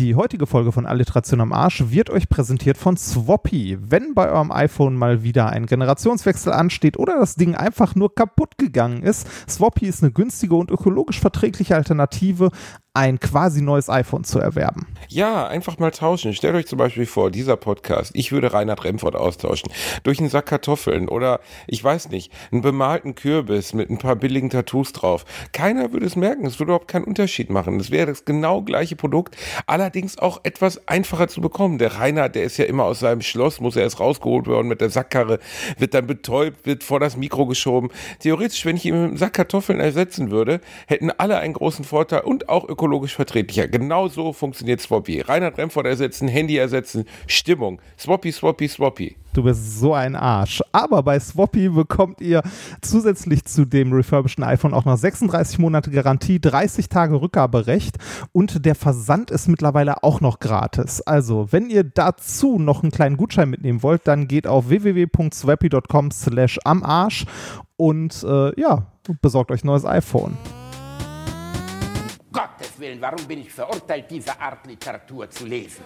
Die heutige Folge von Alliteration am Arsch wird euch präsentiert von Swappy. Wenn bei eurem iPhone mal wieder ein Generationswechsel ansteht oder das Ding einfach nur kaputt gegangen ist, Swappy ist eine günstige und ökologisch verträgliche Alternative ein quasi neues iPhone zu erwerben. Ja, einfach mal tauschen. Stellt euch zum Beispiel vor, dieser Podcast, ich würde Reinhard Remford austauschen durch einen Sack Kartoffeln oder, ich weiß nicht, einen bemalten Kürbis mit ein paar billigen Tattoos drauf. Keiner würde es merken, es würde überhaupt keinen Unterschied machen. Es wäre das genau gleiche Produkt, allerdings auch etwas einfacher zu bekommen. Der Reinhard, der ist ja immer aus seinem Schloss, muss er erst rausgeholt werden mit der Sackkarre, wird dann betäubt, wird vor das Mikro geschoben. Theoretisch, wenn ich ihn mit einem Sack Kartoffeln ersetzen würde, hätten alle einen großen Vorteil und auch ökologisch verträglicher. Genau so funktioniert Swappy. Reinhard Remford ersetzen, Handy ersetzen, Stimmung. Swappy, Swappy, Swappy. Du bist so ein Arsch. Aber bei Swappy bekommt ihr zusätzlich zu dem refurbisheden iPhone auch noch 36 Monate Garantie, 30 Tage Rückgaberecht und der Versand ist mittlerweile auch noch gratis. Also, wenn ihr dazu noch einen kleinen Gutschein mitnehmen wollt, dann geht auf www.swappy.com slash am Arsch und äh, ja, besorgt euch ein neues iPhone. Willen, warum bin ich verurteilt, diese Art Literatur zu lesen?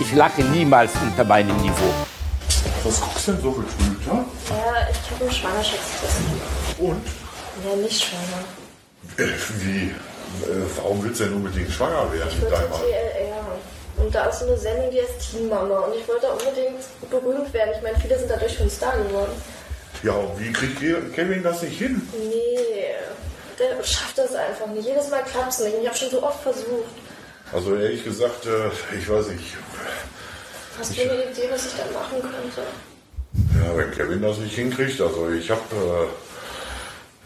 Ich lache niemals unter meinem Niveau. Was guckst du denn so betrübt, ha? Ja, ich habe einen Schwangerschaftstest. Und? Ja, nicht schwanger. Äh, wie? Äh, warum willst du denn unbedingt schwanger werden Ich? TLR. Und da ist so eine Sendung, die heißt Teen Mama. Und ich wollte unbedingt berühmt werden. Ich meine, viele sind dadurch schon Star geworden. Ja, und wie kriegt Ke- Kevin das nicht hin? Nee, der schafft das einfach nicht. Jedes Mal klappt es nicht. Und ich habe schon so oft versucht. Also ehrlich gesagt, äh, ich weiß nicht. Hast du eine Idee, was ich da machen könnte? Ja, wenn Kevin das nicht hinkriegt, also ich habe, äh,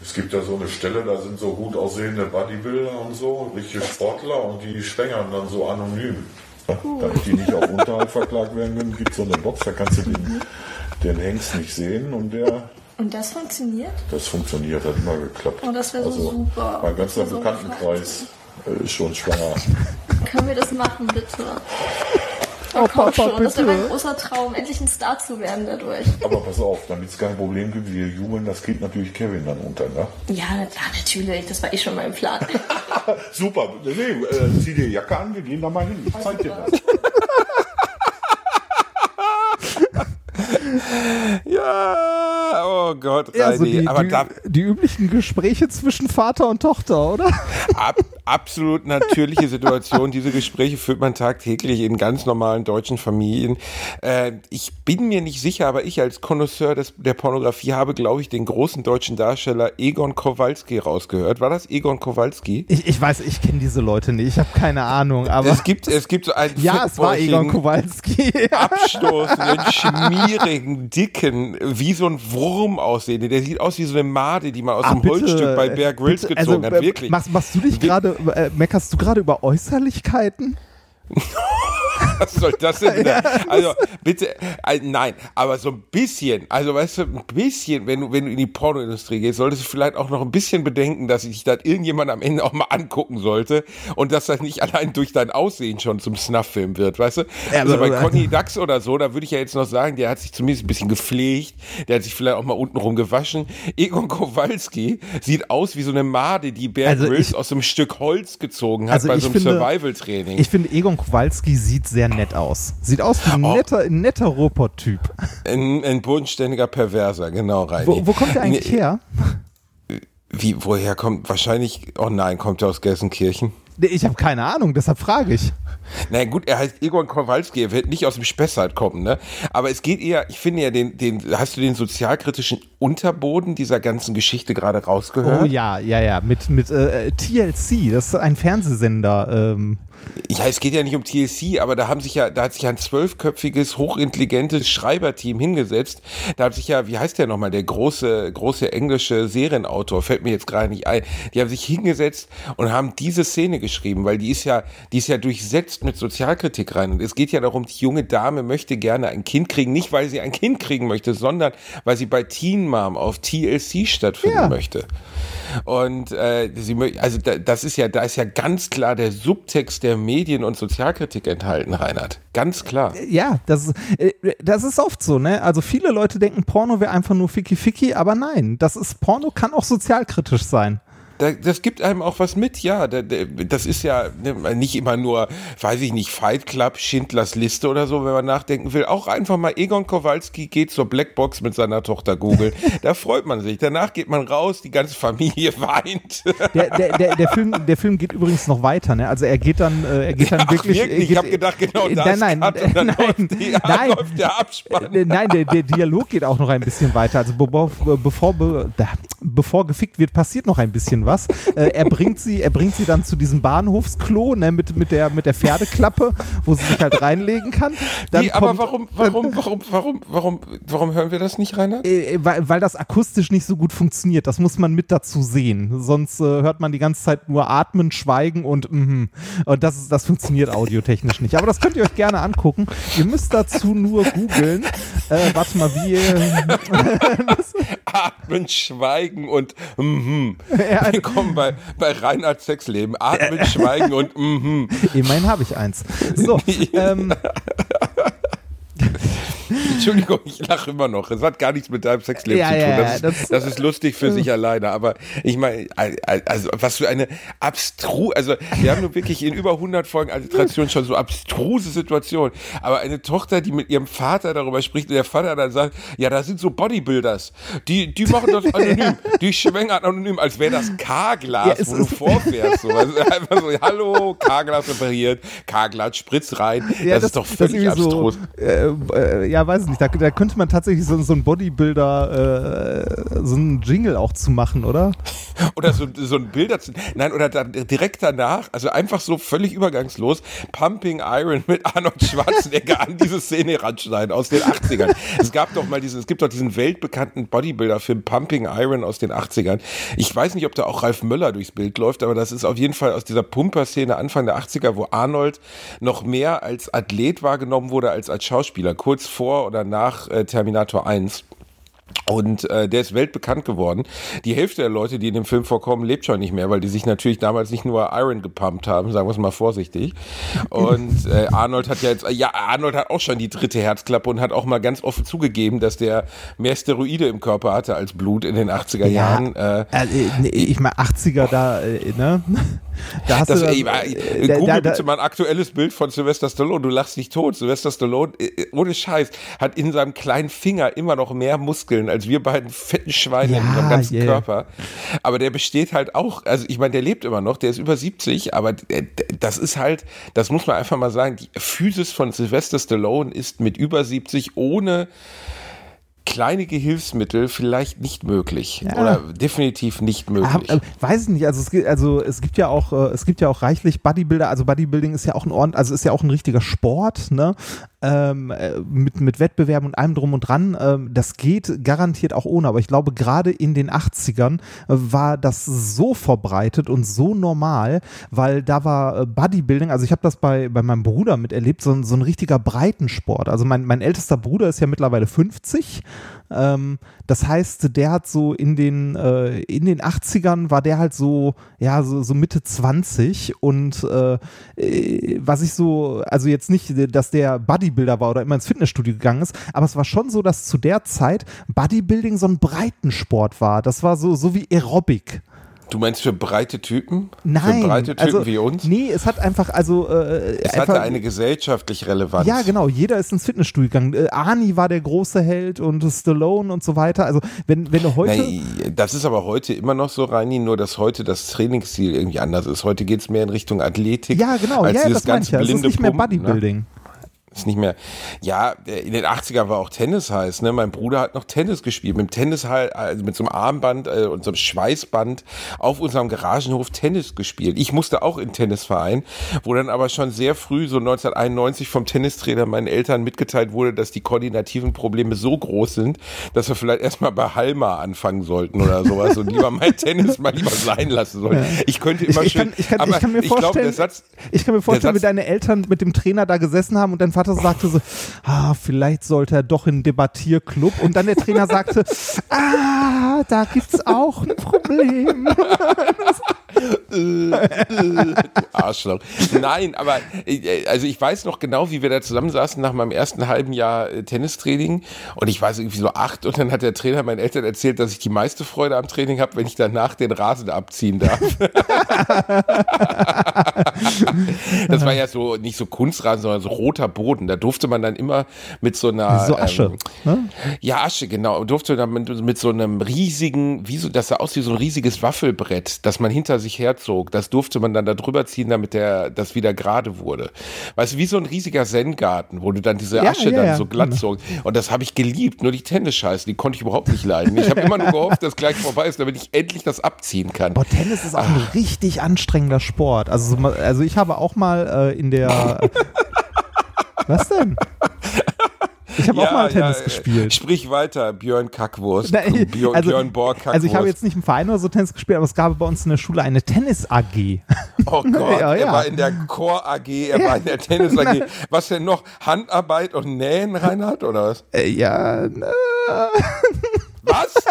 es gibt ja so eine Stelle, da sind so gut aussehende Bodybuilder und so, richtige Sportler und die schwängern dann so anonym. Ja, damit die nicht auf Unterhalt verklagt werden können, gibt es so eine Box, da kannst du den, den Hengst nicht sehen und der, Und das funktioniert? das funktioniert, hat immer geklappt. Oh, das wär so super. Mein ganzer wär so Bekanntenkreis äh, ist schon schwanger. Können wir das machen, bitte? Oh, Komm Papa, schon, das wäre mein großer Traum, endlich ein Star zu werden dadurch. Aber pass auf, damit es kein Problem gibt, wir jubeln das Kind natürlich Kevin dann unter, ne? Ja, klar, natürlich. Das war eh schon mein Plan. Super, nee, äh, zieh dir Jacke an, wir gehen da mal hin. Ich zeig dir das. Ja, oh Gott, Ja, Reini. so die, aber die, da, die üblichen Gespräche zwischen Vater und Tochter, oder? ab, absolut natürliche Situation. Diese Gespräche führt man tagtäglich in ganz normalen deutschen Familien. Äh, ich bin mir nicht sicher, aber ich als Connoisseur des, der Pornografie habe, glaube ich, den großen deutschen Darsteller Egon Kowalski rausgehört. War das Egon Kowalski? Ich, ich weiß, ich kenne diese Leute nicht, ich habe keine Ahnung, aber. Es gibt, es gibt so einen ja, es war Egon Kowalski. abstoßenden, schmierigen, dicken, wie so ein Wurm aussehende. Der sieht aus wie so eine Made, die man aus Ah, einem bitte, Holzstück bei Bear Grylls bitte, gezogen also, hat. äh, Wirklich. Machst, machst du dich gerade, äh, meckerst du gerade über Äußerlichkeiten? Was soll das denn wieder? Also, bitte, äh, nein, aber so ein bisschen, also weißt du, ein bisschen, wenn du, wenn du in die Pornoindustrie gehst, solltest du vielleicht auch noch ein bisschen bedenken, dass sich das irgendjemand am Ende auch mal angucken sollte und dass das nicht allein durch dein Aussehen schon zum Snuff-Film wird, weißt du? Also bei Conny Dax oder so, da würde ich ja jetzt noch sagen, der hat sich zumindest ein bisschen gepflegt, der hat sich vielleicht auch mal untenrum gewaschen. Egon Kowalski sieht aus wie so eine Made, die Bear Also Grylls aus einem Stück Holz gezogen hat Also bei so einem Survival-Training. Ich finde, Egon Kowalski sieht sehr nett aus. Sieht aus wie ein Oh. netter, ein netter Robot-Typ. Ein, ein bodenständiger Perverser, genau, rein. Wo, wo kommt der eigentlich her? Wie, woher kommt, wahrscheinlich, oh nein, kommt er aus Gelsenkirchen? Nee, Ich habe keine Ahnung, deshalb frage ich. Na gut, er heißt Egon Kowalski, er wird nicht aus dem Spessart kommen, ne? Aber es geht eher, ich finde ja den, den, hast du den sozialkritischen Unterboden dieser ganzen Geschichte gerade rausgehört? Oh ja, ja, ja, mit, mit äh, TLC, das ist ein Fernsehsender. Ähm, Ja, es geht ja nicht um TSC, aber da haben sich ja, da hat sich ja ein zwölfköpfiges, hochintelligentes Schreiberteam hingesetzt. Da hat sich ja, wie heißt der nochmal, der große, große englische Serienautor, fällt mir jetzt gerade nicht ein. Die haben sich hingesetzt und haben diese Szene geschrieben, weil die ist ja, die ist ja durchsetzt mit Sozialkritik rein. Und es geht ja darum, die junge Dame möchte gerne ein Kind kriegen, nicht weil sie ein Kind kriegen möchte, sondern weil sie bei Teen Mom auf TLC stattfinden Ja. möchte. Und äh, sie, also da, das ist ja, da ist ja ganz klar der Subtext der Medien- und Sozialkritik enthalten, Reinhard. Ganz klar. Ja, das, ist, äh, das ist oft so, ne? Also viele Leute denken, Porno wäre einfach nur Ficky Ficky, aber nein, das ist Porno kann auch sozialkritisch sein das gibt einem auch was mit, ja. Das ist ja ne, nicht immer nur, weiß ich nicht, Fight Club, Schindlers Liste oder so, wenn man nachdenken will. Auch einfach mal Egon Kowalski geht zur Blackbox mit seiner Tochter Google. da freut man sich. Danach geht man raus, die ganze Familie weint. Der, der, der, der, Film, der Film geht übrigens noch weiter, ne? Also er geht dann, äh, er geht dann Ach, wirklich. wirklich? ich habe gedacht, genau äh, das. Nein, nein, nein, nein, läuft, die, nein, läuft der Abspann. Äh, nein, der, der Dialog geht auch noch ein bisschen weiter. Also bevor, bevor, bevor gefickt wird, passiert noch ein bisschen was. Er bringt sie, er bringt sie dann zu diesem Bahnhofsklo ne, mit, mit, der, mit der Pferdeklappe, wo sie sich halt reinlegen kann. Dann Wie, aber warum, warum, warum, warum, warum, warum hören wir das nicht, Rainer? Äh, weil, weil das akustisch nicht so gut funktioniert. Das muss man mit dazu sehen. Sonst äh, hört man die ganze Zeit nur atmen, schweigen und mhm. Und das, das funktioniert audiotechnisch nicht. Aber das könnt ihr euch gerne angucken. Ihr müsst dazu nur googeln. Äh, warte mal, wie. atmen, schweigen und mhm. Ja, wir kommen bei, bei Reinhard Sexleben. Atmen, schweigen und mhm. Immerhin habe ich eins. So, ähm, Entschuldigung, ich lache immer noch. Es hat gar nichts mit deinem Sexleben ja, zu tun. Das, ja, ist, das, ist, lustig für sich alleine. Aber ich meine, also was für eine abstruse, also wir haben nur wirklich in über 100 Folgen Alliteration schon so abstruse Situationen. Aber eine Tochter, die mit ihrem Vater darüber spricht und der Vater dann sagt, ja, da sind so Bodybuilders. Die, die machen das anonym. Die schwängern anonym, als wäre das K-Glas, ja, wo du vorfährst. So. Also einfach so, hallo, K-Glas repariert, K-Glas spritzt rein. das, das, ist doch völlig abstrus. So, äh, äh, ja, weiß ich nicht. Da, da könnte man tatsächlich so, so ein Bodybuilder, äh, so einen Jingle auch zu machen, oder? oder so, so ein Bilder zu. Nein, oder dann direkt danach, also einfach so völlig übergangslos, Pumping Iron mit Arnold Schwarzenegger an diese Szene ranschneiden aus den 80ern. Es gab doch mal diesen, es gibt doch diesen weltbekannten Bodybuilder-Film Pumping Iron aus den 80ern. Ich weiß nicht, ob da auch Ralf Möller durchs Bild läuft, aber das ist auf jeden Fall aus dieser Pumper-Szene Anfang der 80er, wo Arnold noch mehr als Athlet wahrgenommen wurde als als Schauspieler. Kurz vor oder nach äh, Terminator 1. Und äh, der ist weltbekannt geworden. Die Hälfte der Leute, die in dem Film vorkommen, lebt schon nicht mehr, weil die sich natürlich damals nicht nur Iron gepumpt haben, sagen wir es mal vorsichtig. Und äh, Arnold hat ja jetzt, ja, Arnold hat auch schon die dritte Herzklappe und hat auch mal ganz offen zugegeben, dass der mehr Steroide im Körper hatte als Blut in den 80er Jahren. Ja, äh, äh, ich meine 80er da, äh, ne? Da hast das, du ey, äh, Google da, da, bitte mal ein aktuelles Bild von Sylvester Stallone. Du lachst dich tot. Sylvester Stallone, äh, äh, ohne Scheiß, hat in seinem kleinen Finger immer noch mehr Muskeln als wir beiden fetten Schweine ja, in unserem ganzen yeah. Körper. Aber der besteht halt auch, also ich meine, der lebt immer noch, der ist über 70, aber der, das ist halt, das muss man einfach mal sagen, die Physis von Sylvester Stallone ist mit über 70 ohne kleine Gehilfsmittel vielleicht nicht möglich ja. oder definitiv nicht möglich. Aber, weiß ich nicht, also es gibt, also es gibt ja auch äh, es gibt ja auch reichlich Bodybuilder, also Bodybuilding ist ja auch ein Ort, also ist ja auch ein richtiger Sport, ne? Ähm, äh, mit, mit Wettbewerben und allem drum und dran. Ähm, das geht garantiert auch ohne, aber ich glaube, gerade in den 80ern äh, war das so verbreitet und so normal, weil da war äh, Bodybuilding, also ich habe das bei, bei meinem Bruder miterlebt, so, so ein richtiger Breitensport. Also mein, mein ältester Bruder ist ja mittlerweile 50 ähm, das heißt, der hat so in den, äh, in den 80ern war der halt so, ja, so, so Mitte 20 und äh, was ich so, also jetzt nicht, dass der Bodybuilder war oder immer ins Fitnessstudio gegangen ist, aber es war schon so, dass zu der Zeit Bodybuilding so ein Breitensport war. Das war so, so wie Aerobic. Du meinst für breite Typen? Nein. Für breite Typen also, wie uns? Nee, es hat einfach, also. Äh, es einfach, hatte eine gesellschaftliche Relevanz. Ja, genau. Jeder ist ins Fitnessstudio gegangen. Äh, Arnie war der große Held und Stallone und so weiter. Also, wenn, wenn du heute. Nein, das ist aber heute immer noch so, Reini, nur dass heute das Trainingsstil irgendwie anders ist. Heute geht es mehr in Richtung Athletik. Ja, genau. Als ja, das meine ich ja. Es ist nicht mehr Pumpen, ne? Ist nicht mehr. Ja, in den 80ern war auch Tennis heiß. Ne? Mein Bruder hat noch Tennis gespielt. Mit dem Tennis halt, also mit so einem Armband äh, und so einem Schweißband auf unserem Garagenhof Tennis gespielt. Ich musste auch in Tennisverein, wo dann aber schon sehr früh, so 1991, vom Tennistrainer meinen Eltern mitgeteilt wurde, dass die koordinativen Probleme so groß sind, dass wir vielleicht erstmal bei Halma anfangen sollten oder sowas und lieber mein Tennis mal lieber sein lassen sollten. Ich könnte immer ich, schön. Ich kann, ich kann, ich kann mir vorstellen, glaub, Satz, ich kann mir vorstellen, wie deine Eltern mit dem Trainer da gesessen haben und dann Vater sagte so, ah, vielleicht sollte er doch in den Debattierclub. Und dann der Trainer sagte, ah, da gibt's auch ein Problem. du Arschloch. Nein, aber äh, also ich weiß noch genau, wie wir da zusammensaßen nach meinem ersten halben Jahr äh, Tennistraining und ich war so irgendwie so acht und dann hat der Trainer meinen Eltern erzählt, dass ich die meiste Freude am Training habe, wenn ich danach den Rasen abziehen darf. das war ja so nicht so Kunstrasen, sondern so roter Boden. Da durfte man dann immer mit so einer So Asche. Ähm, ne? ja, Asche, genau. Durfte dann mit, mit so einem riesigen, wie so, das sah aus wie so ein riesiges Waffelbrett, das man hinter sich herzog. Das durfte man dann da drüber ziehen, damit der, das wieder gerade wurde. Weißt du, wie so ein riesiger Zen-Garten, wo du dann diese Asche ja, dann ja, so glatt genau. zog. Und das habe ich geliebt. Nur die Tennisscheiße, die konnte ich überhaupt nicht leiden. Ich habe immer nur gehofft, dass gleich vorbei ist, damit ich endlich das abziehen kann. Boah, Tennis ist auch ein richtig anstrengender Sport. Also, also ich habe auch mal äh, in der. Was denn? Ich habe auch mal Tennis äh, gespielt. Sprich weiter, Björn Kackwurst. Nein, Björn, also, Björn Borg Kackwurst. also ich habe jetzt nicht im Verein oder so Tennis gespielt, aber es gab bei uns in der Schule eine Tennis AG. Oh Gott, Ja, er ja. war in der Chor AG, er war in der Tennis AG. Was denn noch? Handarbeit und Nähen, Reinhard, oder was? Äh, ja, ne, Was?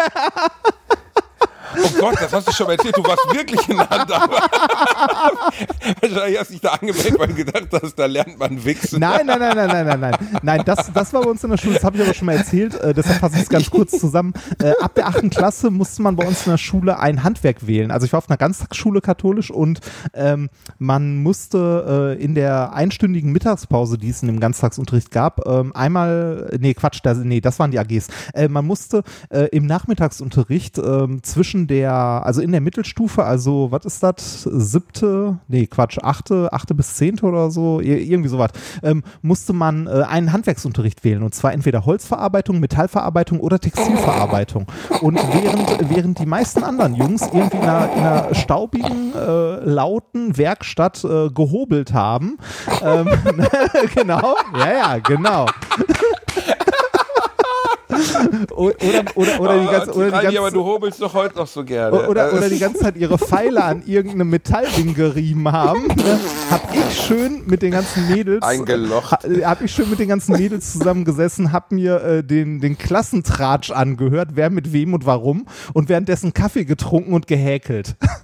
Oh Gott, das hast du schon mal erzählt. Du warst wirklich in Handarbeit. Wahrscheinlich hast du dich da angemeldet, weil du gedacht hast, da lernt man wichsen. nein, nein, nein, nein, nein, nein, nein. Nein, das, das war bei uns in der Schule, das habe ich aber schon mal erzählt, äh, deshalb fasse ich es ganz kurz zusammen. Äh, ab der achten Klasse musste man bei uns in der Schule ein Handwerk wählen. Also ich war auf einer Ganztagsschule katholisch und ähm, man musste äh, in der einstündigen Mittagspause, die es in dem Ganztagsunterricht gab, ähm, einmal, nee, Quatsch, das, nee, das waren die AGs. Äh, man musste äh, im Nachmittagsunterricht ähm, der, also in der Mittelstufe, also was ist das, siebte, nee, Quatsch, achte, achte bis zehnte oder so, ir- irgendwie sowas, ähm, musste man äh, einen Handwerksunterricht wählen und zwar entweder Holzverarbeitung, Metallverarbeitung oder Textilverarbeitung. Und während, während die meisten anderen Jungs irgendwie in einer, in einer staubigen, äh, lauten Werkstatt äh, gehobelt haben, ähm, genau, ja, ja, genau. Oder, oder, oder die ganze, oder die ganze, aber du hobelst doch heute noch so gerne. oder, Also, oder die ganze Zeit ihre Pfeile an irgendeinem Metallding gerieben haben, ne, hab ich schön mit den ganzen Mädels Eingelocht. äh, hab ich schön mit den ganzen Mädels zusammengesessen, hab mir äh, den, den Klassentratsch angehört, wer mit wem und warum und währenddessen Kaffee getrunken und gehäkelt.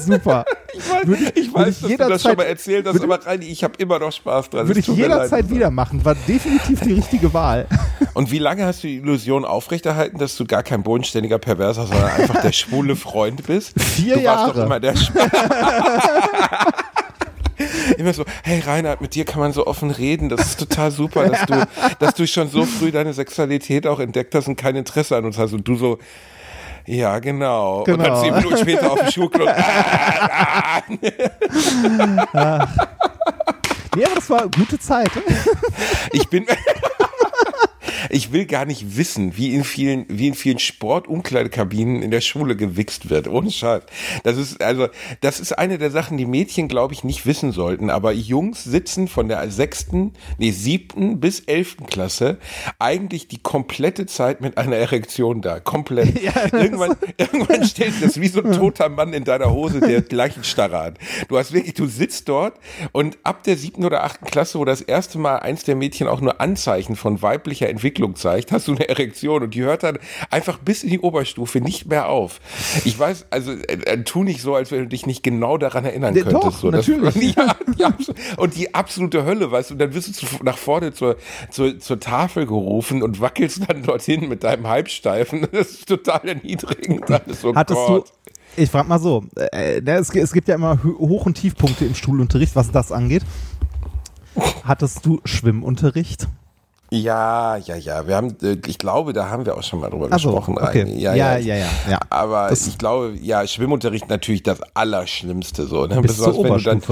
Super. Würde ich würde weiß, dass du das schon mal erzählt hast, aber Reini, ich habe immer noch Spaß dran. Würde ich jederzeit wieder machen. War definitiv die richtige Wahl. Und wie lange hast du die Illusion aufrechterhalten, dass du gar kein bodenständiger Perverser, sondern einfach der schwule Freund bist? Vier du warst doch Jahre. immer der Sch Immer so, hey Reinhard, mit dir kann man so offen reden. Das ist total super, dass du, dass du schon so früh deine Sexualität auch entdeckt hast und kein Interesse an uns hast. Und du so, ja, genau. Und dann Genau. zehn Minuten später auf dem Schuhklo. Nee, aber das war eine gute Zeit. Ich bin. Ich will gar nicht wissen, wie in vielen, wie in vielen Sportumkleidekabinen in der Schule gewichst wird. Ohne Scheiß. Das ist, also, das ist eine der Sachen, die Mädchen, glaube ich, nicht wissen sollten. Aber Jungs sitzen von der sechsten, nee, siebten bis elften Klasse eigentlich die komplette Zeit mit einer Erektion da. Komplett. irgendwann, irgendwann stellt sich das wie so ein toter Mann in deiner Hose, der Leichenstarre hat. Du hast wirklich, du sitzt dort und ab der siebten oder achten Klasse, wo das erste Mal eins der Mädchen auch nur Anzeichen von weiblicher Entwicklung zeigt, hast du eine Erektion und die hört dann einfach bis in die Oberstufe nicht mehr auf. Ich weiß, also äh, äh, tu nicht so, als wenn du dich nicht genau daran erinnern Ja, könntest. doch, so. Das- natürlich. die abso- und die absolute Hölle, weißt du, und dann wirst du zu, nach vorne zur, zur, zur Tafel gerufen und wackelst dann dorthin mit deinem Halbsteifen. Das ist total erniedrigend. alles. Oh Hattest Gott. du, ich frag mal so, äh, ne, es, es gibt ja immer Hoch- und Tiefpunkte im Schulunterricht, was das angeht. Hattest du Schwimmunterricht? Ja, ja, ja. Wir haben, äh, ich glaube, da haben wir auch schon mal drüber so, gesprochen. okay. Reini. Ja, ja, ja, ja. Aber Das- ich glaube, ja, Schwimmunterricht natürlich das Allerschlimmste so. Ne? Bis zur wenn du dann,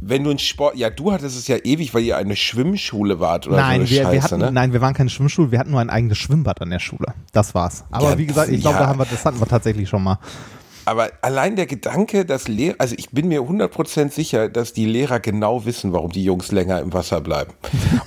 wenn du in Sport, ja, du hattest es ja ewig, weil ihr eine Schwimmschule wart oder Nein, so eine wir, Scheiße, wir hatten, ne? nein, wir waren keine Schwimmschule, wir hatten nur ein eigenes Schwimmbad an der Schule. Das war's. Aber Ja, wie gesagt, ich glaube, ja. da haben wir, das hatten wir tatsächlich schon mal. Aber allein der Gedanke, dass Lehrer, also ich bin mir 100% sicher, dass die Lehrer genau wissen, warum die Jungs länger im Wasser bleiben.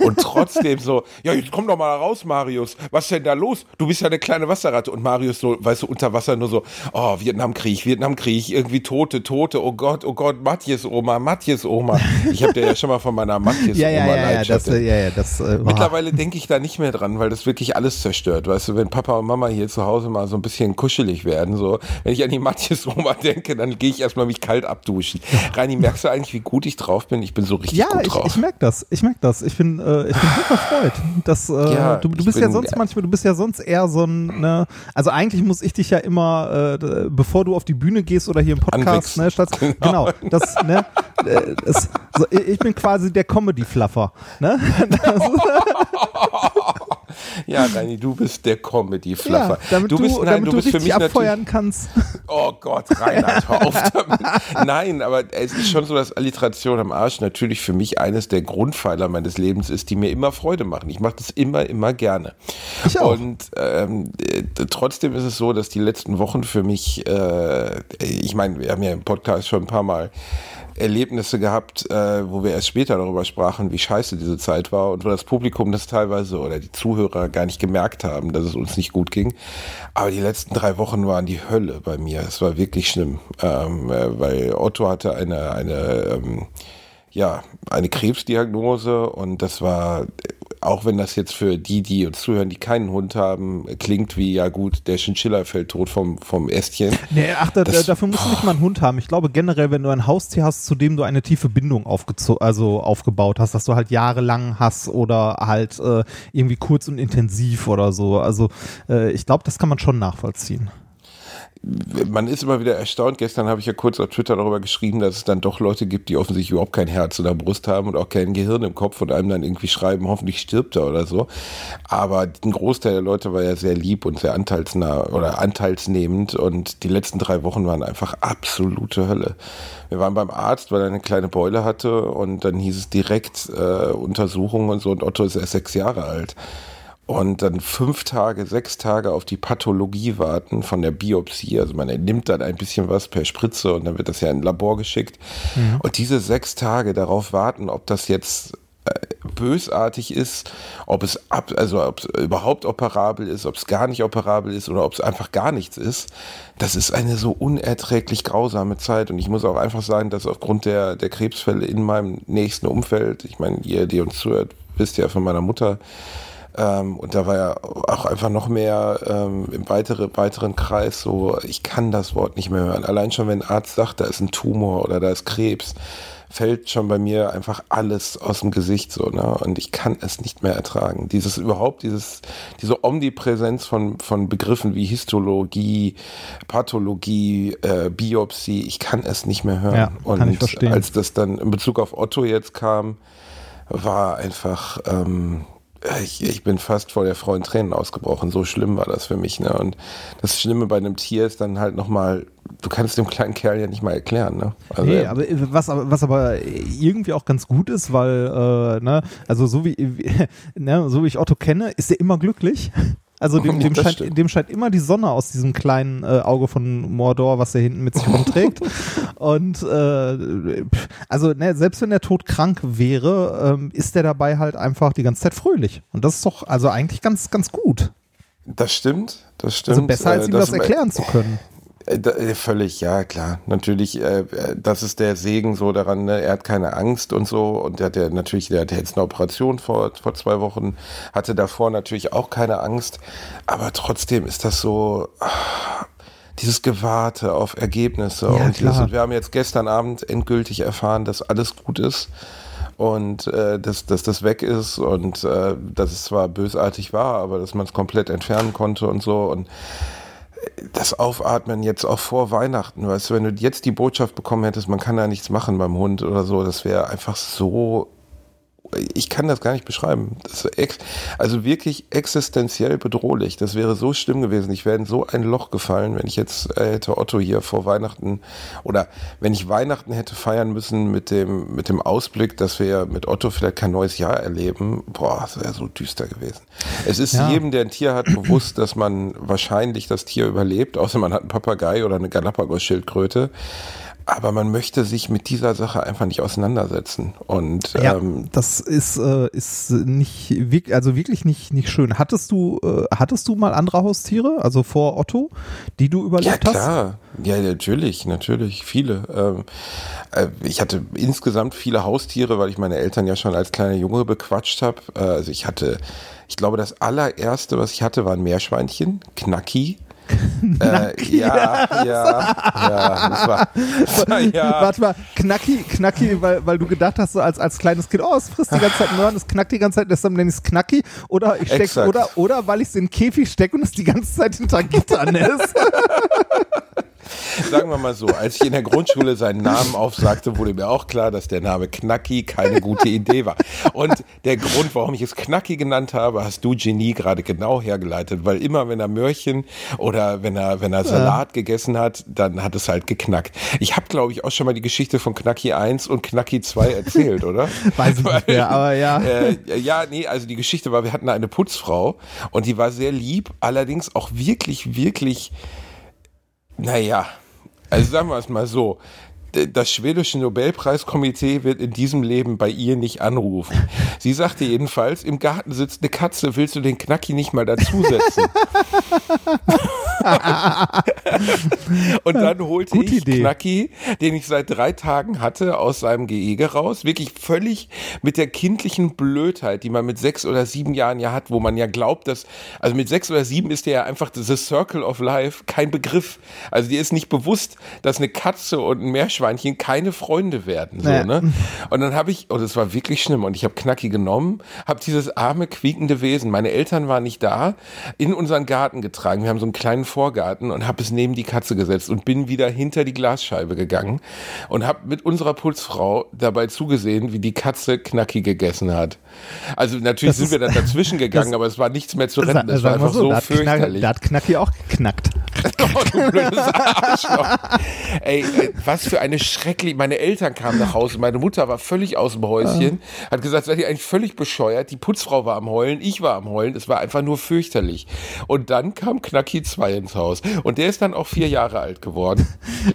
Und trotzdem so, ja, jetzt komm doch mal raus, Marius. Was ist denn da los? Du bist ja eine kleine Wasserratte. Und Marius so, weißt du, unter Wasser nur so, oh, Vietnamkrieg, Vietnamkrieg, irgendwie Tote, Tote, oh Gott, oh Gott, Matthias Oma, Matthias Oma. Ich habe dir ja schon mal von meiner Matthias ja, ja, Oma ja, ja, das, Leidenschaft- ja, ja, das, äh, Mittlerweile denke ich da nicht mehr dran, weil das wirklich alles zerstört. Weißt du, wenn Papa und Mama hier zu Hause mal so ein bisschen kuschelig werden, so, wenn ich an die Matthias Oma denke, dann gehe ich erstmal mich kalt abduschen. Reini, merkst du eigentlich, wie gut ich drauf bin? Ich bin so richtig Ja, gut ich, drauf. ich merke das. Ich merke das. Ich bin, äh, ich bin super erfreut. Dass, äh, Ja, du, du ich bist ja sonst manchmal, du bist ja sonst eher so ein, ne, also eigentlich muss ich dich ja immer, äh, bevor du auf die Bühne gehst oder hier im Podcast, ne, statt, genau, das, ne, äh, das, so, ich ich bin quasi der Comedy-Fluffer, ne? ja, Reini, du bist der Comedy-Fluffer. Ja, damit du, du bist, nein, damit du du bist für mich abfeuern kannst. Oh Gott, Reinhard, hör auf damit. Nein, aber es ist schon so, dass Alliteration am Arsch natürlich für mich eines der Grundpfeiler meines Lebens ist, die mir immer Freude machen. Ich mache das immer, immer gerne. Ich auch. Und ähm, äh, trotzdem ist es so, dass die letzten Wochen für mich, äh, ich meine, wir haben ja im Podcast schon ein paar Mal Erlebnisse gehabt, äh, wo wir erst später darüber sprachen, wie scheiße diese Zeit war und wo das Publikum das teilweise oder die Zuhörer gar nicht gemerkt haben, dass es uns nicht gut ging. Aber die letzten drei Wochen waren die Hölle bei mir. Es war wirklich schlimm, ähm, äh, weil Otto hatte eine eine ähm, ja eine Krebsdiagnose und das war auch wenn das jetzt für die, die uns zuhören, die keinen Hund haben, klingt wie, ja gut, der Chinchilla fällt tot vom, vom Ästchen. Nee, ach, da, Das- dafür musst du nicht mal einen Hund haben. Ich glaube generell, wenn du ein Haustier hast, zu dem du eine tiefe Bindung also aufgebaut hast, dass du halt jahrelang hast oder halt äh, irgendwie kurz und intensiv oder so. Also äh, ich glaube, das kann man schon nachvollziehen. Man ist immer wieder erstaunt. Gestern habe ich ja kurz auf Twitter darüber geschrieben, dass es dann doch Leute gibt, die offensichtlich überhaupt kein Herz in der Brust haben und auch kein Gehirn im Kopf und einem dann irgendwie schreiben, hoffentlich stirbt er oder so. Aber ein Großteil der Leute war ja sehr lieb und sehr anteilsnah oder anteilsnehmend und die letzten drei Wochen waren einfach absolute Hölle. Wir waren beim Arzt, weil er eine kleine Beule hatte und dann hieß es direkt äh, Untersuchung und so und Otto ist erst sechs Jahre alt und dann fünf Tage, sechs Tage auf die Pathologie warten von der Biopsie. Also man nimmt dann ein bisschen was per Spritze und dann wird das ja in ein Labor geschickt. Und diese sechs Tage darauf warten, ob das jetzt äh, bösartig ist, ob es ab, also ob es überhaupt operabel ist, ob es gar nicht operabel ist oder ob es einfach gar nichts ist, das ist eine so unerträglich grausame Zeit. Und ich muss auch einfach sagen, dass aufgrund der, der Krebsfälle in meinem nächsten Umfeld, ich meine, ihr, die uns zuhört, wisst ja von meiner Mutter, ähm, und da war ja auch einfach noch mehr ähm, im weitere, weiteren Kreis so, ich kann das Wort nicht mehr hören. Allein schon, wenn ein Arzt sagt, da ist ein Tumor oder da ist Krebs, fällt schon bei mir einfach alles aus dem Gesicht so, ne? Und ich kann es nicht mehr ertragen. Dieses überhaupt, dieses, diese Omnipräsenz von, von Begriffen wie Histologie, Pathologie, äh, Biopsie, ich kann es nicht mehr hören. Ja, Und als das dann in Bezug auf Otto jetzt kam, war einfach, ähm, ich, ich bin fast vor der Frau in Tränen ausgebrochen. So schlimm war das für mich. Ne? Und das Schlimme bei einem Tier ist dann halt nochmal, du kannst dem kleinen Kerl ja nicht mal erklären. Ne? Also nee, er- aber äh, was, aber was aber irgendwie auch ganz gut ist, weil, äh, ne, also so wie, wie ne, so wie ich Otto kenne, ist er immer glücklich. Also dem, dem, das scheint, dem scheint immer die Sonne aus diesem kleinen äh, Auge von Mordor, was er hinten mit sich rumträgt. Und äh, also ne, selbst wenn er todkrank wäre, ähm, ist er dabei halt einfach die ganze Zeit fröhlich. Und das ist doch also eigentlich ganz, ganz gut. das stimmt, das stimmt. Also besser als Äh, ihm das erklären zu können. Äh, äh, Völlig, ja klar. Natürlich, äh, äh, das ist der Segen so daran, ne? er hat keine Angst und so. Und der hat ja natürlich, der hatte jetzt eine Operation vor, vor zwei Wochen, hatte davor natürlich auch keine Angst. Aber trotzdem ist das so, ah, dieses Gewarte auf Ergebnisse. Ja, und, dieses, und wir haben jetzt gestern Abend endgültig erfahren, dass alles gut ist. Und äh, dass, dass das weg ist und äh, dass es zwar bösartig war, aber dass man es komplett entfernen konnte und so. Und das Aufatmen jetzt auch vor Weihnachten, weißt du, wenn du jetzt die Botschaft bekommen hättest, man kann da nichts machen beim Hund oder so, das wäre einfach so ich kann das gar nicht beschreiben. Ex, also wirklich existenziell bedrohlich. Das wäre so schlimm gewesen. Ich wäre in so ein Loch gefallen, wenn ich jetzt äh, hätte Otto hier vor Weihnachten oder wenn ich Weihnachten hätte feiern müssen mit dem, mit dem Ausblick, dass wir mit Otto vielleicht kein neues Jahr erleben. Boah, das wäre so düster gewesen. Es ist Ja. jedem, der ein Tier hat, bewusst, dass man wahrscheinlich das Tier überlebt, außer man hat einen Papagei oder eine Galapagos-Schildkröte. Aber man möchte sich mit dieser Sache einfach nicht auseinandersetzen. Und Ja, ähm, das ist, äh, ist nicht, wirk- also wirklich nicht, nicht schön. Hattest du, äh, hattest du mal andere Haustiere, also vor Otto, die du Ja, überlebt hast? klar. Ja, natürlich, natürlich. Viele. Ähm, äh, ich hatte insgesamt viele Haustiere, weil ich meine Eltern ja schon als kleiner Junge bequatscht habe. Äh, also ich hatte, ich glaube, das allererste, was ich hatte, war ein Meerschweinchen, Knacki. Äh, ja, ja, ja, das war, das war ja. Warte mal, Knacki, Knacki, weil, weil du gedacht hast, so als, als kleines Kind, oh, es frisst die ganze Zeit Möhren, es knackt die ganze Zeit, deshalb nenne ich es Knacki. Oder ich steck, Exakt. oder, oder weil ich es in den Käfig stecke und es die ganze Zeit hinter Gittern ist. Sagen wir mal so, als ich in der Grundschule seinen Namen aufsagte, wurde mir auch klar, dass der Name Knacki keine gute Idee war. Und der Grund, warum ich es Knacki genannt habe, hast du Genie gerade genau hergeleitet, weil immer wenn er Möhrchen oder wenn er wenn er Salat gegessen hat, dann hat es halt geknackt. Ich habe glaube ich auch schon mal die Geschichte von Knacki 1 und Knacki 2 erzählt, oder? Weiß ich nicht mehr, aber ja. Äh, ja, nee, also die Geschichte war, wir hatten eine Putzfrau und die war sehr lieb, allerdings auch wirklich, wirklich, naja, also sagen wir es mal so. Das schwedische Nobelpreiskomitee wird in diesem Leben bei ihr nicht anrufen. Sie sagte jedenfalls, im Garten sitzt eine Katze, willst du den Knacki nicht mal dazusetzen? Und dann holte Gute ich Idee. Knacki, den ich seit drei Tagen hatte, aus seinem Gehege raus. Wirklich völlig mit der kindlichen Blödheit, die man mit sechs oder sieben Jahren ja hat, wo man ja glaubt, dass, also mit sechs oder sieben ist der ja einfach the Circle of Life kein Begriff. Also dir ist nicht bewusst, dass eine Katze und ein Meerschweinchen keine Freunde werden. So, Ja. ne? Und dann habe ich, und es war wirklich schlimm, und ich habe Knacki genommen, habe dieses arme, quiekende Wesen, meine Eltern waren nicht da, in unseren Garten getragen. Wir haben so einen kleinen Vorgarten und habe es neben die Katze gesetzt und bin wieder hinter die Glasscheibe gegangen und habe mit unserer Putzfrau dabei zugesehen, wie die Katze Knacki gegessen hat. Also natürlich Das sind ist- wir dann dazwischen gegangen, aber es war nichts mehr zu retten. Das war einfach so Knack, fürchterlich. da hat Knacki auch geknackt. Oh, du blödes Arschloch. Ey, ey, was für eine schreckliche. Meine Eltern kamen nach Hause. Meine Mutter war völlig aus dem Häuschen. Hat gesagt, seid ihr eigentlich völlig bescheuert? Die Putzfrau war am Heulen, ich war am Heulen. Es war einfach nur fürchterlich. Und dann kam Knacki 2 ins Haus. Und der ist dann auch vier Jahre alt geworden.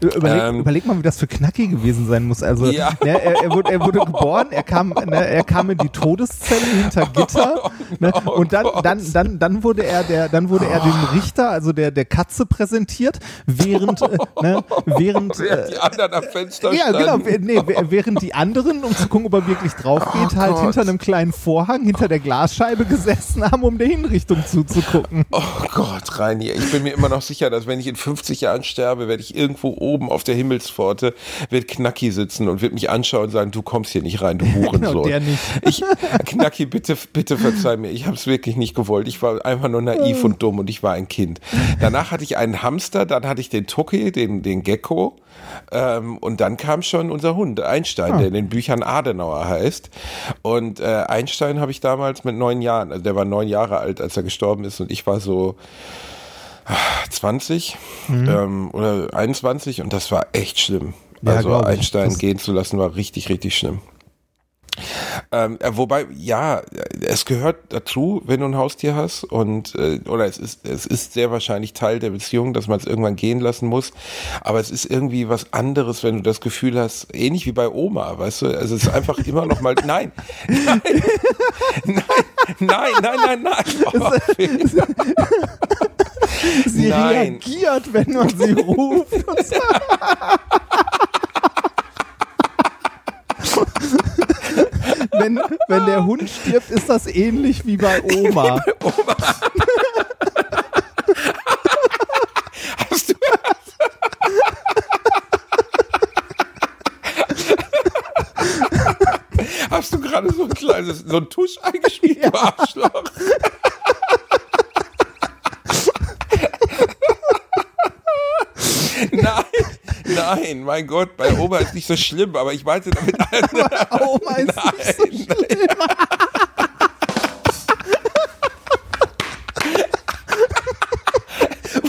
Überleg, Ähm. überleg mal, wie das für Knacki gewesen sein muss. Also, Ja. ne, er, er, wurde, er wurde geboren, er kam, ne, er kam in die Todeszelle hinter Gitter ne, Oh und dann, Gott. dann, dann, dann wurde er der, dann wurde er dem Richter, also der, der Katze präsentiert, während, äh, ne, während, Während äh, die anderen am Fenster ja, genau, nee, während die anderen, um zu gucken, ob er wirklich drauf geht, halt Oh Gott. hinter einem kleinen Vorhang, hinter der Glasscheibe gesessen haben, um der Hinrichtung zuzugucken. Oh Gott, Reini, ich bin mir immer noch sicher, dass wenn ich in 50 Jahren sterbe, werde ich irgendwo oben auf der Himmelspforte, wird Knacki sitzen und wird mich anschauen und sagen, du kommst hier nicht rein, du Hurensohn. Genau, der nicht. Ich, Knacki, bitte, bitte verzeih mir, ich habe es wirklich nicht gewollt. Ich war einfach nur naiv und dumm und ich war ein Kind. Danach hatte ich einen Hamster, dann hatte ich den Tucki, den, den Gecko. Ähm, und dann kam schon unser Hund, Einstein, der in den Büchern Adenauer heißt. Und äh, Einstein habe ich damals mit neun Jahren, also der war neun Jahre alt, als er gestorben ist und ich war so 20 ähm, oder 21 und das war echt schlimm. Ja, also. Einstein Das- gehen zu lassen war richtig, richtig schlimm. Ähm, äh, wobei, ja, es gehört dazu, wenn du ein Haustier hast und äh, oder es ist, es ist sehr wahrscheinlich Teil der Beziehung, dass man es irgendwann gehen lassen muss. Aber es ist irgendwie was anderes, wenn du das Gefühl hast, ähnlich wie bei Oma, weißt du? Also es ist einfach immer noch mal. Nein, nein, nein, nein, nein, nein, nein. Oh, Sie Nein. reagiert, wenn man sie ruft. Und so. Wenn, der Hund stirbt, ist das ähnlich wie bei Oma. Hast du Hast du gerade so ein kleines, so ein Tusch eingespielt, du Arschloch? nein, nein, Nein, mein Gott, bei Oma ist nicht so schlimm, aber ich meinte damit. Oma ist nicht so schlimm.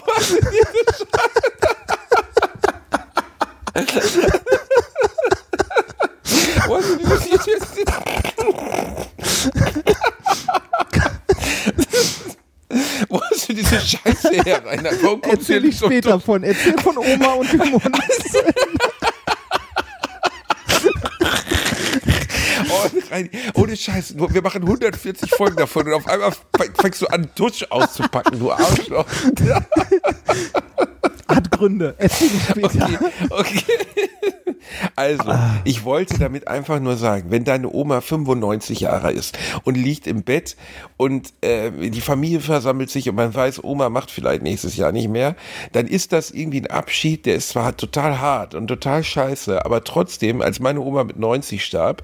Was ist diese Scheiße? Wo hast du diese Wo hast du diese Scheiße Rainer? Warum kommst du Erzähl ich so später dumm? von. Erzähl von Oma und dem Hund. Oh, ohne Scheiß, wir machen 140 Folgen davon und auf einmal fängst du an, Tusch auszupacken, du Arschloch. Hat Gründe. Erzähl später. Okay, okay. Also, ich wollte damit einfach nur sagen, wenn deine Oma 95 Jahre ist und liegt im Bett und äh, die Familie versammelt sich und man weiß, Oma macht vielleicht nächstes Jahr nicht mehr, dann ist das irgendwie ein Abschied, der ist zwar total hart und total scheiße, aber trotzdem, als meine Oma mit 90 starb,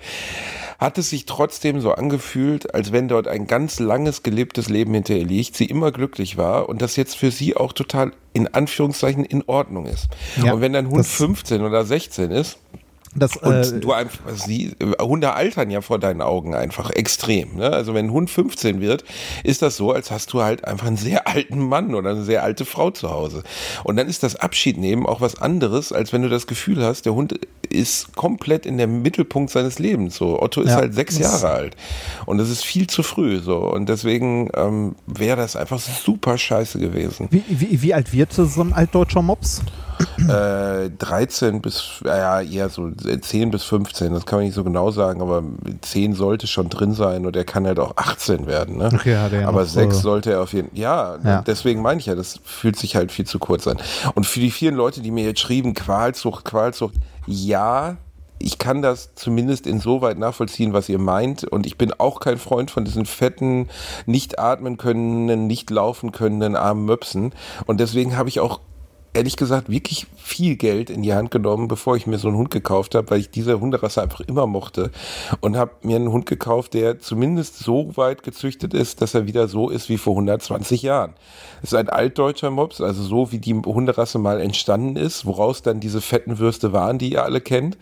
hat es sich trotzdem so angefühlt, als wenn dort ein ganz langes gelebtes Leben hinter ihr liegt, sie immer glücklich war und das jetzt für sie auch total in Anführungszeichen in Ordnung ist. Ja, und wenn dein Hund das- 15 oder 16 ist, Das, und äh, du einfach, sie, Hunde altern ja vor deinen Augen einfach extrem. Ne? Also wenn ein Hund 15 wird, ist das so, als hast du halt einfach einen sehr alten Mann oder eine sehr alte Frau zu Hause. Und dann ist das Abschied nehmen auch was anderes, als wenn du das Gefühl hast, der Hund ist komplett in der Mittelpunkt seines Lebens. So Otto ist Ja, halt sechs Jahre alt und das ist viel zu früh. So und deswegen ähm, wäre das einfach super scheiße gewesen. wie, wie, wie alt wird so ein altdeutscher Mops? Äh, 13 bis, ja, eher so 10 bis 15, das kann man nicht so genau sagen, aber 10 sollte schon drin sein und er kann halt auch 18 werden, ne? Okay, hat er aber noch, 6 äh, sollte er auf jeden Fall, ja, Ja. deswegen meine ich ja, das fühlt sich halt viel zu kurz an. Und für die vielen Leute, die mir jetzt schrieben, Qualzucht, Qualzucht, ja, ich kann das zumindest insoweit nachvollziehen, was ihr meint. Und ich bin auch kein Freund von diesen fetten, nicht atmen können, nicht laufen können armen Möpsen. Und deswegen habe ich auch ehrlich gesagt wirklich viel Geld in die Hand genommen, bevor ich mir so einen Hund gekauft habe, weil ich diese Hunderasse einfach immer mochte und habe mir einen Hund gekauft, der zumindest so weit gezüchtet ist, dass er wieder so ist wie vor 120 Jahren. Es ist ein altdeutscher Mops, also so wie die Hunderasse mal entstanden ist, woraus dann diese fetten Würste waren, die ihr alle kennt.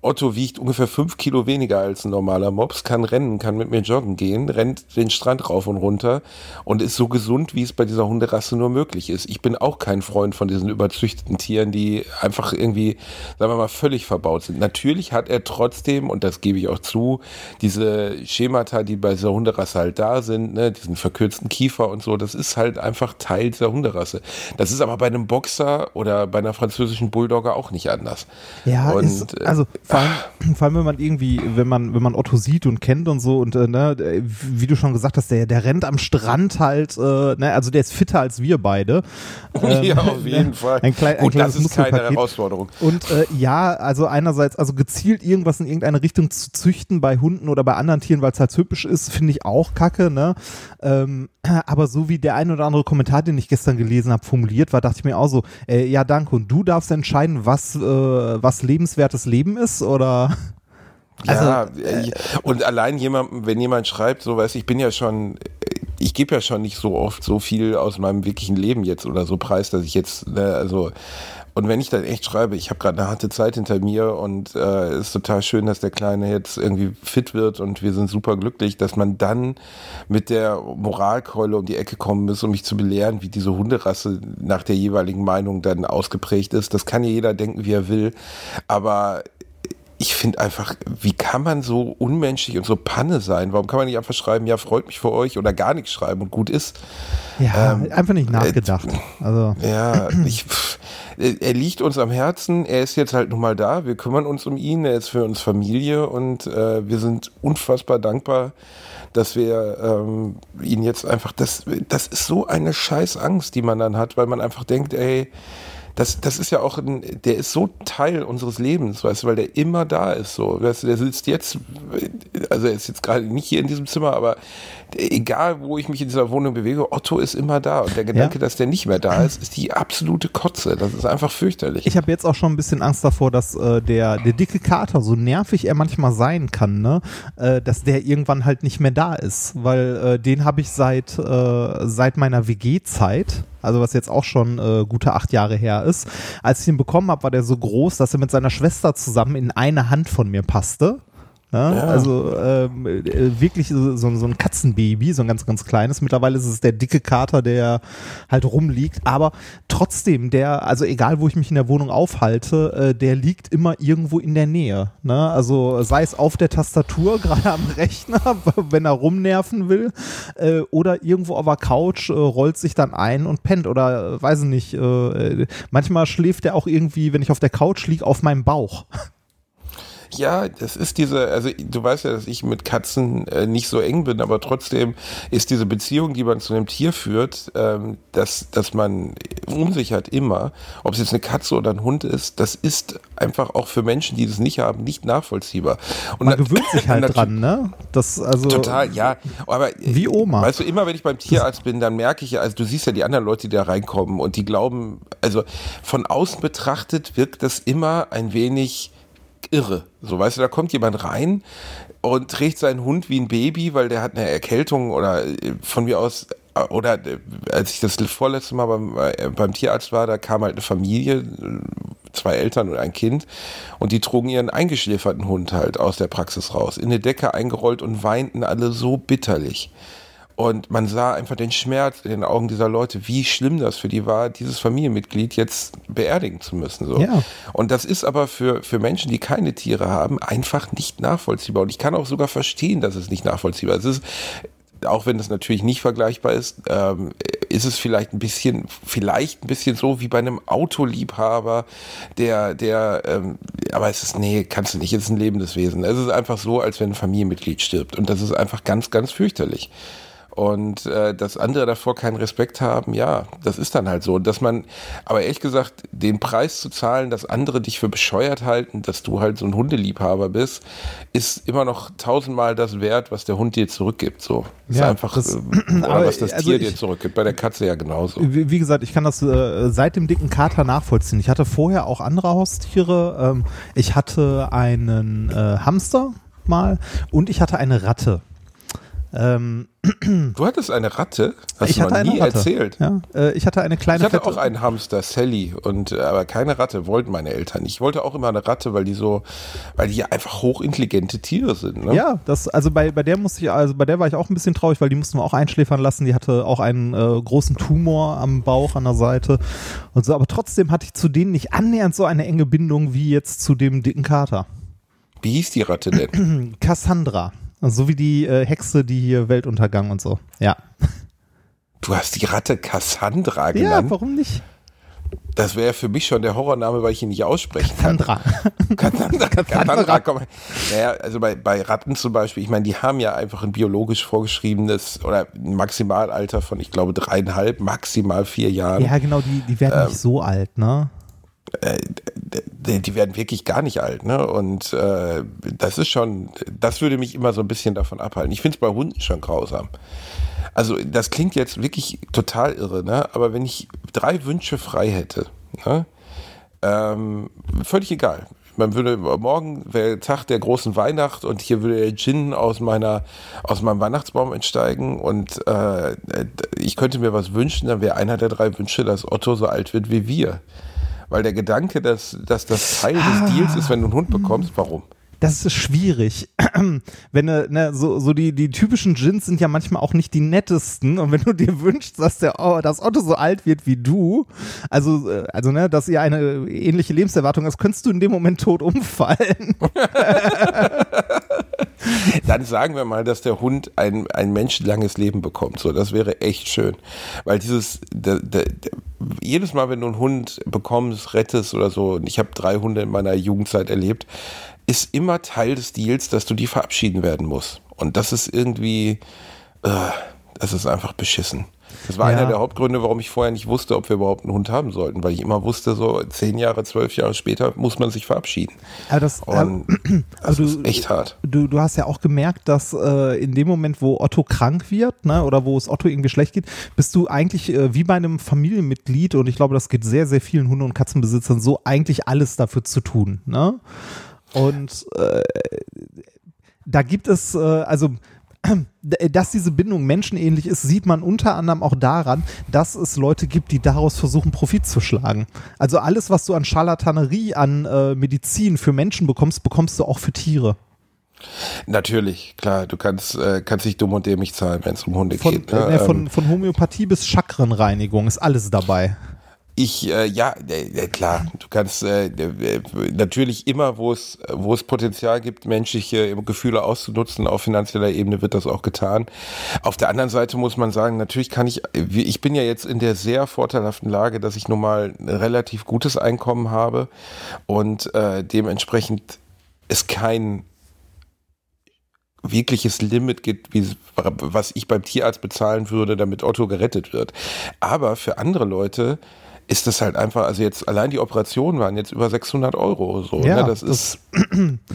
Otto wiegt ungefähr fünf Kilo weniger als ein normaler Mops, kann rennen, kann mit mir joggen gehen, rennt den Strand rauf und runter und ist so gesund, wie es bei dieser Hunderasse nur möglich ist. Ich bin auch kein Freund von diesen überzüchteten Tieren, die einfach irgendwie, sagen wir mal, völlig verbaut sind. Natürlich hat er trotzdem, und das gebe ich auch zu, diese Schemata, die bei dieser Hunderasse halt da sind, ne, diesen verkürzten Kiefer und so, das ist halt einfach Teil dieser Hunderasse. Das ist aber bei einem Boxer oder bei einer französischen Bulldogger auch nicht anders. Ja, und, ist, äh, also vor allem, vor allem, wenn man irgendwie, wenn man, wenn man Otto sieht und kennt und so und äh, ne, wie du schon gesagt hast, der, der rennt am Strand halt, äh, ne, also der ist fitter als wir beide. Ähm, ja, auf jeden ne, Fall. Ein, klein, ein Gut, kleines das ist keine. Herausforderung. Und äh, ja, also einerseits, also gezielt irgendwas in irgendeine Richtung zu züchten bei Hunden oder bei anderen Tieren, weil es halt hübsch ist, finde ich auch kacke, ne? Ähm, aber so wie der ein oder andere Kommentar, den ich gestern gelesen habe, formuliert war, dachte ich mir auch so, äh, ja danke, und du darfst entscheiden, was, äh, was lebenswertes Leben ist oder Also, ja, äh, und allein jemand, wenn jemand schreibt, so weiß ich bin ja schon, ich gebe ja schon nicht so oft so viel aus meinem wirklichen Leben jetzt oder so preis, dass ich jetzt, ne, also und wenn ich dann echt schreibe, ich habe gerade eine harte Zeit hinter mir und äh, ist total schön, dass der Kleine jetzt irgendwie fit wird und wir sind super glücklich, dass man dann mit der Moralkeule um die Ecke kommen muss, um mich zu belehren, wie diese Hunderasse nach der jeweiligen Meinung dann ausgeprägt ist. Das kann ja jeder denken, wie er will, aber ich finde einfach, wie kann man so unmenschlich und so Panne sein? Warum kann man nicht einfach schreiben, ja, freut mich für euch oder gar nichts schreiben und gut ist? ja, Ähm, einfach nicht nachgedacht. Also Ja, ich, pff, er liegt uns am Herzen, er ist jetzt halt nun mal da, wir kümmern uns um ihn, er ist für uns Familie und äh, wir sind unfassbar dankbar, dass wir ähm, ihn jetzt einfach, das, das ist so eine scheiß Angst, die man dann hat, weil man einfach denkt, ey, das, das ist ja auch, ein, der ist so Teil unseres Lebens, weißt du, weil der immer da ist, so, weißt du, der sitzt jetzt, also er ist jetzt gerade nicht hier in diesem Zimmer, aber egal, wo ich mich in dieser Wohnung bewege, Otto ist immer da und der Gedanke, Ja. dass der nicht mehr da ist, ist die absolute Kotze, das ist einfach fürchterlich. ich habe jetzt auch schon ein bisschen Angst davor, dass äh, der, der dicke Kater, so nervig er manchmal sein kann, ne, äh, dass der irgendwann halt nicht mehr da ist. Weil äh, den habe ich seit, äh, seit meiner WG-Zeit. also was jetzt auch schon äh, gute acht Jahre her ist. Als ich ihn bekommen habe, war der so groß, dass er mit seiner Schwester zusammen in eine Hand von mir passte. Ja, Ja. Also ähm, äh, wirklich so, so so ein Katzenbaby, so ein ganz, ganz kleines. Mittlerweile ist es der dicke Kater, der halt rumliegt. Aber trotzdem, der, also egal wo ich mich in der Wohnung aufhalte, äh, der liegt immer irgendwo in der Nähe. Ne? Also sei es auf der Tastatur, gerade am Rechner, wenn er rumnerven will, äh, oder irgendwo auf der Couch, äh, rollt sich dann ein und pennt. Oder äh, weiß ich nicht, äh, manchmal schläft er auch irgendwie, wenn ich auf der Couch liege, auf meinem Bauch. Ja, das ist diese, also du weißt ja, dass ich mit Katzen äh, nicht so eng bin, aber trotzdem ist diese Beziehung, die man zu einem Tier führt, ähm, dass, dass man um sich hat immer, ob es jetzt eine Katze oder ein Hund ist, das ist einfach auch für Menschen, die das nicht haben, nicht nachvollziehbar. Und Man gewöhnt sich halt dran, ne? Das, also, Total, ja. Aber Wie Oma. Weißt du, immer wenn ich beim Tierarzt bin, dann merke ich ja, also du siehst ja die anderen Leute, die da reinkommen und die glauben, also von außen betrachtet wirkt das immer ein wenig irre. So, weißt du, da kommt jemand rein und trägt seinen Hund wie ein Baby, weil der hat eine Erkältung oder äh, von mir aus äh, oder äh, als ich das vorletzte Mal beim, beim Tierarzt war, da kam halt eine Familie, zwei Eltern und ein Kind und die trugen ihren eingeschläferten Hund halt aus der Praxis raus, in eine Decke eingerollt und weinten alle so bitterlich. Und man sah einfach den Schmerz in den Augen dieser Leute, wie schlimm das für die war, dieses Familienmitglied jetzt beerdigen zu müssen. So. Ja. Und das ist aber für, für Menschen, die keine Tiere haben, einfach nicht nachvollziehbar. Und ich kann auch sogar verstehen, dass es nicht nachvollziehbar ist. Es ist auch wenn es natürlich nicht vergleichbar ist, ähm, ist es vielleicht ein bisschen, vielleicht ein bisschen so wie bei einem Autoliebhaber, der, der, ähm, aber es ist, nee, kannst du nicht, es ist ein lebendes Wesen. Es ist einfach so, als wenn ein Familienmitglied stirbt. Und das ist einfach ganz, ganz fürchterlich. Und äh, dass andere davor keinen Respekt haben, ja, das ist dann halt so. Dass man, aber ehrlich gesagt, den Preis zu zahlen, dass andere dich für bescheuert halten, dass du halt so ein Hundeliebhaber bist, ist immer noch tausendmal das wert, was der Hund dir zurückgibt. So. Ist Ja, einfach, das- äh, oder was das also Tier ich- dir zurückgibt. Bei der Katze ja genauso. Wie, wie gesagt, ich kann das äh, seit dem dicken Kater nachvollziehen. Ich hatte vorher auch andere Haustiere. Ähm, ich hatte einen äh, Hamster mal und ich hatte eine Ratte. Ähm, Du hattest eine Ratte, hast ich du hatte nie Ratte. erzählt. Ja, äh, ich hatte eine kleine Ich hatte fette, auch einen Hamster, Sally, und äh, aber keine Ratte, wollten meine Eltern. nicht. Ich wollte auch immer eine Ratte, weil die so, weil die ja einfach hochintelligente Tiere sind. Ne? Ja, das, also bei, bei der musste ich, also bei der war ich auch ein bisschen traurig, weil die mussten wir auch einschläfern lassen. Die hatte auch einen äh, großen Tumor am Bauch an der Seite und so, aber trotzdem hatte ich zu denen nicht annähernd so eine enge Bindung wie jetzt zu dem dicken Kater. Wie hieß die Ratte denn? Cassandra. Also so wie die äh, Hexe, die hier Weltuntergang und so. Ja. Du hast die Ratte Cassandra Ja, genannt. warum nicht? das wäre für mich schon der Horrorname, weil ich ihn nicht aussprechen kann. Cassandra. Cassandra. Cassandra. komm. Naja, also bei, bei Ratten zum Beispiel, ich meine, die haben ja einfach ein biologisch vorgeschriebenes oder ein Maximalalter von, ich glaube, dreieinhalb, maximal vier Jahren. Ja, genau, die, die werden Ähm, nicht so alt, ne? Die, werden wirklich gar nicht alt, ne? Und äh, das ist schon, das würde mich immer so ein bisschen davon abhalten. Ich finde es bei Hunden schon grausam. Also das klingt jetzt wirklich total irre, ne? Aber wenn ich drei Wünsche frei hätte, ne? ähm, völlig egal. Man würde morgen wäre Tag der großen Weihnacht und hier würde der Gin aus meiner aus meinem Weihnachtsbaum entsteigen und äh, ich könnte mir was wünschen, dann wäre einer der drei Wünsche, dass Otto so alt wird wie wir. Weil der Gedanke, dass, dass das Teil des Deals ist, wenn du einen Hund bekommst, warum? Das ist schwierig. wenn du, ne, so, so die, die typischen Gins sind ja manchmal auch nicht die nettesten. Und wenn du dir wünschst, dass der oh, dass Otto so alt wird wie du, also, äh, also ne, dass ihr eine ähnliche Lebenserwartung hast, könntest du in dem Moment tot umfallen. Dann sagen wir mal, dass der Hund ein, ein menschenlanges Leben bekommt. So, das wäre echt schön. Weil dieses, der, der, der, jedes Mal, wenn du einen Hund bekommst, rettest oder so, und ich habe drei Hunde in meiner Jugendzeit erlebt, ist immer Teil des Deals, dass du die verabschieden werden musst. Und das ist irgendwie, äh, das ist einfach beschissen. Das war Ja. einer der Hauptgründe, warum ich vorher nicht wusste, ob wir überhaupt einen Hund haben sollten, weil ich immer wusste, so zehn Jahre, zwölf Jahre später muss man sich verabschieden. Aber das, Und das also ist echt hart. Du, du hast ja auch gemerkt, dass äh, in dem Moment, wo Otto krank wird, ne, oder wo es Otto irgendwie schlecht geht, bist du eigentlich äh, wie bei einem Familienmitglied, und ich glaube, das geht sehr, sehr vielen Hunde- und Katzenbesitzern so, eigentlich alles dafür zu tun. Ne? Und äh, da gibt es, äh, also dass diese Bindung menschenähnlich ist, sieht man unter anderem auch daran, dass es Leute gibt, die daraus versuchen, Profit zu schlagen. Also alles, was du an Scharlatanerie, an äh, Medizin für Menschen bekommst, bekommst du auch für Tiere. Natürlich, klar, du kannst, äh, kannst dich dumm und dämlich zahlen, wenn es um Hunde Von, geht. Ne? äh, von, Ähm, von Homöopathie bis Chakrenreinigung ist alles dabei. Ich, äh, ja, äh, äh, klar, du kannst äh, äh, natürlich immer, wo es, wo es Potenzial gibt, menschliche Gefühle auszunutzen, auf finanzieller Ebene wird das auch getan. Auf der anderen Seite muss man sagen, natürlich kann ich, ich bin ja jetzt in der sehr vorteilhaften Lage, dass ich nun mal ein relativ gutes Einkommen habe und äh, dementsprechend es kein wirkliches Limit gibt, wie, was ich beim Tierarzt bezahlen würde, damit Otto gerettet wird. Aber für andere Leute ist das halt einfach, also jetzt allein die Operationen waren jetzt über 600 Euro so. Ja, ne? das, das- ist,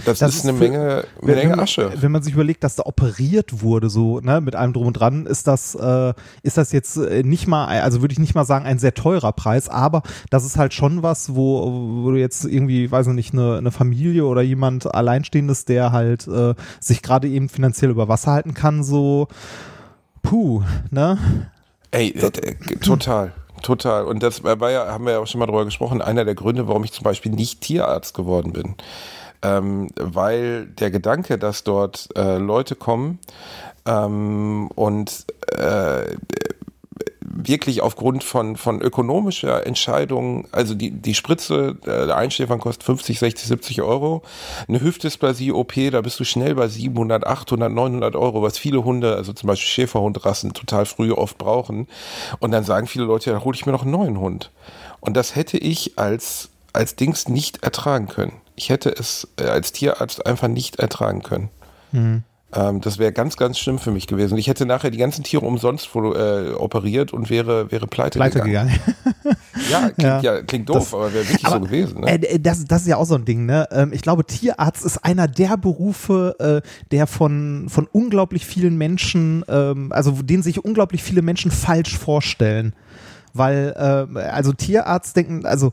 das, das ist eine für- Menge, eine Wenn, Menge wenn, Asche. wenn man sich überlegt, dass da operiert wurde, so ne, mit allem drum und dran, ist das, äh, ist das jetzt äh, nicht mal, also würde ich nicht mal sagen, ein sehr teurer Preis, aber das ist halt schon was, wo, wo du jetzt irgendwie, weiß ich nicht, eine, eine Familie oder jemand Alleinstehendes, der halt äh, sich gerade eben finanziell über Wasser halten kann, so puh, ne? Ey, äh, äh, total. Total. Und das war ja, haben wir ja auch schon mal drüber gesprochen, einer der Gründe, warum ich zum Beispiel nicht Tierarzt geworden bin. Ähm, weil der Gedanke, dass dort äh, Leute kommen ähm, und äh, wirklich aufgrund von, von ökonomischer Entscheidung, also die, die Spritze, äh, der Einschläfern kostet 50, 60, 70 Euro. Eine Hüftdysplasie-OP, da bist du schnell bei 700, 800, 900 Euro, was viele Hunde, also zum Beispiel Schäferhundrassen, total früh oft brauchen. Und dann sagen viele Leute, dann hole ich mir noch einen neuen Hund. Und das hätte ich als, als Dings nicht ertragen können. Ich hätte es äh, als Tierarzt einfach nicht ertragen können. Ähm, das wäre ganz, ganz schlimm für mich gewesen. Ich hätte nachher die ganzen Tiere umsonst äh, operiert und wäre, wäre pleite, Pleite gegangen. gegangen. Ja, klingt, Ja. ja. klingt doof, Das- aber wäre wirklich so gewesen. Ne? Äh, das, das ist ja auch so ein Ding, ne? Ähm, ich glaube, Tierarzt ist einer der Berufe, äh, der von, von unglaublich vielen Menschen, ähm, also den sich unglaublich viele Menschen falsch vorstellen. Weil, äh, also Tierarzt denken, also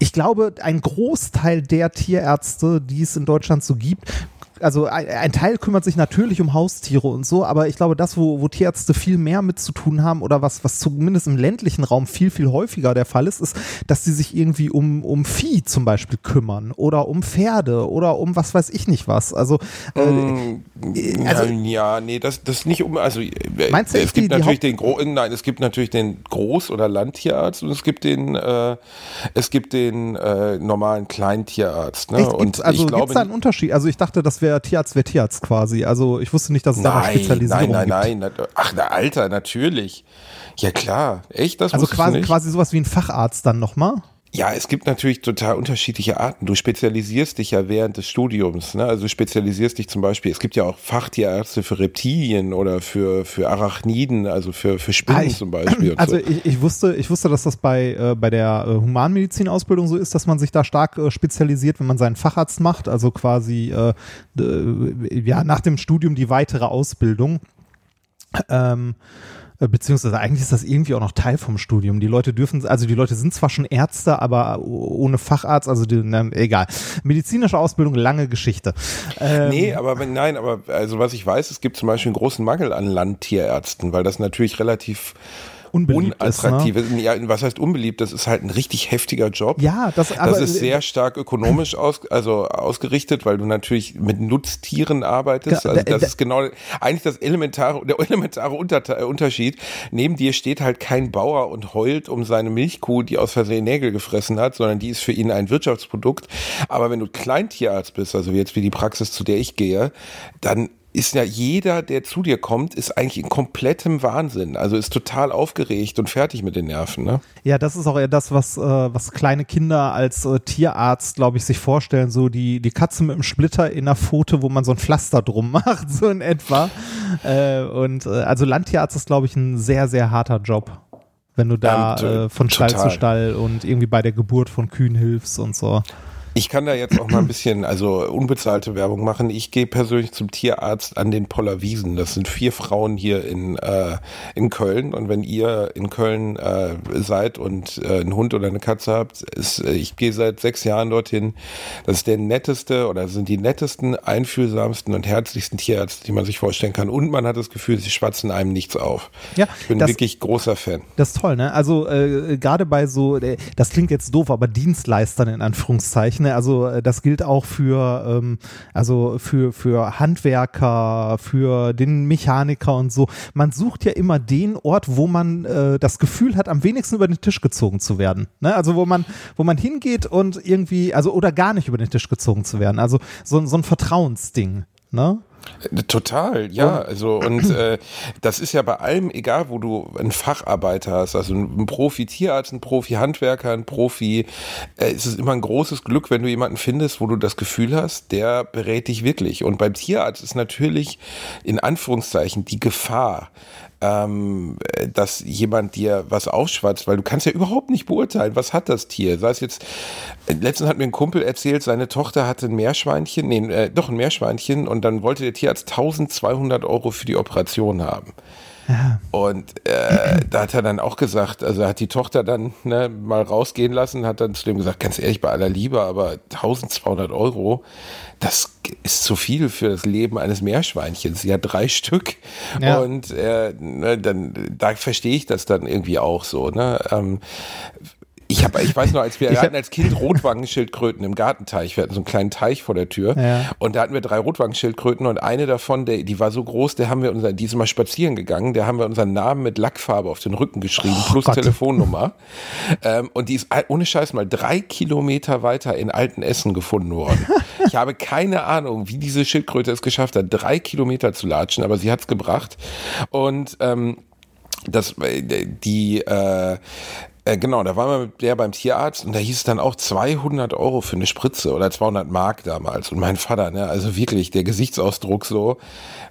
ich glaube, ein Großteil der Tierärzte, die es in Deutschland so gibt, also ein, ein Teil kümmert sich natürlich um Haustiere und so, aber ich glaube, das, wo, wo Tierärzte viel mehr mit zu tun haben oder was, was zumindest im ländlichen Raum viel, viel häufiger der Fall ist, ist, dass sie sich irgendwie um, um Vieh zum Beispiel kümmern oder um Pferde oder um was weiß ich nicht was. Also, äh, also- ja, nee, das, das nicht um, also äh, Meinst du es gibt die- die natürlich Haupt- den Gro nein, es gibt natürlich den Groß- oder Landtierarzt und es gibt den, äh, es gibt den äh, normalen Kleintierarzt. Ne? echt, und also gibt es da einen Unterschied? Also ich dachte, das wäre Tierarzt, wäre Tierarzt quasi. Also ich wusste nicht, dass es da eine nein, Spezialisierung nein, nein, gibt. nein, na- ach, na, Alter, natürlich. Ja klar, echt, das Also quasi, quasi sowas wie ein Facharzt dann nochmal. Ja, es gibt natürlich total unterschiedliche Arten. Du spezialisierst dich ja während des Studiums. Ne? Also du spezialisierst dich zum Beispiel, es gibt ja auch Fachtierärzte für Reptilien oder für, für Arachniden, also für, für Spinnen Ah, ich- zum Beispiel. Also so. ich, ich wusste, ich wusste, dass das bei, äh, bei der äh, Humanmedizin-Ausbildung so ist, dass man sich da stark äh, spezialisiert, wenn man seinen Facharzt macht, also quasi äh, ja nach dem Studium die weitere Ausbildung. Ähm, äh, beziehungsweise eigentlich ist das irgendwie auch noch Teil vom Studium. Die Leute dürfen, also die Leute sind zwar schon Ärzte, aber ohne Facharzt, also die, na, egal. Medizinische Ausbildung, lange Geschichte. Ähm, Nee, aber wenn, nein, aber also was ich weiß, es gibt zum Beispiel einen großen Mangel an Landtierärzten, weil das natürlich relativ Unbeliebt ist, ne? unattraktiv ist. Ja, was heißt unbeliebt? Das ist halt ein richtig heftiger Job. Ja, das, aber, das ist sehr stark ökonomisch aus, also ausgerichtet, weil du natürlich mit Nutztieren arbeitest. Ja, Also da- das da- ist genau eigentlich das elementare, der elementare Unterte- äh, Unterschied. Neben dir steht halt kein Bauer und heult um seine Milchkuh, die aus Versehen Nägel gefressen hat, sondern die ist für ihn ein Wirtschaftsprodukt. Aber wenn du Kleintierarzt bist, also jetzt wie die Praxis, zu der ich gehe, dann ist ja jeder, der zu dir kommt, ist eigentlich in komplettem Wahnsinn. Also ist total aufgeregt und fertig mit den Nerven. Ne? Ja, das ist auch eher das, was, äh, was kleine Kinder als äh, Tierarzt, glaube ich, sich vorstellen. So die, die Katze mit dem Splitter in der Pfote, wo man so ein Pflaster drum macht, so in etwa. Äh, und äh, also Landtierarzt ist, glaube ich, ein sehr, sehr harter Job. Wenn du da Ähm, t- äh, von Stall total. zu Stall und irgendwie bei der Geburt von Kühen hilfst und so. Ich kann da jetzt auch mal ein bisschen, also unbezahlte Werbung machen. Ich gehe persönlich zum Tierarzt an den Poller Wiesen. Das sind vier Frauen hier in, äh, in Köln. Und wenn ihr in Köln äh, seid und äh, einen Hund oder eine Katze habt, ist, äh, ich gehe seit sechs Jahren dorthin. Das ist der netteste oder sind die nettesten, einfühlsamsten und herzlichsten Tierärzte, die man sich vorstellen kann. Und man hat das Gefühl, sie schwatzen einem nichts auf. Ja, ich bin das- wirklich großer Fan. Das ist toll, ne? Also äh, gerade bei so, äh, das klingt jetzt doof, aber Dienstleistern in Anführungszeichen. Ne? Also äh, das gilt auch für, ähm, also für für Handwerker, für den Mechaniker und so. Man sucht ja immer den Ort, wo man äh, das Gefühl hat, am wenigsten über den Tisch gezogen zu werden. Ne? Also wo man, wo man hingeht und irgendwie, also oder gar nicht über den Tisch gezogen zu werden. Also so, so ein Vertrauensding. Ne? Total, ja. Also und äh, das ist ja bei allem, egal wo du einen Facharbeiter hast, also ein Profi Tierarzt, ein Profi Handwerker, ein Profi, äh, ist es immer ein großes Glück, wenn du jemanden findest, wo du das Gefühl hast, der berät dich wirklich. Und beim Tierarzt ist natürlich in Anführungszeichen die Gefahr, ähm, äh, dass jemand dir was aufschwatzt, weil du kannst ja überhaupt nicht beurteilen, was hat das Tier. Sei es jetzt, letztens hat mir ein Kumpel erzählt, seine Tochter hatte ein Meerschweinchen, nee, äh, doch ein Meerschweinchen und dann wollte der Tierarzt 1200 Euro für die Operation haben. Und äh, da hat er dann auch gesagt, also hat die Tochter dann ne, mal rausgehen lassen, hat dann zu dem gesagt, ganz ehrlich, bei aller Liebe, aber 1200 Euro, das ist zu viel für das Leben eines Meerschweinchens. Sie hat drei Stück Ja. und äh, ne, dann da verstehe ich das dann irgendwie auch so. Ne? Ähm, ich habe, ich weiß noch, als wir, wir hatten als Kind Rotwangenschildkröten im Gartenteich. Wir hatten so einen kleinen Teich vor der Tür. Ja. Und da hatten wir drei Rotwangenschildkröten und eine davon, der, die war so groß, der haben wir unser, die ist mal spazieren gegangen, der haben wir unseren Namen mit Lackfarbe auf den Rücken geschrieben, plus Oh Gott. Telefonnummer. ähm, und die ist all- ohne Scheiß mal drei Kilometer weiter in Altenessen gefunden worden. ich habe keine Ahnung, wie diese Schildkröte es geschafft hat, drei Kilometer zu latschen, aber sie hat's gebracht. Und ähm, das, äh, die, äh, äh, genau, da waren wir mit der beim Tierarzt und da hieß es dann auch 200 Euro für eine Spritze oder 200 Mark damals. Und mein Vater, ne, also wirklich der Gesichtsausdruck so,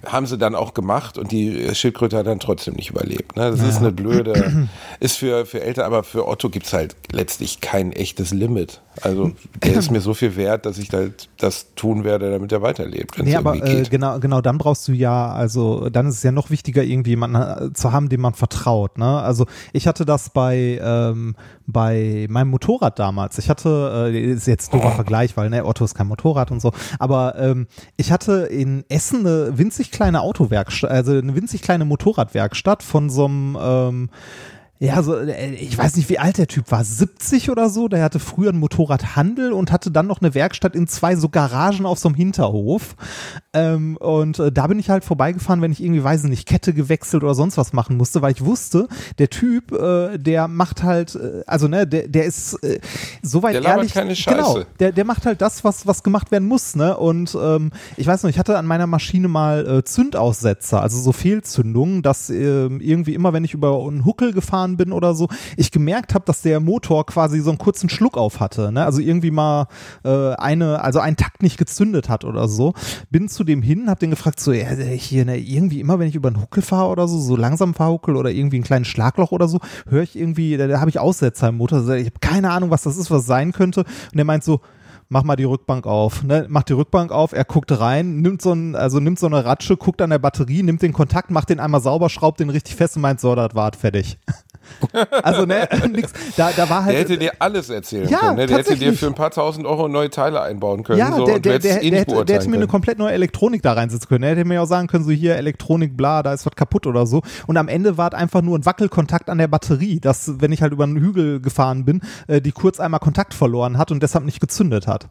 haben sie dann auch gemacht und die Schildkröte hat dann trotzdem nicht überlebt. Ne? Das ist eine blöde, ist für, für Eltern, aber für Otto gibt's halt letztlich kein echtes Limit. Also der ist mir so viel wert, dass ich halt das tun werde, damit er weiterlebt, es Nee, aber äh, genau, genau, dann brauchst du ja, also dann ist es ja noch wichtiger, irgendwie jemanden äh, zu haben, dem man vertraut. Ne? Also ich hatte das bei, ähm, bei meinem Motorrad damals. Ich hatte, äh, ist jetzt ein doofer Vergleich, weil ne, Otto ist kein Motorrad und so, aber ähm, ich hatte in Essen eine winzig kleine Autowerkstatt, also eine winzig kleine Motorradwerkstatt von so einem ähm, ja, so, äh, ich weiß nicht, wie alt der Typ war, 70 oder so. Der hatte früher einen Motorradhandel und hatte dann noch eine Werkstatt in zwei so Garagen auf so einem Hinterhof. Ähm, und äh, da bin ich halt vorbeigefahren, wenn ich irgendwie, weiß ich nicht, Kette gewechselt oder sonst was machen musste, weil ich wusste, der Typ, äh, der macht halt, äh, also ne, der, der ist äh, soweit Der ehrlich. keine Scheiße. Genau, der, der macht halt das, was, was gemacht werden muss, ne? Und ähm, ich weiß noch, ich hatte an meiner Maschine mal äh, Zündaussetzer, also so Fehlzündungen, dass ähm, irgendwie immer, wenn ich über einen Huckel gefahren bin oder so, ich gemerkt habe, dass der Motor quasi so einen kurzen Schluck auf hatte, ne? Also irgendwie mal äh, eine, also einen Takt nicht gezündet hat oder so. Bin zu dem hin, hab den gefragt, so, ja, hier, ne, irgendwie immer, wenn ich über einen Huckel fahre oder so, so langsam Fahrhuckel oder irgendwie ein kleines Schlagloch oder so, höre ich irgendwie, da, da habe ich Aussetzer im Motor. Ich habe keine Ahnung, was das ist, was sein könnte. Und der meint so, mach mal die Rückbank auf. Ne? Macht die Rückbank auf, er guckt rein, nimmt so, ein, also nimmt so eine Ratsche, guckt an der Batterie, nimmt den Kontakt, macht den einmal sauber, schraubt den richtig fest und meint, so, das war fertig. Also, ne, nix, da, da war halt. Der hätte dir alles erzählen Ja, können. Ne? Der hätte dir für ein paar tausend Euro neue Teile einbauen können. ja, so, der, der, der, eh der, hätte, der hätte mir eine komplett neue Elektronik da reinsetzen können. Der hätte mir ja auch sagen können, so hier Elektronik, bla, da ist was kaputt oder so. Und am Ende war es einfach nur ein Wackelkontakt an der Batterie, dass, wenn ich halt über einen Hügel gefahren bin, äh, die kurz einmal Kontakt verloren hat und deshalb nicht gezündet hat.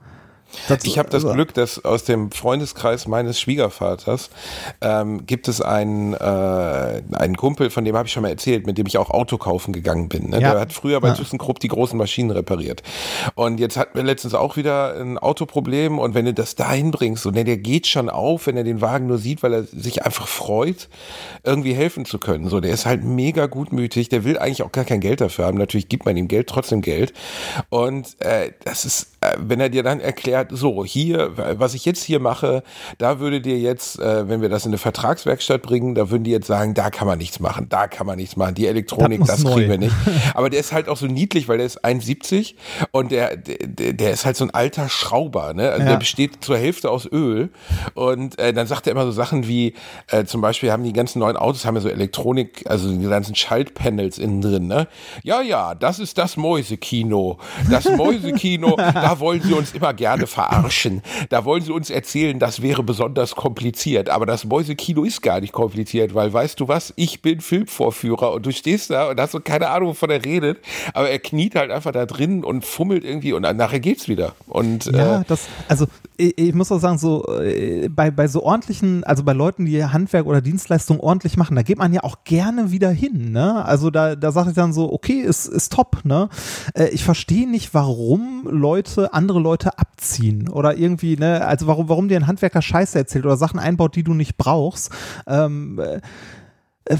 Das, Ich habe das also, Glück, dass aus dem Freundeskreis meines Schwiegervaters ähm, gibt es einen, äh, einen Kumpel, von dem habe ich schon mal erzählt, mit dem ich auch Auto kaufen gegangen bin. Ne? Ja. Der hat früher bei Ja. ThyssenKrupp die großen Maschinen repariert. Und jetzt hatten wir letztens auch wieder ein Autoproblem und wenn du das dahin bringst, so, ne, der geht schon auf, wenn er den Wagen nur sieht, weil er sich einfach freut, irgendwie helfen zu können. So, der ist halt mega gutmütig, der will eigentlich auch gar kein Geld dafür haben. Natürlich gibt man ihm Geld, trotzdem Geld. Und äh, das ist, äh, wenn er dir dann erklärt, erklärt, so, hier, was ich jetzt hier mache, da würde dir jetzt, äh, wenn wir das in eine Vertragswerkstatt bringen, da würden die jetzt sagen, da kann man nichts machen, da kann man nichts machen, die Elektronik, Das das, kriegen neu. wir nicht. Aber der ist halt auch so niedlich, weil der ist 1,70 und der, der, der ist halt so ein alter Schrauber, ne? Also Ja. der besteht zur Hälfte aus Öl und äh, dann sagt er immer so Sachen wie, äh, zum Beispiel haben die ganzen neuen Autos haben ja so Elektronik, also die ganzen Schaltpanels innen drin, ne? Ja, ja, das ist das Mäusekino. Das Mäusekino, da wollen sie uns immer gerne verarschen. Da wollen sie uns erzählen, das wäre besonders kompliziert. Aber das Mäusekino ist gar nicht kompliziert, weil weißt du was? Ich bin Filmvorführer und du stehst da und hast so keine Ahnung, wovon er redet. Aber er kniet halt einfach da drin und fummelt irgendwie und nachher geht's wieder. Und Ja, äh, das, also ich, ich muss auch sagen, so äh, bei, bei so ordentlichen, also bei Leuten, die Handwerk oder Dienstleistung ordentlich machen, da geht man ja auch gerne wieder hin, ne? Also da, da sage ich dann so, okay, ist, ist top, ne? Äh, ich verstehe nicht, warum Leute andere Leute abziehen oder irgendwie, ne, also warum, warum dir ein Handwerker Scheiße erzählt oder Sachen einbaut, die du nicht brauchst. Ähm, äh, äh,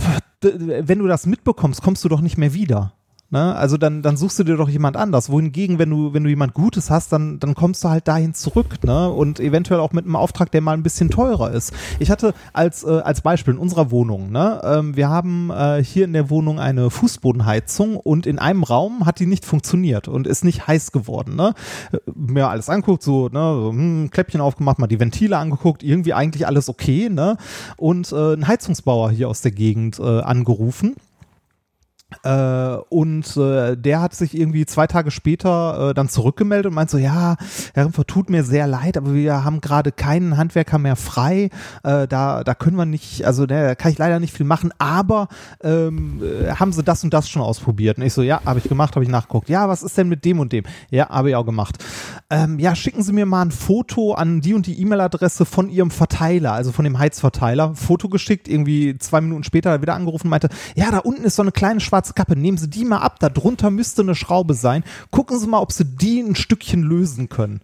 wenn du das mitbekommst, kommst du doch nicht mehr wieder. Ne? Also dann, dann suchst du dir doch jemand anders. Wohingegen, wenn du, wenn du jemand Gutes hast, dann, dann kommst du halt dahin zurück, ne? Und eventuell auch mit einem Auftrag, der mal ein bisschen teurer ist. Ich hatte als, äh, als Beispiel in unserer Wohnung, ne, ähm, wir haben äh, hier in der Wohnung eine Fußbodenheizung und in einem Raum hat die nicht funktioniert und ist nicht heiß geworden, ne? Äh, Mir alles anguckt, so, ne, hm, Kläppchen aufgemacht, mal die Ventile angeguckt, irgendwie eigentlich alles okay, ne? Und äh, ein Heizungsbauer hier aus der Gegend äh, angerufen. Äh, und äh, der hat sich irgendwie zwei Tage später äh, dann zurückgemeldet und meint so, ja, Herr Rimpfer, tut mir sehr leid, aber wir haben gerade keinen Handwerker mehr frei. Äh, da, da können wir nicht, also ne, da kann ich leider nicht viel machen, aber ähm, äh, haben sie das und das schon ausprobiert? Und ich so, ja, habe ich gemacht, habe ich nachgeguckt. Ja, was ist denn mit dem und dem? Ja, habe ich auch gemacht. Ähm, ja, schicken Sie mir mal ein Foto an die und die E-Mail-Adresse von Ihrem Verteiler, also von dem Heizverteiler. Foto geschickt, irgendwie zwei Minuten später wieder angerufen meinte, ja, da unten ist so eine kleine schwarze Kappe, nehmen Sie die mal ab, da drunter müsste eine Schraube sein. Gucken Sie mal, ob Sie die ein Stückchen lösen können.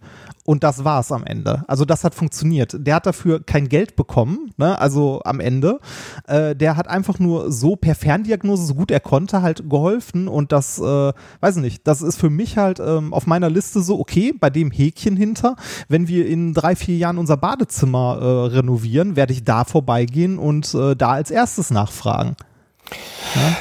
Und das war's am Ende. Also das hat funktioniert. Der hat dafür kein Geld bekommen, ne? also am Ende. Äh, der hat einfach nur so per Ferndiagnose, so gut er konnte, halt geholfen. Und das, äh, weiß ich nicht, das ist für mich halt ähm, auf meiner Liste so, okay, bei dem Häkchen hinter, wenn wir in drei, vier Jahren unser Badezimmer äh, renovieren, werde ich da vorbeigehen und äh, da als erstes nachfragen.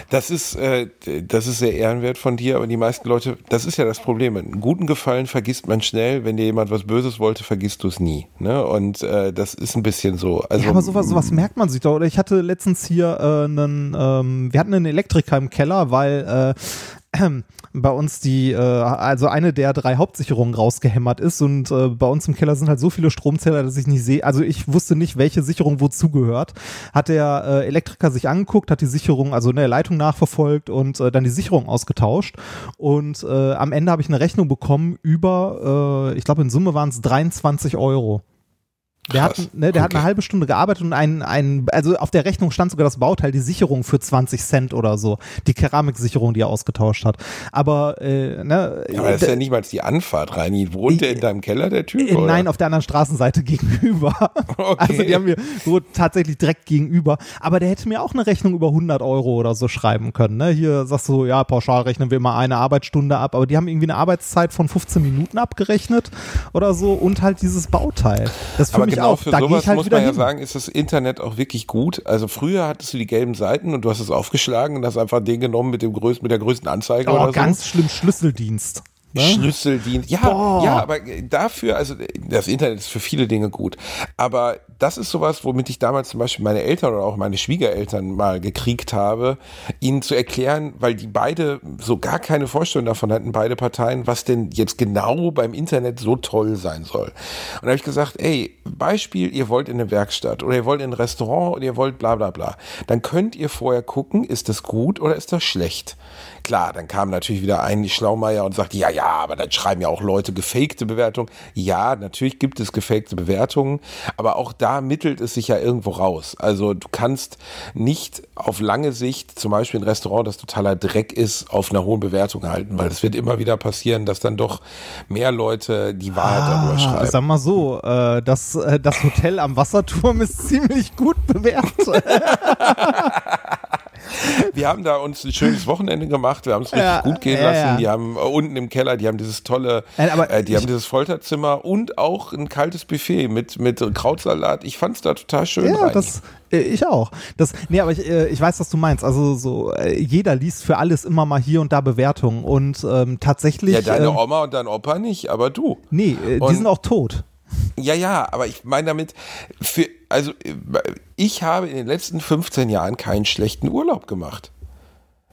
Das ist, äh, das ist sehr ehrenwert von dir, aber die meisten Leute, das ist ja das Problem. Einen guten Gefallen vergisst man schnell, wenn dir jemand was Böses wollte, vergisst du es nie. Ne? Und äh, das ist ein bisschen so. Also, ja, aber sowas, sowas merkt man sich doch. Oder ich hatte letztens hier äh, einen, ähm, wir hatten einen Elektriker im Keller, weil äh, bei uns die, äh, also eine der drei Hauptsicherungen rausgehämmert ist und äh, bei uns im Keller sind halt so viele Stromzähler, dass ich nicht sehe, also ich wusste nicht, welche Sicherung wozu gehört. Hat der äh, Elektriker sich angeguckt, hat die Sicherung, also eine Leitung nachverfolgt und äh, dann die Sicherung ausgetauscht und äh, am Ende habe ich eine Rechnung bekommen über, äh, ich glaube in Summe waren es 23 Euro. Der, Krass. hat, ne, der hat Okay. eine halbe Stunde gearbeitet und ein, ein, also auf der Rechnung stand sogar das Bauteil, die Sicherung für 20 Cent oder so. Die Keramiksicherung, die er ausgetauscht hat. Aber, äh, ne, Ja, aber das ist ja nicht mal die Anfahrt, Reini. Wohnt der in deinem Keller, der Typ? äh, oder? Nein, auf der anderen Straßenseite gegenüber. Okay. Also die haben mir so tatsächlich direkt gegenüber. Aber der hätte mir auch eine Rechnung über 100 Euro oder so schreiben können. Ne? Hier sagst du, ja, pauschal rechnen wir mal eine Arbeitsstunde ab. Aber die haben irgendwie eine Arbeitszeit von 15 Minuten abgerechnet oder so und halt dieses Bauteil. Das ist für Aber mich genau auch, für da sowas halt muss man ja hin. sagen, ist das Internet auch wirklich gut. Also früher hattest du die gelben Seiten und du hast es aufgeschlagen und hast einfach den genommen mit dem größten, mit der größten Anzeige Oh, oder so. ganz schlimm, Schlüsseldienst. Ne? Schlüsseldienst. Ja, Boah. ja, aber dafür, also das Internet ist für viele Dinge gut. Aber das ist sowas, womit ich damals zum Beispiel meine Eltern oder auch meine Schwiegereltern mal gekriegt habe, ihnen zu erklären, weil die beide so gar keine Vorstellung davon hatten, beide Parteien, was denn jetzt genau beim Internet so toll sein soll. Und da habe ich gesagt, ey, Beispiel, ihr wollt in eine Werkstatt oder ihr wollt in ein Restaurant oder ihr wollt bla bla bla. Dann könnt ihr vorher gucken, ist das gut oder ist das schlecht. Klar, dann kam natürlich wieder ein Schlaumeier und sagte, ja, ja, aber dann schreiben ja auch Leute gefakte Bewertungen. Ja, natürlich gibt es gefakte Bewertungen, aber auch da mittelt es sich ja irgendwo raus. Also du kannst nicht auf lange Sicht zum Beispiel ein Restaurant, das totaler Dreck ist, auf einer hohen Bewertung halten, weil es wird immer wieder passieren, dass dann doch mehr Leute die Wahrheit darüber Ah, schreiben. sag mal so, äh, das, äh, das Hotel am Wasserturm ist ziemlich gut bewertet. wir haben da uns ein schönes Wochenende gemacht, wir haben es richtig Ja, gut gehen ja, lassen. Die haben äh, unten im Keller, die haben dieses tolle, äh, die haben dieses Folterzimmer und auch ein kaltes Buffet mit, mit Krautsalat. Ich fand es da total schön. Ja, rein. das, äh, ich auch. Das, nee, aber ich, äh, ich weiß, was du meinst. Also so, äh, jeder liest für alles immer mal hier und da Bewertungen und ähm, tatsächlich. ja, deine ähm, Oma und dein Opa nicht, aber du. Nee, äh, die Und- sind auch tot. Ja, ja, aber ich meine damit, für, also ich habe in den letzten 15 Jahren keinen schlechten Urlaub gemacht.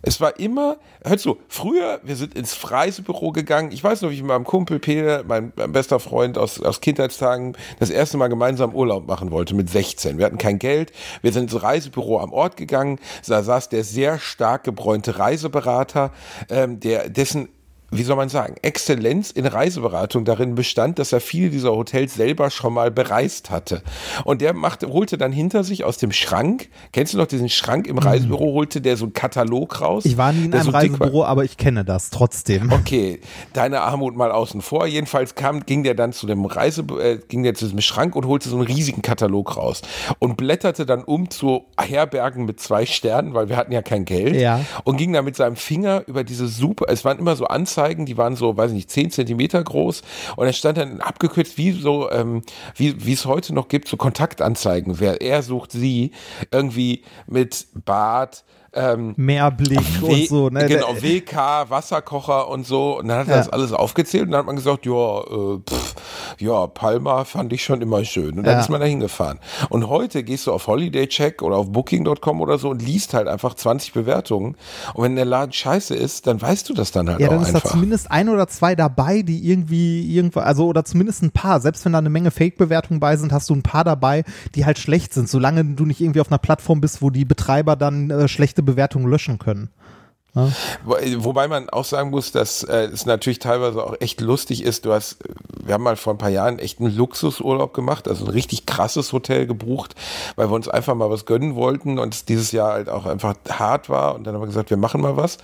Es war immer, hör zu, früher, wir sind ins Reisebüro gegangen. Ich weiß noch, wie ich mit meinem Kumpel Peter, mein, mein bester Freund aus, aus Kindheitstagen, das erste Mal gemeinsam Urlaub machen wollte mit 16. Wir hatten kein Geld. Wir sind ins Reisebüro am Ort gegangen. Da saß der sehr stark gebräunte Reiseberater, ähm, der, dessen wie soll man sagen, Exzellenz in Reiseberatung darin bestand, dass er viele dieser Hotels selber schon mal bereist hatte. Und der machte, holte dann hinter sich aus dem Schrank, kennst du noch diesen Schrank im Reisebüro, holte der so einen Katalog raus. Ich war nie in einem so. Reisebüro, aber ich kenne das trotzdem. Okay, deine Armut mal außen vor. Jedenfalls kam, ging der dann zu dem Reise, äh, ging der zu diesem Schrank und holte so einen riesigen Katalog raus und blätterte dann um zu Herbergen mit zwei Sternen, weil wir hatten ja kein Geld. Ja. Und ging dann mit seinem Finger über diese super, es waren immer so Anzeigen, die waren so, weiß ich nicht, 10 Zentimeter groß und er stand dann abgekürzt wie so, ähm, wie es heute noch gibt, so Kontaktanzeigen. Wer er sucht sie irgendwie mit Bart, ähm, Mehrblick W- und so. Ne? Genau, WK, Wasserkocher und so. Und dann hat er Ja. das alles aufgezählt und dann hat man gesagt, ja, äh, ja, Palma fand ich schon immer schön. Und dann Ja. ist man da hingefahren. Und heute gehst du auf Holiday Check oder auf Booking.com oder so und liest halt einfach 20 Bewertungen. Und wenn der Laden scheiße ist, dann weißt du das dann halt Ja, auch dann ist da einfach. zumindest ein oder zwei dabei, die irgendwie irgendwo, also oder zumindest ein paar. Selbst wenn da eine Menge Fake-Bewertungen bei sind, hast du ein paar dabei, die halt schlecht sind, solange du nicht irgendwie auf einer Plattform bist, wo die Betreiber dann äh, schlechte Bewertungen löschen können. Wo- Wobei man auch sagen muss, dass äh, es natürlich teilweise auch echt lustig ist. Du hast, wir haben mal vor ein paar Jahren echt einen Luxusurlaub gemacht, also ein richtig krasses Hotel gebucht, weil wir uns einfach mal was gönnen wollten und es dieses Jahr halt auch einfach hart war. Und dann haben wir gesagt, wir machen mal was.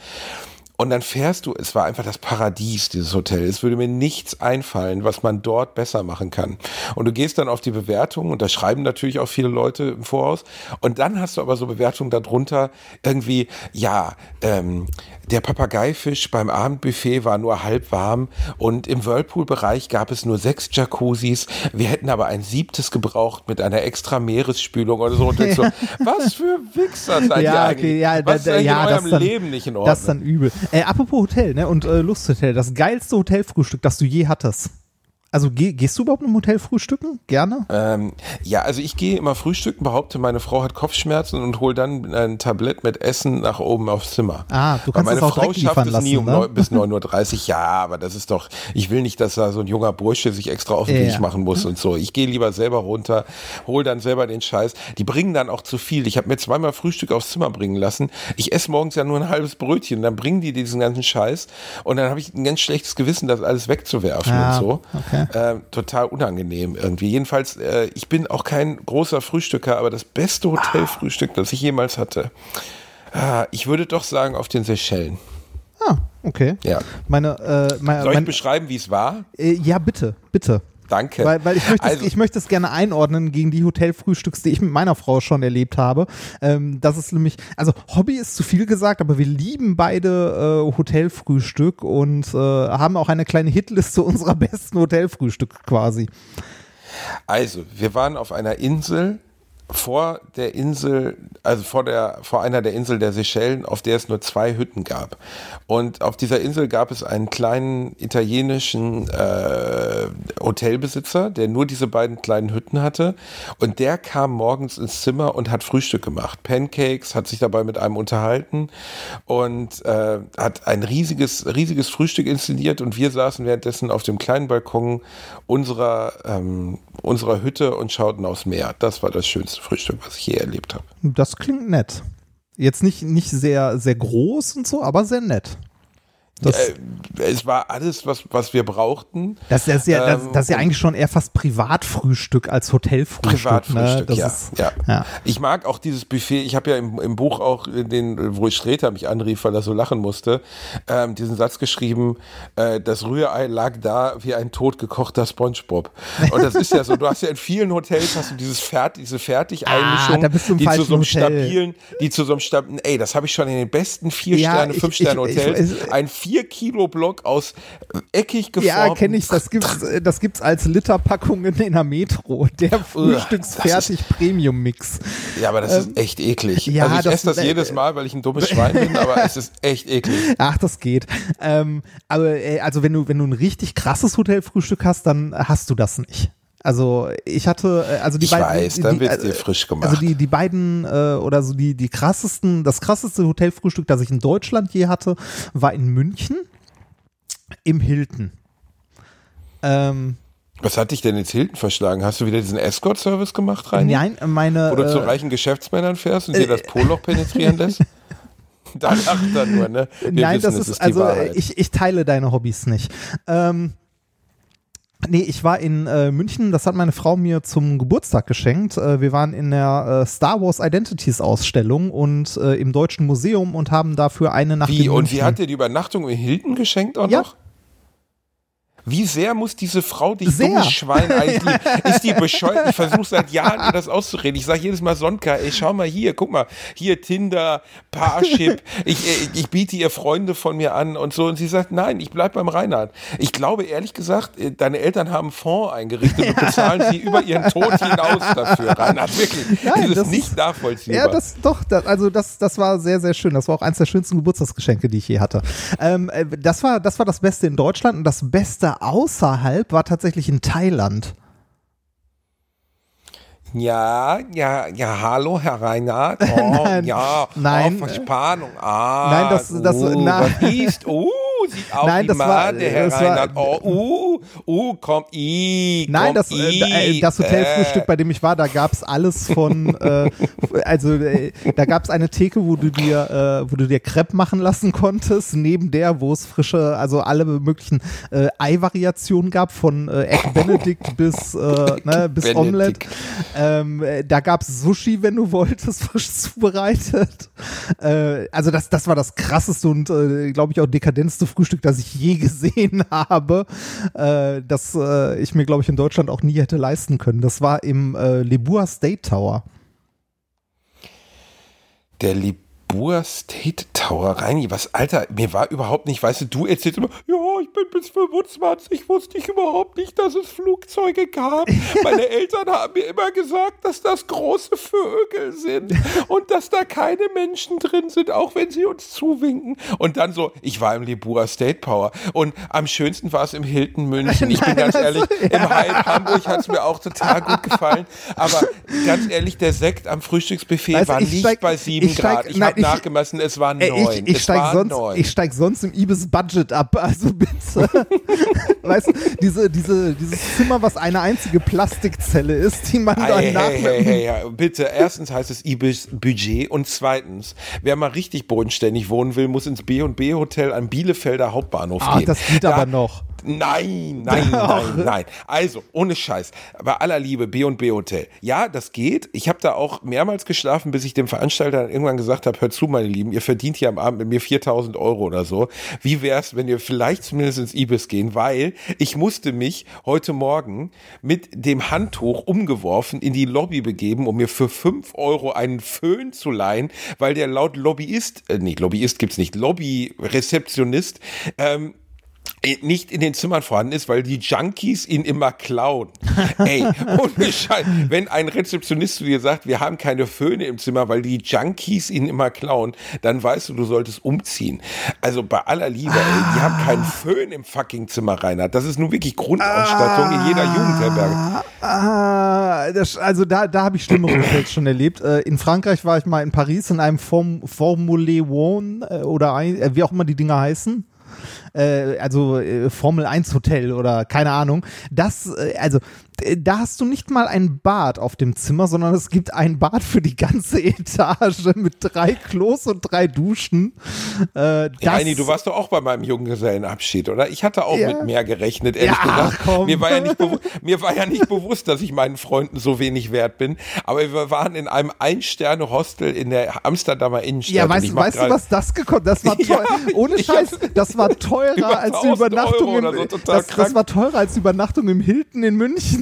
Und dann fährst du, es war einfach das Paradies, dieses Hotel. Es würde mir nichts einfallen, was man dort besser machen kann. Und du gehst dann auf die Bewertungen und da schreiben natürlich auch viele Leute im Voraus. Und dann hast du aber so Bewertungen darunter, irgendwie, ja, ähm, der Papageifisch beim Abendbuffet war nur halb warm und im Whirlpool-Bereich gab es nur sechs Jacuzzis. Wir hätten aber ein siebtes gebraucht mit einer extra Meeresspülung oder so. Und denkst so, was für Wichser seid ihr ja, eigentlich? okay, ja, was ist eigentlich ja, in eurem dann, Leben nicht in Ordnung? Das ist dann übel. Äh, apropos Hotel, ne, und äh, Lusthotel, das geilste Hotelfrühstück, das du je hattest. Also geh, gehst du überhaupt im Hotel frühstücken? Gerne? Ähm, ja, also ich gehe immer frühstücken, behaupte, meine Frau hat Kopfschmerzen und hole dann ein Tablett mit Essen nach oben aufs Zimmer. Ah, du Weil kannst meine das auch Frau schafft es nie um lassen, ne? neun, bis 9.30 Uhr. Ja, aber das ist doch, ich will nicht, dass da so ein junger Bursche sich extra auf den Ja. Weg machen muss und so. Ich gehe lieber selber runter, hol dann selber den Scheiß. Die bringen dann auch zu viel. Ich habe mir zweimal Frühstück aufs Zimmer bringen lassen. Ich esse morgens ja nur ein halbes Brötchen, dann bringen die diesen ganzen Scheiß und dann habe ich ein ganz schlechtes Gewissen, das alles wegzuwerfen Ah, und so. okay. Ähm, total unangenehm irgendwie. Jedenfalls, äh, ich bin auch kein großer Frühstücker, aber das beste Hotelfrühstück, das ich jemals hatte, ah, ich würde doch sagen auf den Seychellen. Ah, okay. Ja. Meine, äh, mein, Soll ich mein, beschreiben, wie es war? äh, ja, bitte, bitte. Danke. Weil, weil ich, möchte also, es, ich möchte es gerne einordnen gegen die Hotelfrühstücks, die ich mit meiner Frau schon erlebt habe. Ähm, das ist nämlich, also Hobby ist zu viel gesagt, aber wir lieben beide äh, Hotelfrühstück und äh, haben auch eine kleine Hitliste unserer besten Hotelfrühstücke quasi. also, wir waren auf einer Insel vor der Insel, also vor der, vor einer der Insel der Seychellen, auf der es nur zwei Hütten gab. Und auf dieser Insel gab es einen kleinen italienischen äh, Hotelbesitzer, der nur diese beiden kleinen Hütten hatte. Und der kam morgens ins Zimmer und hat Frühstück gemacht. Pancakes, hat sich dabei mit einem unterhalten und äh, hat ein riesiges, riesiges Frühstück inszeniert. Und wir saßen währenddessen auf dem kleinen Balkon unserer, ähm, unserer Hütte und schauten aufs Meer. Das war das schönste Frühstück, was ich je erlebt habe. Das klingt nett. Jetzt nicht, nicht sehr, sehr groß und so, aber sehr nett. Das, äh, es war alles, was, was wir brauchten. das, das, ist ja, das, ähm, das ist ja und- eigentlich schon eher fast Privatfrühstück als Hotelfrühstück. Privatfrühstück, ne? das ja, Ist, ja. ja. Ich mag auch dieses Buffet. Ich habe ja im, im Buch auch den, wo Streter mich anrief, weil er so lachen musste, ähm, diesen Satz geschrieben: äh, Das Rührei lag da wie ein totgekochter SpongeBob. Und das ist ja so. Du hast ja in vielen Hotels hast du dieses Fert, diese Fertigeinmischung, Ah, da bist du im die zu so einem Hotel. stabilen, die zu so einem stabilen. Ey, das habe ich schon in den besten vier Sterne, ich- fünf Sterne ich- ich- Hotels. ich- ein vier Kilo Block aus eckig geformten. Ja, kenne ich. Das gibt's, äh, das gibt's als Literpackungen in der Metro. Der Frühstücksfertig Premium Mix. Ja, aber das ist echt eklig. Ähm, ja, also ich das- esse das äh, jedes Mal, weil ich ein dummes Schwein bin, aber es ist echt eklig. Ach, das geht. Ähm, aber äh, also wenn du wenn du ein richtig krasses Hotelfrühstück hast, dann hast du das nicht. Also ich hatte äh, also die Ich beiden weiß, dann wird's äh, dir frisch gemacht. Also die die beiden äh, oder so die die krassesten das krasseste Hotelfrühstück, das ich in Deutschland je hatte, war in München im Hilton. Ähm, Was hat dich denn ins Hilton verschlagen? Hast du wieder diesen Escort-Service gemacht, rein? nein, meine Wo du zu äh, reichen Geschäftsmännern fährst und dir das Poloch penetrieren lässt? Da lacht er nur, ne? Wir Nein, wissen, das ist, die also ich, ich teile deine Hobbys nicht. Ähm, nee, ich war in äh, München, das hat meine Frau mir zum Geburtstag geschenkt. Äh, wir waren in der äh, Star Wars Identities Ausstellung und äh, im Deutschen Museum und haben dafür eine Nacht Wie, in und wie hat dir die Übernachtung in Hilton geschenkt auch Ja. noch? Wie sehr muss diese Frau dich Sehr. dummes Schwein eigentlich, ist die bescheuert? Ich versuche seit Jahren ihr das auszureden. Ich sage jedes Mal Sonka, ey, schau mal hier, guck mal, hier Tinder, Parship, ich, ich, ich biete ihr Freunde von mir an und so. Und sie sagt, nein, ich bleib beim Reinhard. Ich glaube ehrlich gesagt, äh, deine Eltern haben einen Fonds eingerichtet und bezahlen sie über ihren Tod hinaus dafür, Reinhard. Wirklich. Nein, das ist das nicht ist- nachvollziehbar. Ja, das doch, das, also das, das war sehr, sehr schön. Das war auch eins der schönsten Geburtstagsgeschenke, die ich je hatte. Ähm, äh, das, war, das war das Beste in Deutschland und das Beste außerhalb war tatsächlich in Thailand. Ja, ja, ja, hallo, Herr Reinhardt. Oh, Nein, ja, nein. Oh, Verspannung. Ah, Nein, das- das- uh, na- was ist? Uh, sieht aus Nein, das war- Made, Herr das war- Reinhardt. Oh, uh, uh, kommt i, Nein, kommt das, äh, i, äh, das Hotelfrühstück, äh. bei dem ich war, da gab's alles von, äh, also äh, da gab's eine Theke, wo du dir, äh, wo du dir Crepe machen lassen konntest, neben der, wo es frische, also alle möglichen äh, Ei-Variationen gab, von äh, Egg Benedict bis, äh, ne, bis. Omelette. Ähm, äh, da gab's Sushi, wenn du wolltest, frisch zubereitet. Äh, also das, das war das krasseste und, äh, glaube ich, auch dekadenteste Frühstück, das ich je gesehen habe, äh, das äh, ich mir, glaube ich, in Deutschland auch nie hätte leisten können. Das war im äh, Lebua State Tower. Der Libur State Tower, Reini, was, Alter, mir war überhaupt nicht, weißt du, du erzählst immer, ja, ich bin bis 25, wusste ich überhaupt nicht, dass es Flugzeuge gab. Meine Eltern haben mir immer gesagt, dass das große Vögel sind und dass da keine Menschen drin sind, auch wenn sie uns zuwinken. Und dann so, ich war im Libura State Power und am schönsten war es im Hilton München. Ich bin ganz ehrlich, im Hyatt Hamburg hat es mir auch total gut gefallen, aber ganz ehrlich, der Sekt am Frühstücksbuffet du, war ich nicht steig- bei 7 ich steig- Grad. Ich nein, habe ich- nachgemessen, es war neun. ich, ich, es steig war sonst, neun. ich steig sonst im Ibis Budget ab, also bitte. weißt du, diese, diese, dieses Zimmer, was eine einzige Plastikzelle ist, die man dann Hey, nach hey, hey, hey, bitte. Erstens heißt es Ibis Budget und zweitens, wer mal richtig bodenständig wohnen will, muss ins B&B Hotel am Bielefelder Hauptbahnhof Ah, gehen. das geht Da- aber noch. Nein, nein, nein, nein. Also, ohne Scheiß. Bei aller Liebe, B&B Hotel. Ja, das geht. Ich habe da auch mehrmals geschlafen, bis ich dem Veranstalter dann irgendwann gesagt habe, hört zu, meine Lieben, ihr verdient hier am Abend mit mir 4000 Euro oder so. Wie wär's, wenn ihr vielleicht zumindest ins Ibis gehen? Weil ich musste mich heute Morgen mit dem Handtuch umgeworfen in die Lobby begeben, um mir für 5 Euro einen Föhn zu leihen, weil der laut Lobbyist, äh, nee, Lobbyist gibt's nicht, Lobby-Rezeptionist, ähm, nicht in den Zimmern vorhanden ist, weil die Junkies ihn immer klauen. Ey, ohne Scheiß, wenn ein Rezeptionist zu dir sagt, wir haben keine Föhne im Zimmer, weil die Junkies ihn immer klauen, dann weißt du, du solltest umziehen. Also bei aller Liebe, ey, die haben keinen Föhn im fucking Zimmer, Reinhard. Das ist nun wirklich Grundausstattung in jeder Jugendherberge. Ah, das, also da, da habe ich schlimmere Hotels schon erlebt. Äh, in Frankreich war ich mal in Paris in einem Form, Formule One äh, oder ein, äh, wie auch immer die Dinger heißen. Äh, also äh, Formel 1 Hotel oder keine Ahnung. Das, äh, also da hast du nicht mal ein Bad auf dem Zimmer, sondern es gibt ein Bad für die ganze Etage mit drei Klos und drei Duschen. Äh, Reini, du warst doch auch bei meinem Junggesellenabschied, oder? Ich hatte auch Ja. mit mehr gerechnet, ehrlich Ja, gesagt. komm. Mir war, ja nicht mir war ja nicht bewusst, dass ich meinen Freunden so wenig wert bin. Aber wir waren in einem Ein-Sterne-Hostel in der Amsterdamer Innenstadt. ja, weißt, weißt du, was das gekostet Das war Ja, teuer. Ohne ich Scheiß, das war teurer als die 1000 Übernachtung im, so, das, das war teurer als die Übernachtung im Hilton in München.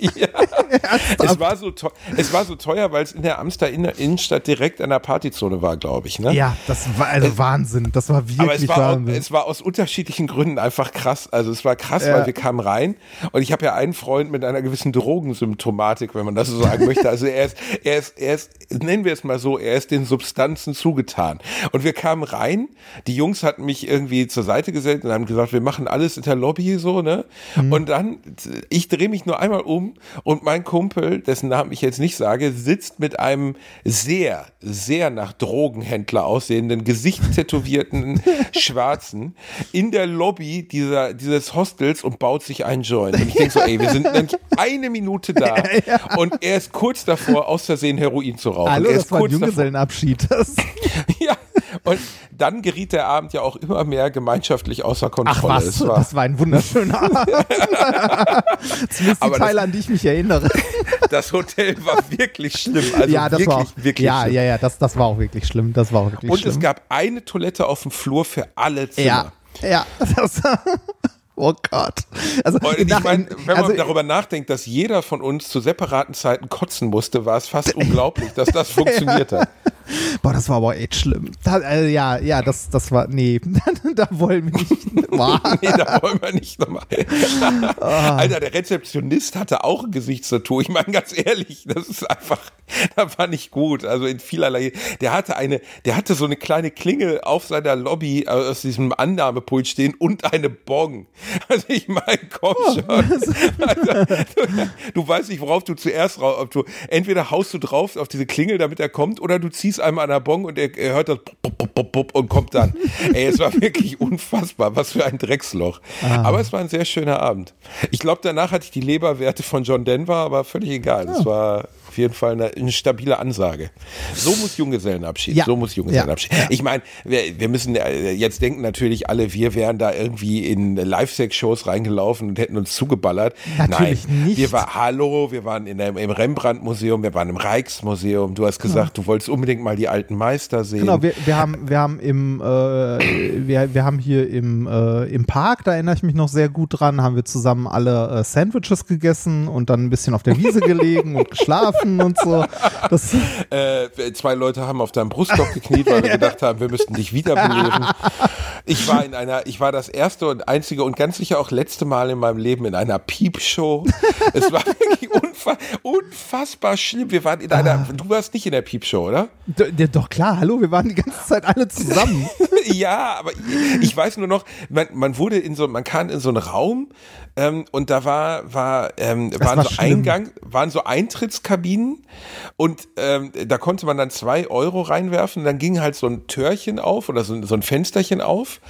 Ja. es, war so teuer, es war so teuer, weil es in der Amster Innenstadt direkt an der Partyzone war, glaube ich. Ne? Ja, das war also Wahnsinn. Das war wirklich Aber es war, Wahnsinn. es war aus unterschiedlichen Gründen einfach krass. Also es war krass, Ja. weil wir kamen rein und ich habe ja einen Freund mit einer gewissen Drogensymptomatik, wenn man das so sagen möchte. Also er ist, er ist, er ist, nennen wir es mal so, er ist den Substanzen zugetan. Und wir kamen rein, die Jungs hatten mich irgendwie zur Seite gesetzt und haben gesagt, wir machen alles in der Lobby so, ne? Mhm. Und dann, ich drehe mich nur einmal um und mein Kumpel, dessen Namen ich jetzt nicht sage, sitzt mit einem sehr, sehr nach Drogenhändler aussehenden, gesichtstätowierten Schwarzen in der Lobby dieser, dieses Hostels und baut sich einen Joint. Und ich denke so, ey, wir sind nämlich eine Minute da und er ist kurz davor, aus Versehen Heroin zu rauchen. Hallo, er das ist war ein. Junggesellenabschied. Das, Ja, und dann geriet der Abend ja auch immer mehr gemeinschaftlich außer ach Kontrolle. was, Es war, das war ein wunderschöner Abend. Zumindest die Aber das- Teile, an die ich mich erinnere. das Hotel war wirklich schlimm. Also ja, das wirklich, war auch, wirklich ja, schlimm. ja, ja, das, das war auch wirklich schlimm. Das war auch wirklich Und schlimm. es gab eine Toilette auf dem Flur für alle Zimmer. ja, ja, das, oh Gott. Also, ich nach- meine, wenn man also, darüber nachdenkt, dass jeder von uns zu separaten Zeiten kotzen musste, war es fast unglaublich, dass das funktioniert hat. Boah, das war aber echt schlimm. Da, äh, ja, ja, das, das war, nee, da wollen wir nicht. Nee, da wollen wir nicht nochmal. Ah. Alter, der Rezeptionist hatte auch ein Gesichtstattoo. Ich meine, ganz ehrlich, das ist einfach, das war nicht gut. Also in vielerlei, der hatte eine, der hatte so eine kleine Klingel auf seiner Lobby äh, aus diesem Annahmepult stehen und eine Bong. Also ich meine, komm Oh, schon. Also, du, du weißt nicht, worauf du zuerst raus, ob du, entweder haust du drauf auf diese Klingel, damit er kommt, oder du ziehst einmal an der Bong und er, er hört das und kommt dann. Ey, es war wirklich unfassbar. Was für ein Drecksloch. Ah. Aber es war ein sehr schöner Abend. Ich glaube, danach hatte ich die Leberwerte von John Denver, aber völlig egal. Es war auf jeden Fall eine, eine stabile Ansage. So muss Junggesellenabschied. Ja. So muss Junggesellenabschied. Ich meine, wir, wir müssen äh, jetzt denken natürlich alle, wir wären da irgendwie in Live-Sex-Shows reingelaufen und hätten uns zugeballert. Natürlich Nein, nicht. Wir war, hallo, wir waren in der, im Rembrandt-Museum, wir waren im Rijksmuseum. Du hast gesagt, du wolltest unbedingt mal die alten Meister sehen. Genau, wir, wir haben, wir haben im, äh, wir, wir haben hier im, äh, im Park, da erinnere ich mich noch sehr gut dran, haben wir zusammen alle äh, Sandwiches gegessen und dann ein bisschen auf der Wiese gelegen und geschlafen und so. Äh, zwei Leute haben auf deinem Brustkorb gekniet, weil wir gedacht haben, wir müssten dich wiederbeleben. Ich war in einer, ich war das erste und einzige und ganz sicher auch letzte Mal in meinem Leben in einer Piepshow. Es war wirklich unfa unfassbar schlimm. Wir waren in einer, du warst nicht in der Piepshow, oder? d- d- doch klar, hallo, wir waren die ganze Zeit alle zusammen. ja, aber ich, ich weiß nur noch, man, man wurde in so, man kam in so einen Raum ähm, und da war, war, ähm, waren war so schlimm. Eingang, waren so Eintrittskabinen und ähm, da konnte man dann zwei Euro reinwerfen. Dann ging halt so ein Türchen auf oder so, so ein Fensterchen auf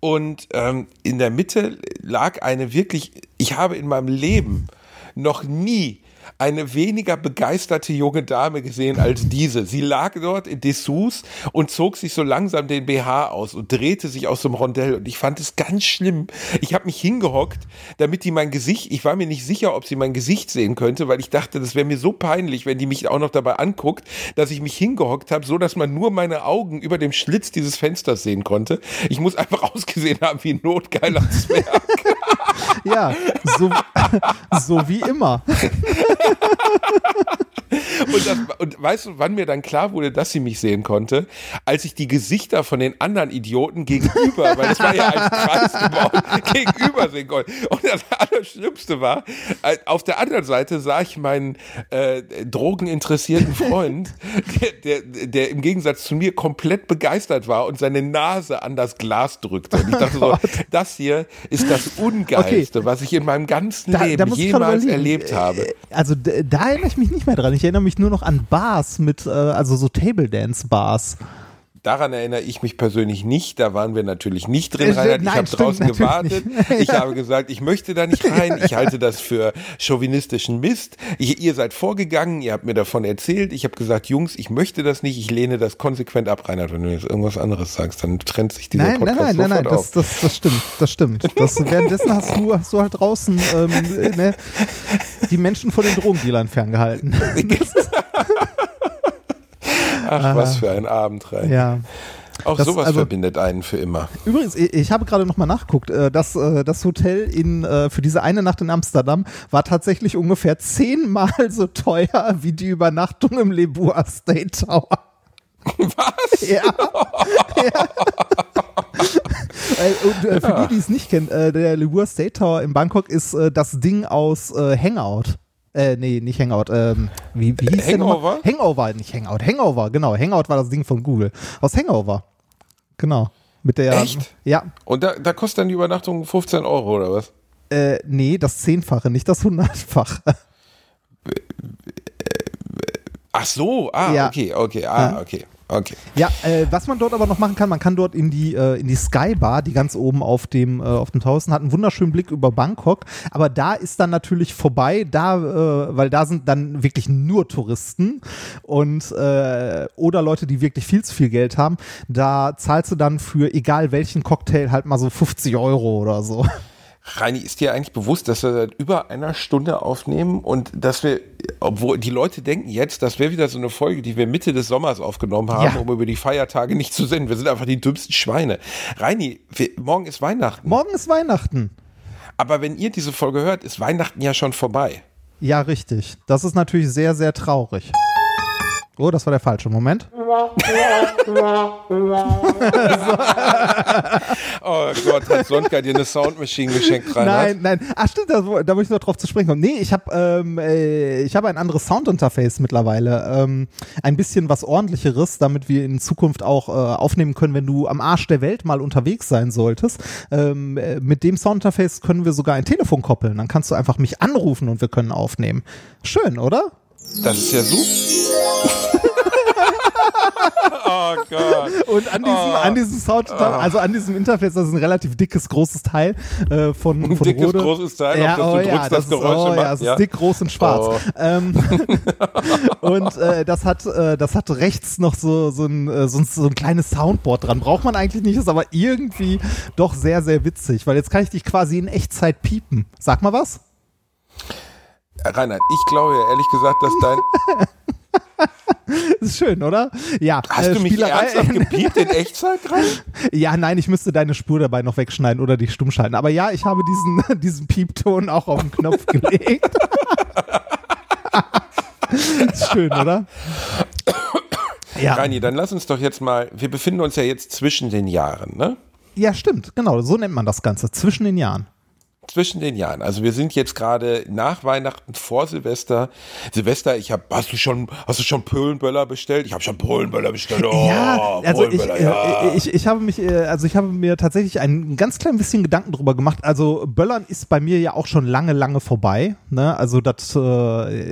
und ähm, in der Mitte lag eine wirklich, ich habe in meinem Leben noch nie eine weniger begeisterte junge Dame gesehen als diese. Sie lag dort in Dessous und zog sich so langsam den BH aus und drehte sich aus dem Rondell. Und ich fand es ganz schlimm. Ich habe mich hingehockt, damit die mein Gesicht, ich war mir nicht sicher, ob sie mein Gesicht sehen könnte, weil ich dachte, das wäre mir so peinlich, wenn die mich auch noch dabei anguckt, dass ich mich hingehockt habe, so dass man nur meine Augen über dem Schlitz dieses Fensters sehen konnte. Ich muss einfach ausgesehen haben wie ein notgeiler Zwerg. Ja, so, so wie immer. Und, das, und weißt du, wann mir dann klar wurde, dass sie mich sehen konnte? Als ich die Gesichter von den anderen Idioten gegenüber, weil es war ja ein Kreis gebaut, gegenüber sehen konnte. Und das Allerschlimmste war, äh, auf der anderen Seite sah ich meinen äh, drogeninteressierten Freund, der, der, der im Gegensatz zu mir komplett begeistert war und seine Nase an das Glas drückte. Und ich dachte so, das hier ist das Ungeilste, was ich in meinem ganzen Leben muss ich gerade jemals erlebt habe. Äh, Also d- da erinnere ich mich nicht mehr dran. Ich erinnere mich nur noch an Bars mit, äh, also so Table Dance Bars. Daran erinnere ich mich persönlich nicht. Da waren wir natürlich nicht drin, Äh, Reinhard. Ich nein, habe stimmt draußen gewartet. nicht. Ich habe gesagt, ich möchte da nicht rein. Ich halte das für chauvinistischen Mist. Ich, ihr seid vorgegangen, ihr habt mir davon erzählt. Ich habe gesagt, Jungs, ich möchte das nicht. Ich lehne das konsequent ab, Reinhard. Wenn du jetzt irgendwas anderes sagst, dann trennt sich dieser Nein, nein, Podcast nein, nein, nein, sofort das, das, das stimmt, das stimmt. Das, währenddessen hast du, hast du halt draußen ähm, äh, ne, die Menschen von den Drogendealern ferngehalten. Ach, was für ein Abend, Reinhard. Ja. Auch Das- sowas also- verbindet einen für immer. Übrigens, ich, ich habe gerade nochmal nachgeguckt, äh, das, äh, das Hotel in, äh, für diese eine Nacht in Amsterdam war tatsächlich ungefähr zehnmal so teuer wie die Übernachtung im Lebua State Tower. Was? Ja. ja. Äh, Und äh, für die, die es nicht kennen, äh, der Lebua State Tower in Bangkok ist äh, das Ding aus äh, Hangout. Äh, nee, nicht Hangout. Ähm, wie, wie hieß der? Hangover? Hangover, nicht Hangout. Hangover, genau. Hangout war das Ding von Google. Aus Hangover. Genau. Mit der. Echt? Ja. Und da, da kostet dann die Übernachtung 15 Euro oder was? Äh, nee, das Zehnfache, nicht das Hundertfache. Ach so, ah, Ja. okay, okay, ah, Ja. okay, okay. Ja, äh, was man dort aber noch machen kann, man kann dort in die, äh, in die Skybar, die ganz oben auf dem, äh, auf dem und hat einen wunderschönen Blick über Bangkok. Aber da ist dann natürlich vorbei, da, äh, weil da sind dann wirklich nur Touristen und äh, oder Leute, die wirklich viel zu viel Geld haben. Da zahlst du dann für egal welchen Cocktail halt mal so 50 Euro oder so. Reini, ist dir eigentlich bewusst, dass wir seit über einer Stunde aufnehmen und dass wir, obwohl die Leute denken jetzt, das wäre wieder so eine Folge, die wir Mitte des Sommers aufgenommen haben, Ja. um über die Feiertage nicht zu senden. Wir sind einfach die dümmsten Schweine. Reini, wir, morgen ist Weihnachten. Morgen ist Weihnachten. Aber wenn ihr diese Folge hört, ist Weihnachten ja schon vorbei. Ja, richtig. Das ist natürlich sehr, sehr traurig. Oh, das war der falsche Moment. Oh Gott, hat Sonka dir eine Soundmaschine geschenkt, Reinhard? Nein, nein. Ach stimmt, da, da muss ich noch drauf zu sprechen kommen. Nee, ich habe ähm, äh, ich habe ein anderes Soundinterface mittlerweile. Ähm, ein bisschen was ordentlicheres, damit wir in Zukunft auch äh, aufnehmen können, wenn du am Arsch der Welt mal unterwegs sein solltest. Ähm, äh, mit dem Soundinterface können wir sogar ein Telefon koppeln. Dann kannst du einfach mich anrufen und wir können aufnehmen. Schön, oder? Das ist ja super. oh Gott. Und an diesem, an diesem Sound, also an diesem Interface, das ist ein relativ dickes, großes Teil äh, von, Ein von dickes, Rode. großes Teil, ja, auf das du oh, drückst, ja, das ist, Geräusche oh, macht, Ja, es ja. ist dick, groß und schwarz. Oh. Ähm, und äh, das hat, äh, das hat rechts noch so, so, ein, äh, so, ein, so ein kleines Soundboard dran. Braucht man eigentlich nicht, ist aber irgendwie doch sehr, sehr witzig, weil jetzt kann ich dich quasi in Echtzeit piepen. Sag mal was. Reinhard, ich glaube ja ehrlich gesagt, dass dein. Ist schön, oder? Ja. Hast äh, du mich Spielerei- ernsthaft gepiept in Echtzeit gerade? Ja, nein, ich müsste deine Spur dabei noch wegschneiden oder dich stumm schalten. Aber ja, ich habe diesen, diesen Piepton auch auf den Knopf gelegt. ist schön, oder? Ja. Reini, dann lass uns doch jetzt mal. Wir befinden uns ja jetzt zwischen den Jahren, ne? ja, stimmt, genau, so nennt man das Ganze, zwischen den Jahren. Zwischen den Jahren. Also wir sind jetzt gerade nach Weihnachten vor Silvester. Silvester, ich habe, hast du schon, hast du schon Polenböller bestellt? Ich habe schon Polenböller bestellt. Oh, ja, also ich, Polenböller, äh, ja. ich, ich habe mich, äh, also ich habe mir tatsächlich ein ganz klein bisschen Gedanken drüber gemacht. Also Böllern ist bei mir ja auch schon lange, lange vorbei. Ne? Also das, äh,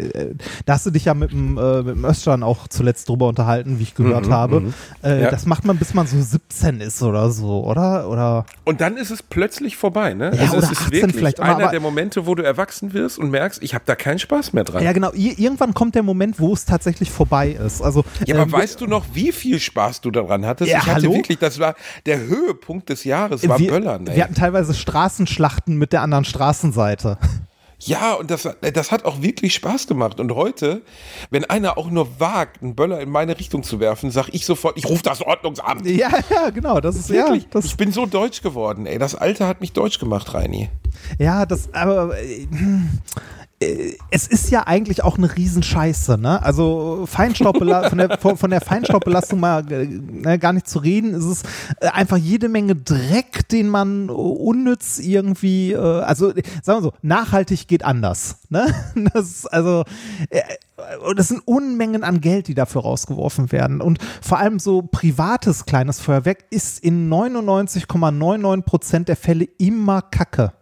äh, da hast du dich ja mit dem, äh, mit dem Östern auch zuletzt drüber unterhalten, wie ich gehört habe. Äh, Mhm, Ja. Das macht man, bis man so 17 ist oder so, oder? Oder Und dann ist es plötzlich vorbei, ne? Ja, also oder es ist 18 wirklich vielleicht, einer aber- der Momente, wo du erwachsen wirst und merkst, ich habe da keinen Spaß mehr dran. ja, genau. Irgendwann kommt der Moment, wo es tatsächlich vorbei ist. Also Ja, aber ähm, weißt du noch, wie viel Spaß du daran hattest? Ja, ich hatte hallo? wirklich, das war der Höhepunkt des Jahres, war wir, Böllern. Ey. wir hatten teilweise Straßenschlachten mit der anderen Straßenseite. Ja, und das, das hat auch wirklich Spaß gemacht. Und heute, wenn einer auch nur wagt, einen Böller in meine Richtung zu werfen, sag ich sofort, ich rufe das Ordnungsamt. Ja, ja, genau. Das ist ja, Wirklich, das, ich bin so deutsch geworden, ey. Das Alter hat mich deutsch gemacht, Reini. Ja, das, aber äh, äh, es ist ja eigentlich auch eine Riesenscheiße, ne? Also Feinstaubbela von, der, von, der Feinstaubbelastung mal äh, ne, gar nicht zu reden, ist es äh, einfach jede Menge Dreck, den man äh, unnütz irgendwie, äh, also äh, sagen wir so, nachhaltig geht anders, ne? Das ist also äh, das sind Unmengen an Geld, die dafür rausgeworfen werden. Und vor allem so privates kleines Feuerwerk ist in 99,99 Prozent der Fälle immer Kacke.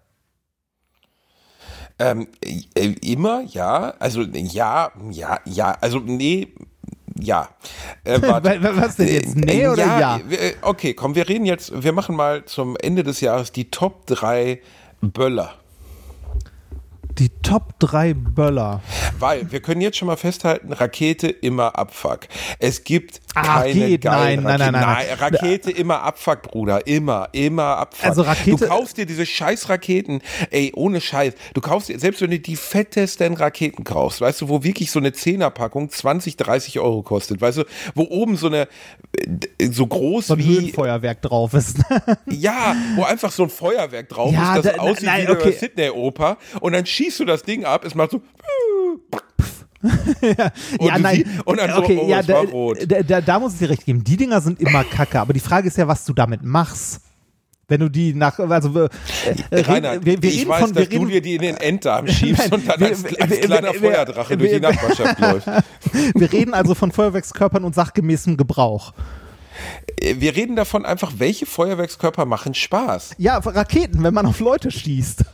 Ähm, äh, immer, ja. Also, ja, ja, ja. Also, nee, ja. Äh. Was denn jetzt? Nee oder ja? wir- äh, Okay, komm, wir reden jetzt, wir machen mal zum Ende des Jahres die Top 3 Böller. Die Top 3 Böller. Weil wir können jetzt schon mal festhalten, Rakete immer Abfuck. Es gibt Ah, keine geht, nein, nein, nein, nein. Rakete immer Abfuck, Bruder. Immer, immer Abfuck. Also Rakete- Du kaufst dir diese scheiß Raketen, ey, ohne Scheiß. Du kaufst dir, selbst wenn du die fettesten Raketen kaufst, weißt du, wo wirklich so eine Zehnerpackung 20, 30 Euro kostet, weißt du, wo oben so eine, äh, so groß So ein wie, Höhenfeuerwerk drauf ist. ja, wo einfach so ein Feuerwerk drauf Ja, ist, das da- aussieht nein, wie eine okay. Sydney-Oper und dann schießt du das Ding ab, es macht so ja, du nein. und dann so, okay, oh, ja, da, rot. da, da, da muss ich dir recht geben. Die Dinger sind immer kacke, aber die Frage ist ja, was du damit machst. Wenn du die nach, also wir, äh, Rainer, reden- wir, wir ich reden weiß, von, dass du reden, dir die in den Enddarm schiebst Nein, und dann wir- als, als wir- kleiner Feuerdrache wir- durch die Nachbarschaft läuft. wir reden also von Feuerwerkskörpern und sachgemäßem Gebrauch. Äh, Wir reden davon einfach, welche Feuerwerkskörper machen Spaß. Ja, Raketen, wenn man auf Leute schießt.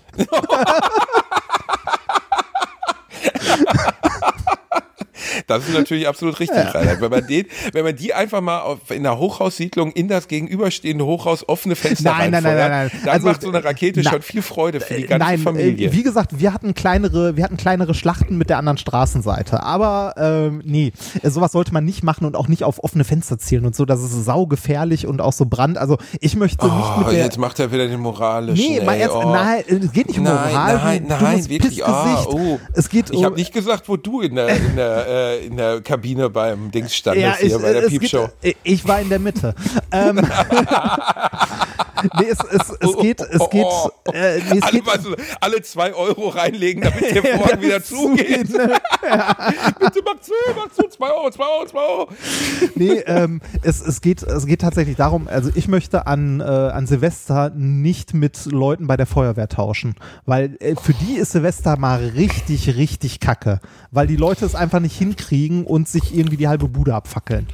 Das ist natürlich absolut richtig, Rainer. Wenn man, den, wenn man die einfach mal auf, in einer Hochhaussiedlung in das gegenüberstehende Hochhaus offene Fenster Nein, nein, nein, nein, nein. dann Also, macht so eine Rakete na- schon viel Freude für die ganze Nein, Familie. Äh, wie gesagt, wir hatten kleinere, wir hatten kleinere Schlachten mit der anderen Straßenseite. Aber ähm, nee, äh, sowas sollte man nicht machen und auch nicht auf offene Fenster zielen und so. Das ist saugefährlich und auch so Brand. Also ich möchte nicht oh, mit der. jetzt macht er wieder den moralischen. Nee, mal ey, ernst, oh. nein, es geht nicht um Nein, Moral. nein, du nein, dummes wirklich. Pissgesicht. oh. Es geht Ich habe nicht gesagt, wo du in der, in der, äh, in der Kabine beim Dings standest ja, hier ich, bei der Piepshow. Ich war in der Mitte. ähm, nee, es, es, es geht, es geht, äh, nee, es alle, geht, weißt du, alle zwei Euro reinlegen, damit der Vorhang wieder zugeht. ne? Bitte mach zu, mach zu, zwei Euro, zwei Euro, zwei Euro. Nee, ähm, es, es, geht, es geht tatsächlich darum, also ich möchte an, äh, an Silvester nicht mit Leuten bei der Feuerwehr tauschen, weil äh, für die ist Silvester mal richtig, richtig kacke, weil die Leute es einfach nicht hinkriegen und sich irgendwie die halbe Bude abfackeln.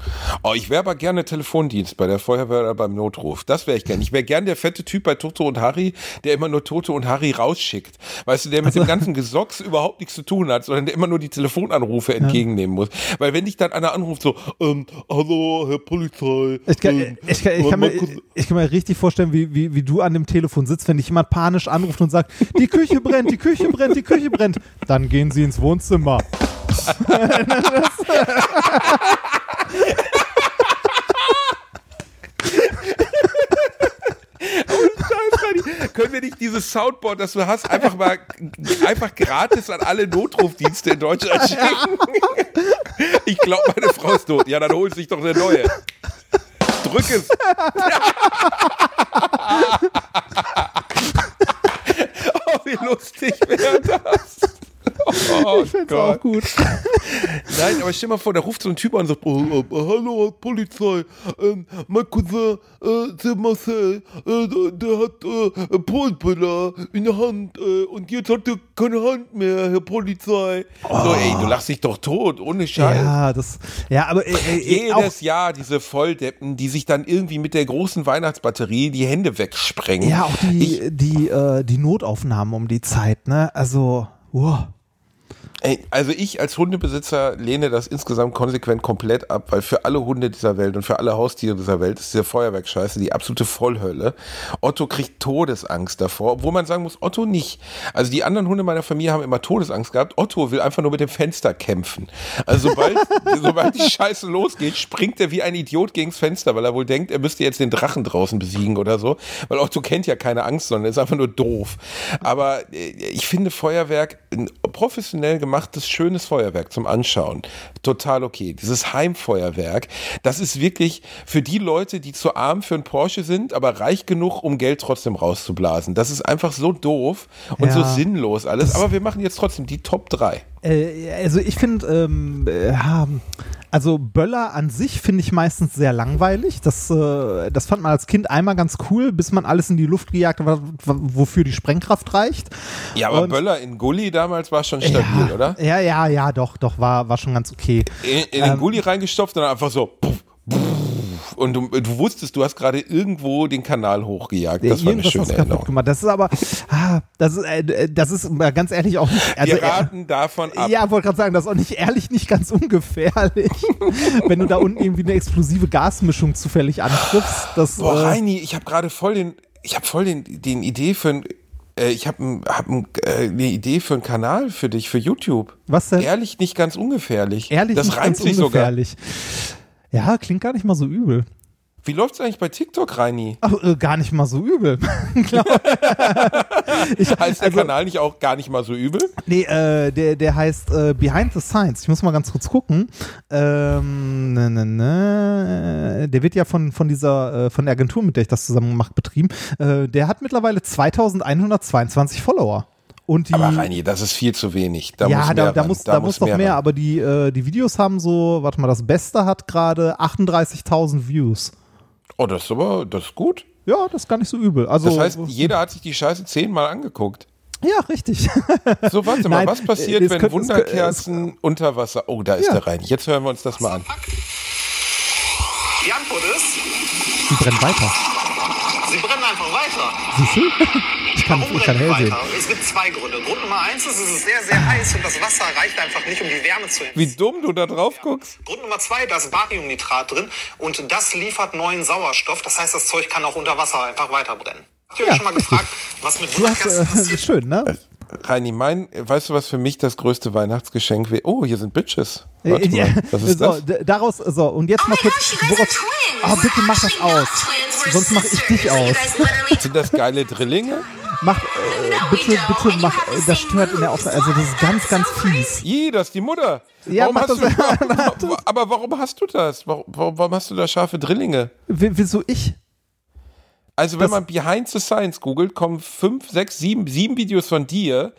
Oh, ich wäre aber gerne Telefondienst bei der Feuerwehr oder beim Notruf. Das wäre ich gerne. Ich wäre gern der fette Typ bei Toto und Harry, der immer nur Toto und Harry rausschickt. Weißt du, der mit dem ganzen Gesocks überhaupt nichts zu tun hat, sondern der immer nur die Telefonanrufe entgegennehmen muss. Weil wenn dich dann einer anruft, so, ähm, hallo, Herr Polizei. Ich kann, ähm, ich, kann, ich, kann mir, Markus- ich kann mir richtig vorstellen, wie, wie, wie du an dem Telefon sitzt, wenn dich jemand panisch anruft und sagt, die Küche brennt, die Küche brennt, die Küche brennt. Dann gehen sie ins Wohnzimmer. Können wir nicht dieses Soundboard, das du hast, einfach mal einfach gratis an alle Notrufdienste in Deutschland schicken? Ich glaube, meine Frau ist tot. Ja, dann hol sich doch eine neue. Drück es. Oh, wie lustig wäre das. Oh Ich find's Gott. auch gut. Nein, aber stell mal vor, da ruft so ein Typ an und sagt, oh, äh, hallo Polizei, ähm, mein Cousin, äh, der Marcel, äh, der, der hat äh, Polböller in der Hand äh, und jetzt hat er keine Hand mehr, Herr Polizei. So, ey, du lachst dich doch tot, ohne Scheiß. Ja, das, ja, aber äh, äh, auch, Jedes Jahr diese Volldeppen, die sich dann irgendwie mit der großen Weihnachtsbatterie die Hände wegsprengen. ja, auch die, Ich, die, äh, die Notaufnahmen um die Zeit, ne? Also, wow. Also ich als Hundebesitzer lehne das insgesamt konsequent komplett ab, weil für alle Hunde dieser Welt und für alle Haustiere dieser Welt ist der Feuerwerkscheiße die absolute Vollhölle. Otto kriegt Todesangst davor, obwohl man sagen muss, Otto nicht. Also die anderen Hunde meiner Familie haben immer Todesangst gehabt. Otto will einfach nur mit dem Fenster kämpfen. Also sobald, sobald die Scheiße losgeht, springt er wie ein Idiot gegens Fenster, weil er wohl denkt, er müsste jetzt den Drachen draußen besiegen oder so. Weil Otto kennt ja keine Angst, sondern ist einfach nur doof. Aber äh, ich finde Feuerwerk professionell gemachtes, schönes Feuerwerk zum Anschauen. Total okay. Dieses Heimfeuerwerk, das ist wirklich für die Leute, die zu arm für einen Porsche sind, aber reich genug, um Geld trotzdem rauszublasen. Das ist einfach so doof und so Ja. sinnlos alles. Aber wir machen jetzt trotzdem die Top 3. Äh, also ich finde, ähm, äh, also Böller an sich finde ich meistens sehr langweilig. Das, äh, das fand man als Kind einmal ganz cool, bis man alles in die Luft gejagt hat, wofür die Sprengkraft reicht. Ja, aber Und- Böller in Gully damals war schon stabil, ja, oder? Ja, ja, ja, doch, doch, war, war schon ganz okay. In, in den Gully reingestopft und dann einfach so. Puff, puff, und du, du wusstest, du hast gerade irgendwo den Kanal hochgejagt. Das war eine schöne Erinnerung. gemacht. Das ist aber, ah, das ist, äh, das ist mal ganz ehrlich auch nicht. Also, Wir raten davon ab. Ja, wollte gerade sagen, das ist auch nicht ehrlich, nicht ganz ungefährlich. wenn du da unten irgendwie eine explosive Gasmischung zufällig antriffst. Das, Boah, äh, Reini, ich habe gerade voll den, ich habe voll den, den Idee für ein, äh, ich habe hab ein, äh, eine Idee für einen Kanal für dich, für YouTube. Was denn? Ehrlich, nicht ganz ungefährlich. ehrlich, das nicht reimt ganz sich sogar. Ja, klingt gar nicht mal so übel. Wie läuft's eigentlich bei TikTok, Reini? Ach, äh, gar nicht mal so übel. ich, Heißt der also, Kanal nicht auch gar nicht mal so übel? Nee, äh, der, der heißt äh, Behind the Science. Ich muss mal ganz kurz gucken. Ähm, ne, ne, ne. Der wird ja von, von dieser, äh, von der Agentur, mit der ich das zusammen mache, betrieben. Äh, der hat mittlerweile 2122 Follower. Und die, Aber Reini, das ist viel zu wenig. Da ja, muss mehr da, da muss, da muss noch mehr, ran. aber die, äh, die Videos haben so, warte mal, das Beste hat gerade 38.000 Views. Oh, das ist aber, das ist gut. Ja, das ist gar nicht so übel. Also, Das heißt, jeder hat sich die Scheiße zehnmal angeguckt. ja, richtig. So, warte mal, Nein, was äh, passiert, es wenn könnte- es könnte- Wunderkerzen unter Wasser. Oh, da ist Ja. der Reini. Jetzt hören wir uns das mal an. Die Antwort ist, Die brennen weiter. sie brennen einfach weiter. Siehst du? Ich kann, Warum ich kann brennen hell sehen. weiter? Es gibt zwei Gründe. Grund Nummer eins ist, es ist sehr, sehr heiß und das Wasser reicht einfach nicht, um die Wärme zu Wie dumm du da drauf guckst. Grund Nummer zwei, da ist Bariumnitrat drin und das liefert neuen Sauerstoff. Das heißt, das Zeug kann auch unter Wasser einfach weiterbrennen. Habt ihr euch Ja, schon mal gefragt, was mit Wunderkerzen äh, passiert? schön, ne? Reini, mein, weißt du, was für mich das größte Weihnachtsgeschenk wäre? Oh, hier sind Bitches. Warte ja, mal, was ist so, das? daraus, so, und jetzt Oh mal kurz, worauf. Ah, bitte mach das aus. Sonst mache ich dich aus. Sind das geile Drillinge? Mach, äh, bitte, bitte mach, äh, das stört in der Aufnahme, also das ist ganz, ganz fies. Ih, das ist die Mutter. Ja, warum mach hast das- du, warum, aber warum hast du das? Warum, warum, warum hast du da scharfe Drillinge? W wieso ich? Also wenn Das- man Behind the Science googelt, kommen fünf, sechs, sieben, sieben Videos von dir.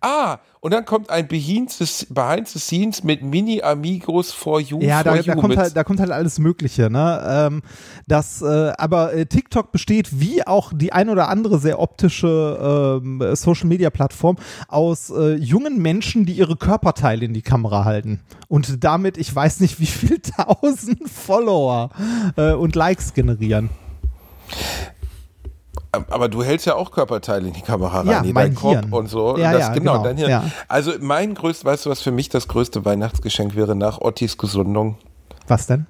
Ah, und dann kommt ein Behind the, Behind the Scenes mit Mini Amigos for You. Ja, for da, you da, kommt halt, da kommt halt alles Mögliche, ne? Ähm, das, äh, aber äh, TikTok besteht wie auch die ein oder andere sehr optische ähm, Social Media Plattform aus äh, jungen Menschen, die ihre Körperteile in die Kamera halten und damit, ich weiß nicht, wie viel tausend Follower äh, und Likes generieren. Aber du hältst ja auch Körperteile in die Kamera rein, Ja, dein mein Kopf Hirn. und so. Ja, das, ja, genau, genau, ja. Also mein größtes, weißt du, was für mich das größte Weihnachtsgeschenk wäre nach Ottis Gesundung? Was denn?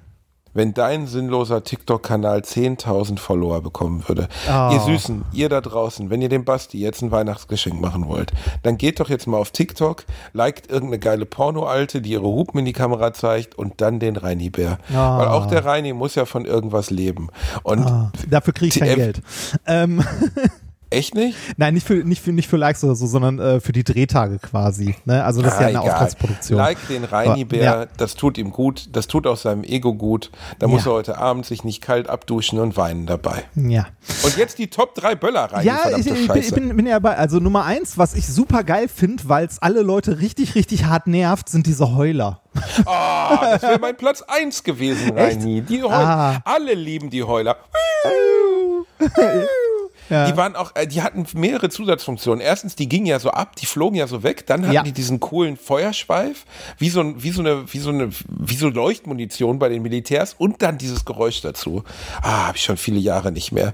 Wenn dein sinnloser TikTok-Kanal 10.000 Follower bekommen würde. Oh. Ihr Süßen, ihr da draußen, wenn ihr dem Basti jetzt ein Weihnachtsgeschenk machen wollt, dann geht doch jetzt mal auf TikTok, liked irgendeine geile Porno-Alte, die ihre Hupen in die Kamera zeigt und dann den Reini-Bär. Ah. Weil auch der Reini muss ja von irgendwas leben. Und Ah, dafür kriege ich kein Geld. Ähm, echt nicht? nein, nicht für, nicht, für, nicht für Likes oder so, sondern äh, für die Drehtage quasi. Ne? Also das ist ja eine Ah, egal. Auftragsproduktion. Like den Reini-Bär, Ja. das tut ihm gut, das tut auch seinem Ego gut. Da muss Ja. er heute Abend sich nicht kalt abduschen und weinen dabei. Ja. Und jetzt die Top 3 Böller rein, Ja, ich, ich, bin, ich bin, bin ja bei, also Nummer eins, was ich super geil finde, weil es alle Leute richtig, richtig hart nervt, sind diese Heuler. Ah, das wäre mein Platz 1 gewesen, Reini. Die Heuler. Ah. Alle lieben die Heuler. Ja. Die waren auch, äh, die hatten mehrere Zusatzfunktionen. Erstens, die gingen ja so ab, die flogen ja so weg. Dann hatten Ja. die diesen coolen Feuerschweif, wie so, ein- wie so eine, wie so eine, wie so Leuchtmunition bei den Militärs und dann dieses Geräusch dazu. Ah, habe ich schon viele Jahre nicht mehr.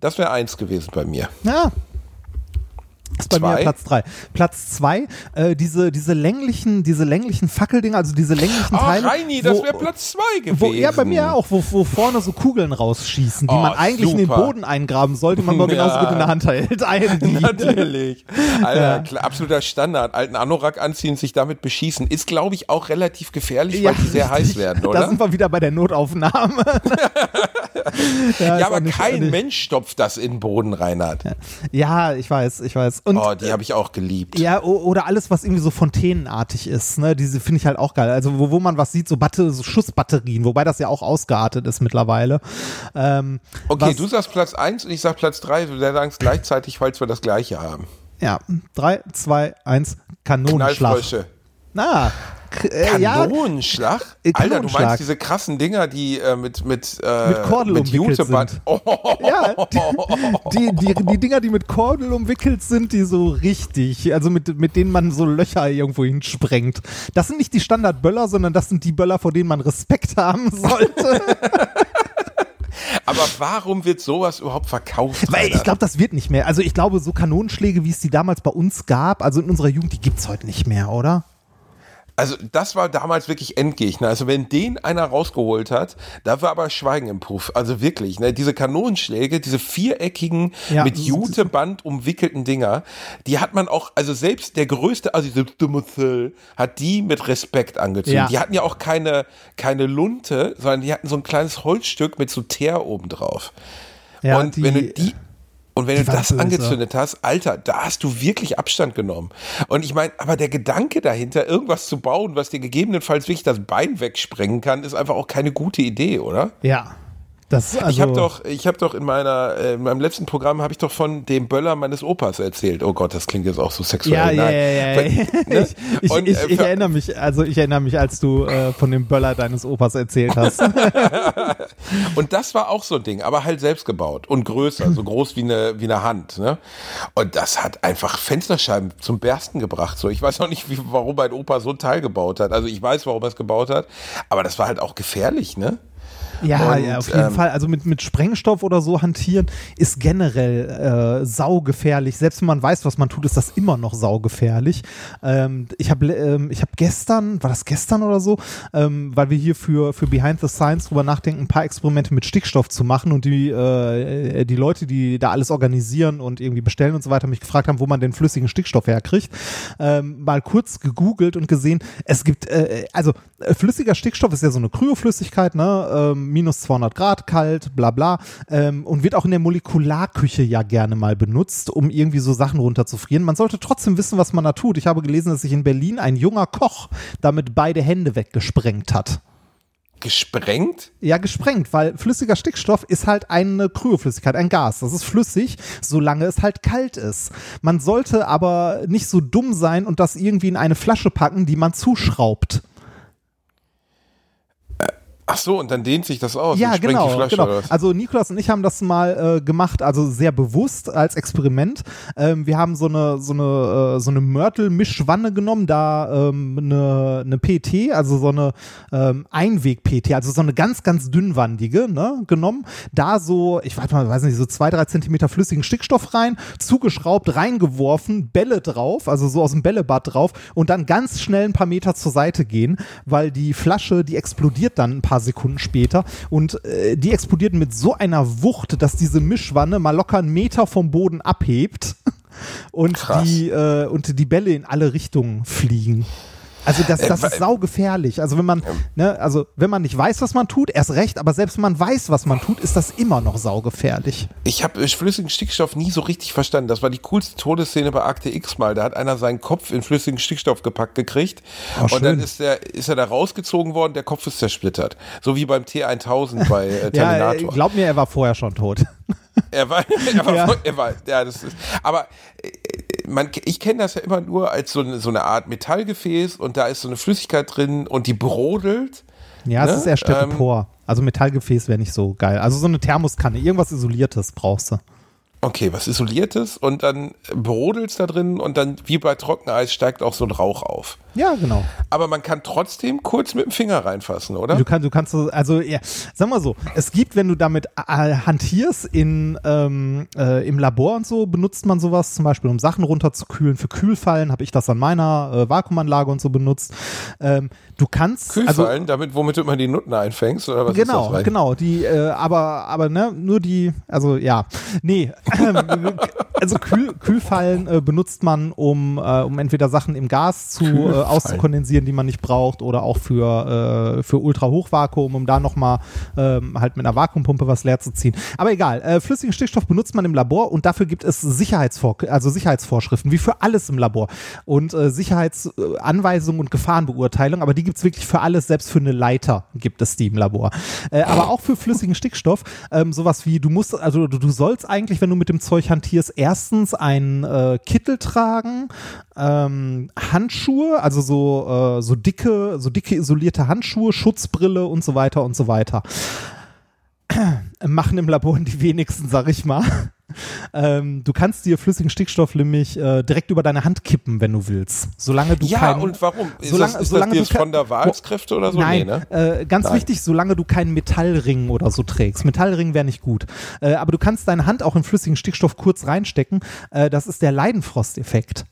Das wäre eins gewesen bei mir. Ja. Ist bei mir Zwei? Platz drei. Platz zwei, äh, diese, diese länglichen, diese länglichen Fackeldinger, also diese länglichen Ah, Teile. Reini, das wo- wäre Platz 2 gewesen. Wo, ja, bei mir auch, wo, wo vorne so Kugeln rausschießen, die Oh, man eigentlich in den super. Boden eingraben sollte, man aber genauso Ja. gut in der Hand hält. Die, Natürlich. Alter, klar, absoluter Standard. Alten Anorak anziehen, sich damit beschießen, ist, glaube ich, auch relativ gefährlich, weil die sehr heiß werden, Da oder? sind wir wieder bei der Notaufnahme. ja, aber kein Mensch stopft das in den Boden, Reinhard. Ja, ich weiß, ich weiß. Und Oh, die habe ich auch geliebt. Ja, oder alles, was irgendwie so fontänenartig ist, ne? Diese finde ich halt auch geil. Also, wo, wo man was sieht, so, Batte, so Schussbatterien, wobei das ja auch ausgeartet ist mittlerweile. Ähm, Okay, du sagst Platz 1 und ich sag Platz 3. Du sagst gleichzeitig, falls wir das gleiche haben. Ja, 3, 2, 1, Kanonenschlag. Na, Äh, ja, Kanonenschlag? Äh, Alter, du meinst diese krassen Dinger, die äh, mit mit äh, Mit Kordel umwickelt Juteband- sind. Oh, Ja, die, die, die Dinger, die mit Kordel umwickelt sind, die so richtig, also mit, mit denen man so Löcher irgendwo hinsprengt. Das sind nicht die Standardböller, sondern das sind die Böller, vor denen man Respekt haben sollte. Aber warum wird sowas überhaupt verkauft? Weil Alter? ich glaube, das wird nicht mehr. Also ich glaube, so Kanonenschläge, wie es die damals bei uns gab, also in unserer Jugend, die gibt es heute nicht mehr, oder? Also das war damals wirklich Endgegner. Also wenn den einer rausgeholt hat, da war aber Schweigen im Puff. Also wirklich, ne? diese Kanonenschläge, diese viereckigen, Ja, mit Juteband umwickelten Dinger, die hat man auch, also selbst der größte, also diese Dummethel, hat die mit Respekt angezogen. Ja. Die hatten ja auch keine, keine Lunte, sondern die hatten so ein kleines Holzstück mit so Teer oben drauf. Ja, und wenn du die und wenn die du das böse. angezündet hast, Alter, da hast du wirklich Abstand genommen. Und ich meine, aber der Gedanke dahinter, irgendwas zu bauen, was dir gegebenenfalls wirklich das Bein wegsprengen kann, ist einfach auch keine gute Idee, oder? Ja. Also, ich habe doch, ich habe doch in meiner, äh, in meinem letzten Programm habe ich doch von dem Böller meines Opas erzählt. Oh Gott, das klingt jetzt auch so sexuell. Ja, ja, Nein. ja, ja. Ja. ne? Ich, Und, ich, äh, ich erinnere mich, also ich erinnere mich, als du äh, von dem Böller deines Opas erzählt hast. Und das war auch so ein Ding, aber halt selbst gebaut und größer, so groß wie eine, wie eine Hand. Ne? Und das hat einfach Fensterscheiben zum Bersten gebracht. So, ich weiß auch nicht, wie, warum mein Opa so ein Teil gebaut hat. Also ich weiß, warum er es gebaut hat, aber das war halt auch gefährlich, ne? Ja, Und, ja, auf jeden ähm, Fall. Also mit, mit Sprengstoff oder so hantieren ist generell äh, saugefährlich. Selbst wenn man weiß, was man tut, ist das immer noch saugefährlich. Ähm, ich habe ähm, ich hab gestern, war das gestern oder so, ähm, weil wir hier für, für Behind the Science drüber nachdenken, ein paar Experimente mit Stickstoff zu machen und die, äh, die Leute, die da alles organisieren und irgendwie bestellen und so weiter, mich gefragt haben, wo man den flüssigen Stickstoff herkriegt, ähm, mal kurz gegoogelt und gesehen, es gibt, äh, also äh, flüssiger Stickstoff ist ja so eine Kryoflüssigkeit, ne, ähm, minus 200 Grad kalt, bla bla, ähm, und wird auch in der Molekularküche ja gerne mal benutzt, um irgendwie so Sachen runterzufrieren. Man sollte trotzdem wissen, was man da tut. Ich habe gelesen, dass sich in Berlin ein junger Koch damit beide Hände weggesprengt hat. Gesprengt? Ja, gesprengt, weil flüssiger Stickstoff ist halt eine Kryoflüssigkeit, ein Gas. Das ist flüssig, solange es halt kalt ist. Man sollte aber nicht so dumm sein und das irgendwie in eine Flasche packen, die man zuschraubt. Ach so, und dann dehnt sich das aus. Ja, genau, die Flasche, genau. Also Nikolas und ich haben das mal äh, gemacht, also sehr bewusst als Experiment. Ähm, wir haben so eine so eine äh, so eine Mörtel-Mischwanne genommen, da ähm, eine, eine PT, also so eine ähm, Einweg-PT, also so eine ganz ganz dünnwandige, ne, genommen. Da so, ich weiß mal, weiß nicht, so zwei drei Zentimeter flüssigen Stickstoff rein, zugeschraubt, reingeworfen, Bälle drauf, also so aus dem Bällebad drauf und dann ganz schnell ein paar Meter zur Seite gehen, weil die Flasche, die explodiert dann ein paar Sekunden später und äh, die explodiert mit so einer Wucht, dass diese Mischwanne mal locker einen Meter vom Boden abhebt und Krass. die äh, und die Bälle in alle Richtungen fliegen. Also das, das Äh, ist saugefährlich. Also wenn man, ne, also wenn man nicht weiß, was man tut, erst recht, aber selbst wenn man weiß, was man tut, ist das immer noch saugefährlich. Ich habe flüssigen Stickstoff nie so richtig verstanden. Das war die coolste Todesszene bei Akte X mal. Da hat einer seinen Kopf in flüssigen Stickstoff gepackt gekriegt. Oh, und dann schön. ist, der, ist er da rausgezogen worden, der Kopf ist zersplittert. So wie beim T1000 bei äh, Ja, äh, Terminator. glaub mir, er war vorher schon tot. Er war, er war, Ja. er war, ja, das ist, aber äh, man, ich kenne das ja immer nur als so eine, so eine Art Metallgefäß und da ist so eine Flüssigkeit drin und die brodelt. Ja, es Ne? ist eher Ähm, Styropor. also Metallgefäß wäre nicht so geil. Also so eine Thermoskanne, irgendwas Isoliertes brauchst du. Okay, was Isoliertes und dann brodelt's da drin und dann wie bei Trockeneis steigt auch so ein Rauch auf. Ja, genau. Aber man kann trotzdem kurz mit dem Finger reinfassen, oder? Du, kann, du kannst, so- also ja, sag mal so, es gibt, wenn du damit äh, hantierst in, ähm, äh, im Labor und so, benutzt man sowas zum Beispiel, um Sachen runterzukühlen. Für Kühlfallen habe ich das an meiner äh, Vakuumanlage und so benutzt. Ähm, du kannst, Kühlfallen, also damit womit du immer die Nutten einfängst oder was genau, ist das? rein? genau, die, äh, aber, aber ne, nur die, also ja, nee, also Kühl, Kühlfallen äh, benutzt man, um, äh, um entweder Sachen im Gas zu äh, auszukondensieren, die man nicht braucht, oder auch für, äh, für Ultra-Hochvakuum, um da nochmal ähm, halt mit einer Vakuumpumpe was leer zu ziehen. Aber egal, äh, flüssigen Stickstoff benutzt man im Labor und dafür gibt es Sicherheitsvor also Sicherheitsvorschriften, wie für alles im Labor. Und äh, Sicherheitsanweisungen und Gefahrenbeurteilung, aber die gibt es wirklich für alles, selbst für eine Leiter gibt es die im Labor. Äh, aber auch für flüssigen Stickstoff, ähm, sowas wie, du musst, also du, du sollst eigentlich, wenn du mit dem Zeug hantierst, erstens einen äh, Kittel tragen, ähm, Handschuhe, also so, äh, so dicke, so dicke isolierte Handschuhe, Schutzbrille und so weiter und so weiter. Machen im Labor die wenigsten, sag ich mal. Ähm, du kannst dir flüssigen Stickstoff nämlich äh, direkt über deine Hand kippen, wenn du willst. Solange du Ja, kein, und warum? Ist solange, das, ist solange das du von der Wahlskräfte oder so? Nein, Nee, ne? äh, ganz Nein. wichtig, solange du keinen Metallring oder so trägst. Metallring wäre nicht gut. Äh, aber du kannst deine Hand auch in flüssigen Stickstoff kurz reinstecken. Äh, das ist der Leidenfrost-Effekt.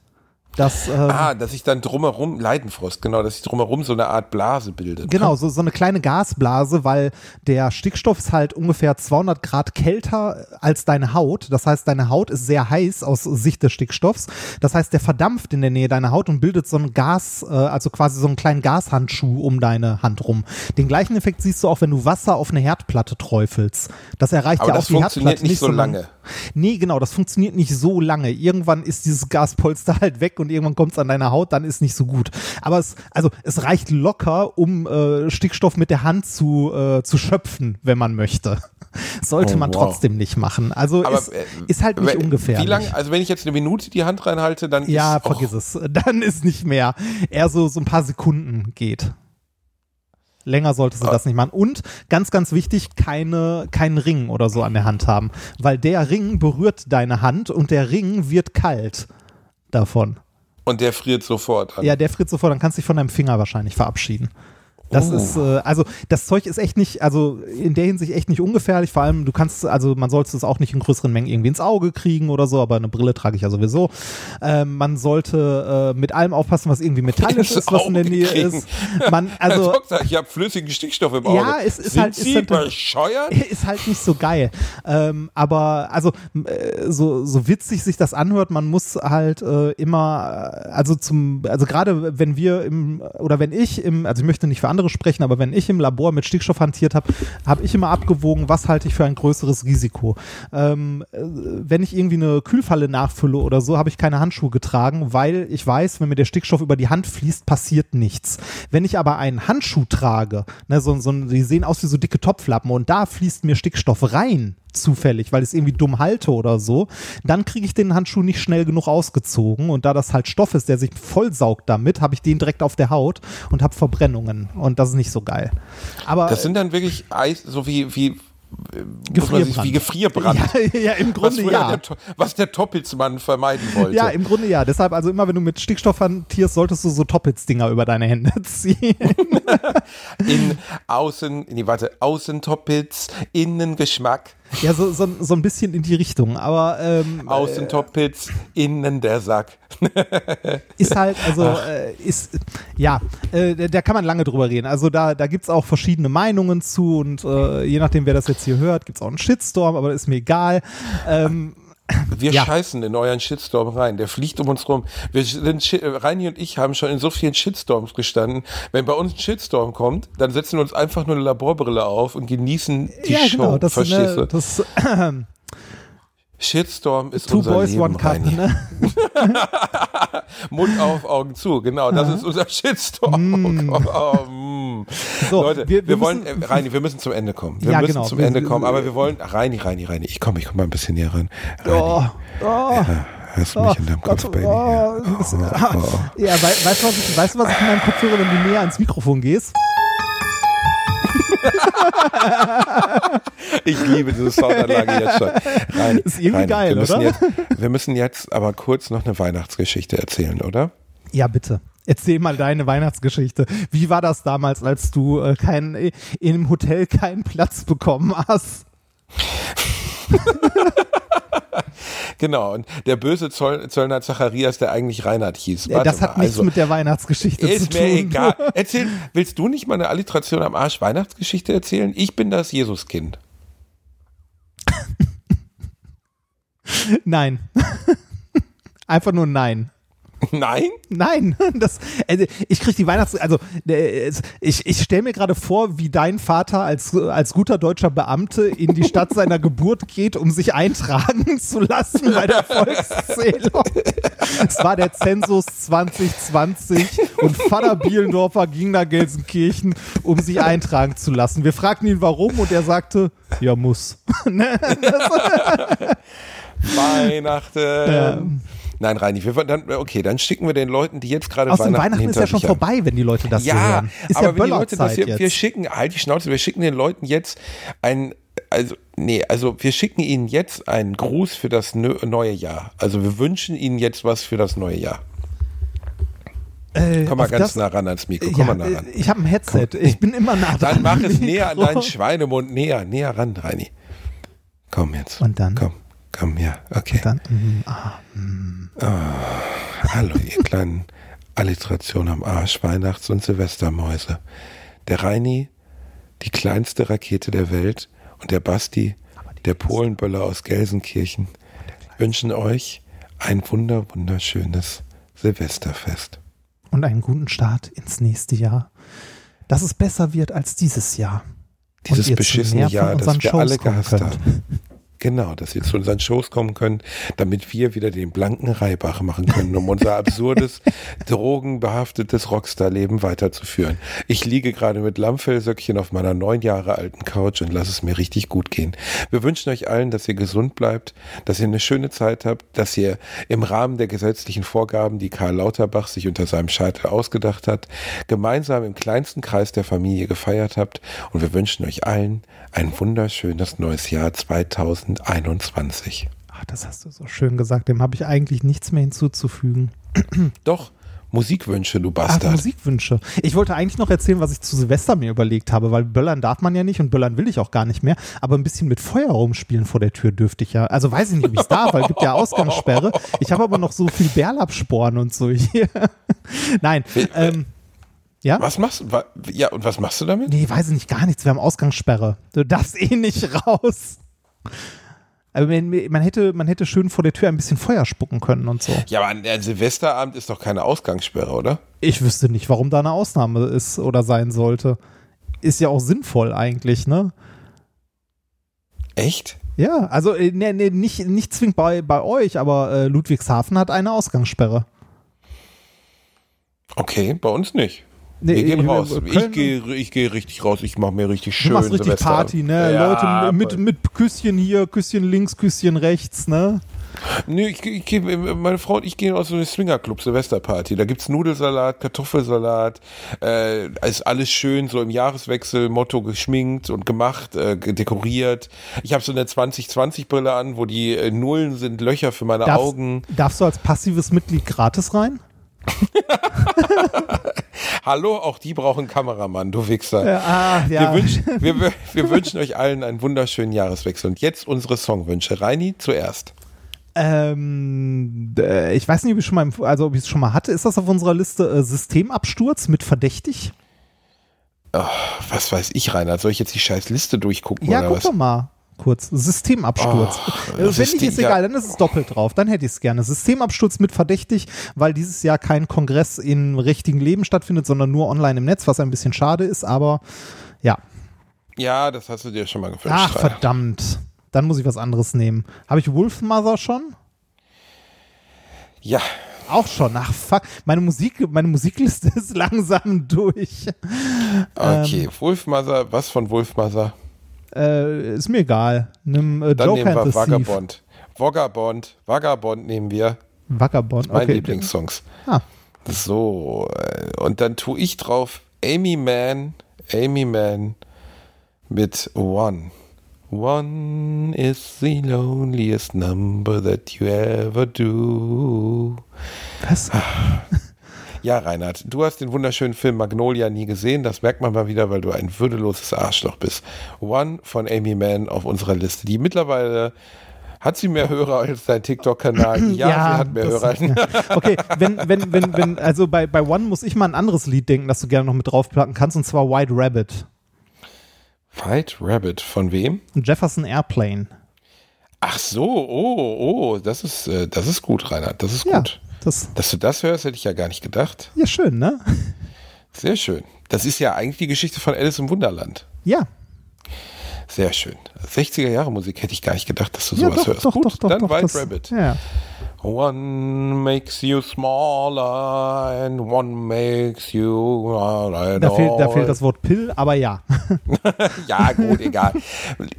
Das, ähm, Ah, dass ich dann drumherum, Leidenfrost, genau, dass ich drumherum so eine Art Blase bilde. Genau, so, so eine kleine Gasblase, weil der Stickstoff ist halt ungefähr 200 Grad kälter als deine Haut. Das heißt, deine Haut ist sehr heiß aus Sicht des Stickstoffs. Das heißt, der verdampft in der Nähe deiner Haut und bildet so ein Gas, äh, also quasi so einen kleinen Gashandschuh um deine Hand rum. Den gleichen Effekt siehst du auch, wenn du Wasser auf eine Herdplatte träufelst. Das erreicht Aber ja das auch die Herdplatte nicht so lange. Nee, genau, das funktioniert nicht so lange. Irgendwann ist dieses Gaspolster halt weg und irgendwann kommt es an deine Haut, dann ist nicht so gut. Aber es, also es reicht locker, um äh, Stickstoff mit der Hand zu, äh, zu schöpfen, wenn man möchte. Sollte Oh, man wow. trotzdem nicht machen. Also Aber, ist, äh, ist halt nicht Wie ungefährlich. lange, also wenn ich jetzt eine Minute die Hand reinhalte, dann ja, ist vergiss es. Dann ist nicht mehr. Eher so, so ein paar Sekunden geht. Länger sollte sie Ah. das nicht machen. Und ganz, ganz wichtig, keine, keinen Ring oder so an der Hand haben. Weil der Ring berührt deine Hand und der Ring wird kalt davon. Und der friert sofort an. Ja, der friert sofort, dann kannst du dich von deinem Finger wahrscheinlich verabschieden. Das Oh. ist, äh, also das Zeug ist echt nicht, also in der Hinsicht echt nicht ungefährlich. Vor allem, du kannst, also man sollte es auch nicht in größeren Mengen irgendwie ins Auge kriegen oder so, aber eine Brille trage ich ja sowieso. Ähm, man sollte äh, mit allem aufpassen, was irgendwie metallisch Ins ist, was in der Auge Nähe kriegen. ist. Man, Herr also Doktor, ich habe flüssigen Stickstoff im Auge. Ja, es ist Sind halt- ist Sie halt- bescheuert? ist halt nicht so geil. Ähm, aber also äh, so, so witzig sich das anhört, man muss halt äh, immer, äh, also zum, also gerade wenn wir im, oder wenn ich im, also ich möchte nicht für andere sprechen, aber wenn ich im Labor mit Stickstoff hantiert habe, habe ich immer abgewogen, was halte ich für ein größeres Risiko. Ähm, äh, wenn ich irgendwie eine Kühlfalle nachfülle oder so, habe ich keine Handschuhe getragen, weil ich weiß, wenn mir der Stickstoff über die Hand fließt, passiert nichts. Wenn ich aber einen Handschuh trage, ne, so, so, die sehen aus wie so dicke Topflappen und da fließt mir Stickstoff rein, zufällig, weil ich es irgendwie dumm halte oder so, dann kriege ich den Handschuh nicht schnell genug ausgezogen und da das halt Stoff ist, der sich vollsaugt damit, habe ich den direkt auf der Haut und habe Verbrennungen und das ist nicht so geil. Aber Das sind dann wirklich Eis, so wie, wie, äh, Gefrierbrand. wie Gefrierbrand. ja, ja, im was, Grunde früher ja. der, was der Toppelsmann vermeiden wollte. Ja, im Grunde ja. Deshalb, also immer wenn du mit Stickstoff hantierst, solltest du so Toppets-Dinger über deine Hände ziehen. In Außen, nee, warte, Außentoppels, Innengeschmack, ja, so, so, so ein bisschen in die Richtung. Aber ähm, Außentoppels, innen der Sack. ist halt, also äh, ist, ja, äh, da kann man lange drüber reden. Also da, da gibt es auch verschiedene Meinungen zu und äh, je nachdem, wer das jetzt hier hört, gibt es auch einen Shitstorm, aber das ist mir egal. Ähm, Wir Ja. scheißen in euren Shitstorm rein. Der fliegt um uns rum. Wir sind, äh, Reini und ich haben schon in so vielen Shitstorms gestanden. Wenn bei uns ein Shitstorm kommt, dann setzen wir uns einfach nur eine Laborbrille auf und genießen die ja, Show. genau. Das, Verstehst ne, du? das Shitstorm ist Two unser Boys, Leben, One Cup, ne? Mund auf, Augen zu. Genau, das ist unser Shitstorm. Oh, oh, mm. So, Leute, wir- wir, wir wollen, müssen- äh, Reini, wir müssen zum Ende kommen. Wir Ja, müssen genau. zum Wir- Ende kommen, aber wir wollen, Reini, Reini, Reini, ich komme, ich komme mal ein bisschen näher ran. Reini, Oh, oh. hörst du mich in deinem Kopf, Baby? Oh, das- Ja, wei weißt du, was ich, weißt was ich in meinem Kopfhörer, wenn du näher ans Mikrofon gehst? Ich liebe diese Soundanlage jetzt schon. Reini, Ist irgendwie Reini, geil, wir müssen oder? Jetzt, wir müssen jetzt aber kurz noch eine Weihnachtsgeschichte erzählen, oder? Ja, bitte. Erzähl mal deine Weihnachtsgeschichte. Wie war das damals, als du äh, kein, im Hotel keinen Platz bekommen hast? Genau, und der böse Zoll, Zöllner Zacharias, der eigentlich Reinhard hieß. Warte das hat mal, nichts also, mit der Weihnachtsgeschichte zu Ist tun. mir egal. Erzähl, willst du nicht mal eine Alliteration am Arsch Weihnachtsgeschichte erzählen? Ich bin das Jesuskind. Nein. Einfach nur nein. Nein? Nein, das, also ich krieg die Weihnachts, also äh, ich, ich stelle mir gerade vor, wie dein Vater als, als guter deutscher Beamte in die Stadt seiner Geburt geht, um sich eintragen zu lassen bei der Volkszählung. Es war der Zensus 2020 und Vater Bielendorfer ging nach Gelsenkirchen, um sich eintragen zu lassen. Wir fragten ihn warum und er sagte, ja muss. Ne? Weihnachten. Ja. Nein, Reini, wir, dann, okay, dann schicken wir den Leuten, die jetzt gerade Außerdem Weihnachten, Weihnachten ist ja schon vorbei, wenn die Leute das hier Ja, hören. Ist aber ja wenn die Leute das hier, jetzt. wir schicken, halt die Schnauze, wir schicken den Leuten jetzt ein, also, nee, also wir schicken ihnen jetzt einen Gruß für das neue Jahr. Also wir wünschen ihnen jetzt was für das neue Jahr. Äh, Komm mal ganz das- nah ran ans Mikro, komm Ja, mal nah ran. äh, ich habe ein Headset. Ich bin immer nah dran. Dann mach es näher an deinen Schweinemund, näher, näher ran, Reini. Komm jetzt. Und dann? Komm, komm, ja, okay. Dann, mm, ah, Hallo, ihr kleinen Alliteration am Arsch, Weihnachts- und Silvestermäuse. Der Reini, die kleinste Rakete der Welt, und der Basti, der Polenböller aus Gelsenkirchen, wünschen euch ein wunder, wunderschönes Silvesterfest. und einen guten Start ins nächste Jahr. Dass es besser wird als dieses Jahr. Dieses beschissene Jahr, das wir Shows alle gehasst haben. Genau, dass ihr zu unseren Shows kommen könnt, damit wir wieder den blanken Reibach machen können, um unser absurdes, drogenbehaftetes Rockstar-Leben weiterzuführen. Ich liege gerade mit Lammfellsöckchen auf meiner neun Jahre alten Couch und lasse es mir richtig gut gehen. Wir wünschen euch allen, dass ihr gesund bleibt, dass ihr eine schöne Zeit habt, dass ihr im Rahmen der gesetzlichen Vorgaben, die Karl Lauterbach sich unter seinem Scheitel ausgedacht hat, gemeinsam im kleinsten Kreis der Familie gefeiert habt und wir wünschen euch allen ein wunderschönes neues Jahr 2021. Ach, das hast du so schön gesagt. Dem habe ich eigentlich nichts mehr hinzuzufügen. Doch, Musikwünsche, du Ach, Bastard. Musikwünsche. Ich wollte eigentlich noch erzählen, was ich zu Silvester mir überlegt habe, weil Böllern darf man ja nicht und Böllern will ich auch gar nicht mehr. Aber ein bisschen mit Feuer rumspielen vor der Tür dürfte ich ja. Also weiß ich nicht, ob ich es darf, weil es gibt ja Ausgangssperre. Ich habe aber noch so viel Bärlapsporen und so hier. Nein. Ähm, ja? Was machst du? Ja, und was machst du damit? Nee, weiß ich nicht, gar nichts. Wir haben Ausgangssperre. Du darfst eh nicht raus. Aber man, hätte, man hätte schön vor der Tür ein bisschen Feuer spucken können und so. Ja, aber ein Silvesterabend ist doch keine Ausgangssperre, oder? Ich wüsste nicht, warum da eine Ausnahme ist oder sein sollte. Ist ja auch sinnvoll eigentlich, ne? Echt? Ja, also äh, nee, nee, nicht, nicht zwingend bei, bei euch, aber äh, Ludwigshafen hat eine Ausgangssperre. Okay, bei uns nicht. Nee, wir gehen ich- raus. Ich gehe ich gehe richtig raus. Ich mache mir richtig Du schön machst richtig. Party, ne? Ja, Leute mit, mit Küsschen hier, Küsschen links, Küsschen rechts, ne? Nee, ich, ich, geh- meine Frau und ich gehen aus so einem Swingerclub Silvesterparty. Da gibt's Nudelsalat, Kartoffelsalat, äh, ist alles schön so im Jahreswechsel Motto geschminkt und gemacht, äh, dekoriert. Ich habe so eine 2020 Brille an, wo die äh, Nullen sind Löcher für meine Darfst, Augen. darfst du als passives Mitglied gratis rein? Hallo, auch die brauchen Kameramann, du Wichser. ah, Wir, wünschen, wir, wir- wünschen euch allen einen wunderschönen Jahreswechsel. Und jetzt unsere Songwünsche. Reini zuerst. Ähm, äh, ich weiß nicht, ob ich schon mal, also ob ich es schon mal hatte. Ist das auf unserer Liste äh, Systemabsturz mit verdächtig? Was weiß ich, Reinhard? Soll ich jetzt die scheiß Liste durchgucken Ja, oder guck was? doch mal kurz. Systemabsturz. Oh, äh, wenn nicht, ist ja. egal, dann ist es doppelt drauf. Dann hätte ich es gerne. Systemabsturz mit verdächtig, weil dieses Jahr kein Kongress im richtigen Leben stattfindet, sondern nur online im Netz, was ein bisschen schade ist, aber ja. Ja, das hast du dir schon mal gewünscht. Ach, verdammt. Dann muss ich was anderes nehmen. Habe ich Wolfmother schon? Ja, Auch schon. Ach, fuck. Meine, Musik, meine Musikliste ist langsam durch. okay. Ähm. Wolfmother, was von Wolfmother? Äh, ist mir egal. Nimm äh, Dann Joker nehmen wir. Vagabond. Vagabond. Vagabond nehmen wir. Vagabond. Mein okay. Lieblingssongs. Ah. So, äh, und dann tue ich drauf Amy Mann, Amy Mann mit One. One is the loneliest number that you ever do. Was? Ja, Reinhard, du hast den wunderschönen Film Magnolia nie gesehen. Das merkt man mal wieder, weil du ein würdeloses Arschloch bist. One von Amy Mann auf unserer Liste, die mittlerweile hat sie mehr Hörer als dein TikTok-Kanal? Ja, sie hat mehr Hörer. ja. Okay, wenn, wenn, wenn, wenn, also bei, bei One muss ich mal ein anderes Lied denken, das du gerne noch mit draufpacken kannst, und zwar White Rabbit. White Rabbit, von wem? Jefferson Airplane. Ach so, oh, oh, das ist, äh, das ist gut, Reinhard, das ist Ja, gut. Das, Dass du das hörst, hätte ich ja gar nicht gedacht. ja, schön, ne? Sehr schön. Das ist ja eigentlich die Geschichte von Alice im Wunderland. Ja. Sehr schön. 60er Jahre Musik hätte ich gar nicht gedacht, dass du ja, sowas doch, hörst. doch, gut, doch, doch, dann doch, White das, Rabbit. Ja. One makes you smaller and one makes you Da fehlt, da fehlt das Wort Pill, aber ja. ja, gut, egal.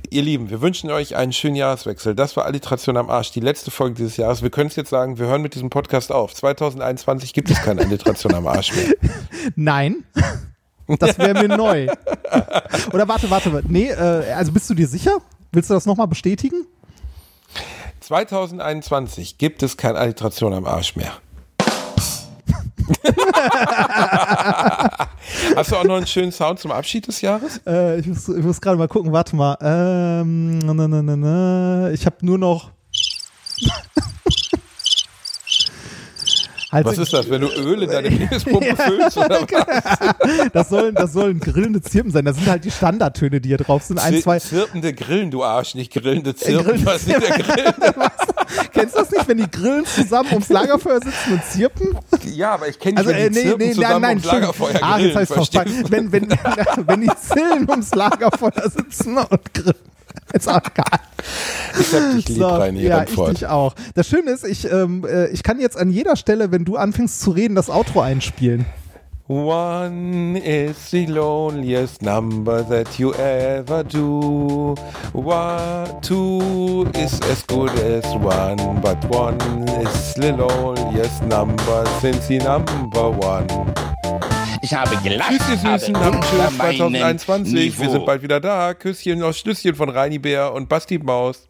Ihr Lieben, wir wünschen euch einen schönen Jahreswechsel. Das war Alliteration am Arsch, die letzte Folge dieses Jahres. Wir können es jetzt sagen, wir hören mit diesem Podcast auf. 2021 gibt es keine Alliteration am Arsch mehr. Nein. Das wäre mir neu. Oder warte, warte. Nee, äh, also bist du dir sicher? Willst du das nochmal bestätigen? 2021 gibt es keine Alliteration am Arsch mehr. Hast du auch noch einen schönen Sound zum Abschied des Jahres? Äh, ich muss, muss gerade mal gucken, warte mal. Ähm, na, na, na. Ich habe nur noch. Halt was ist das, wenn du Öl in deine Penispumpe ja, füllst? Oder was? Das, sollen, das sollen grillende Zirpen sein. Das sind halt die Standardtöne, die hier drauf sind. Ein, zwei. Zirpende Grillen, du Arsch, nicht grillende Zirpen. Grillende was nicht der grillende? Kennst du das nicht, wenn die Grillen zusammen ums Lagerfeuer sitzen und zirpen? Ja, aber ich kenne also, äh, nee, nee, zusammen nein, ums Lagerfeuer ah, grillen. Das heißt wenn, wenn, wenn die Zillen ums Lagerfeuer sitzen und grillen. Ist auch geil. Ich hab dich lieb, so, Reini, Ja, ich dich auch. Das Schöne ist, ich, ähm, äh, ich kann jetzt an jeder Stelle, wenn du anfängst zu reden, das Outro einspielen. One is the loneliest number that you ever do. One, two is as good as one, but one is the loneliest number since the number one. Ich habe gelacht. Tschüss, ihr Süßen, schönen 2021. Wir sind bald wieder da. Küsschen aus Schlüsschen von Reini Bär und Basti Maus.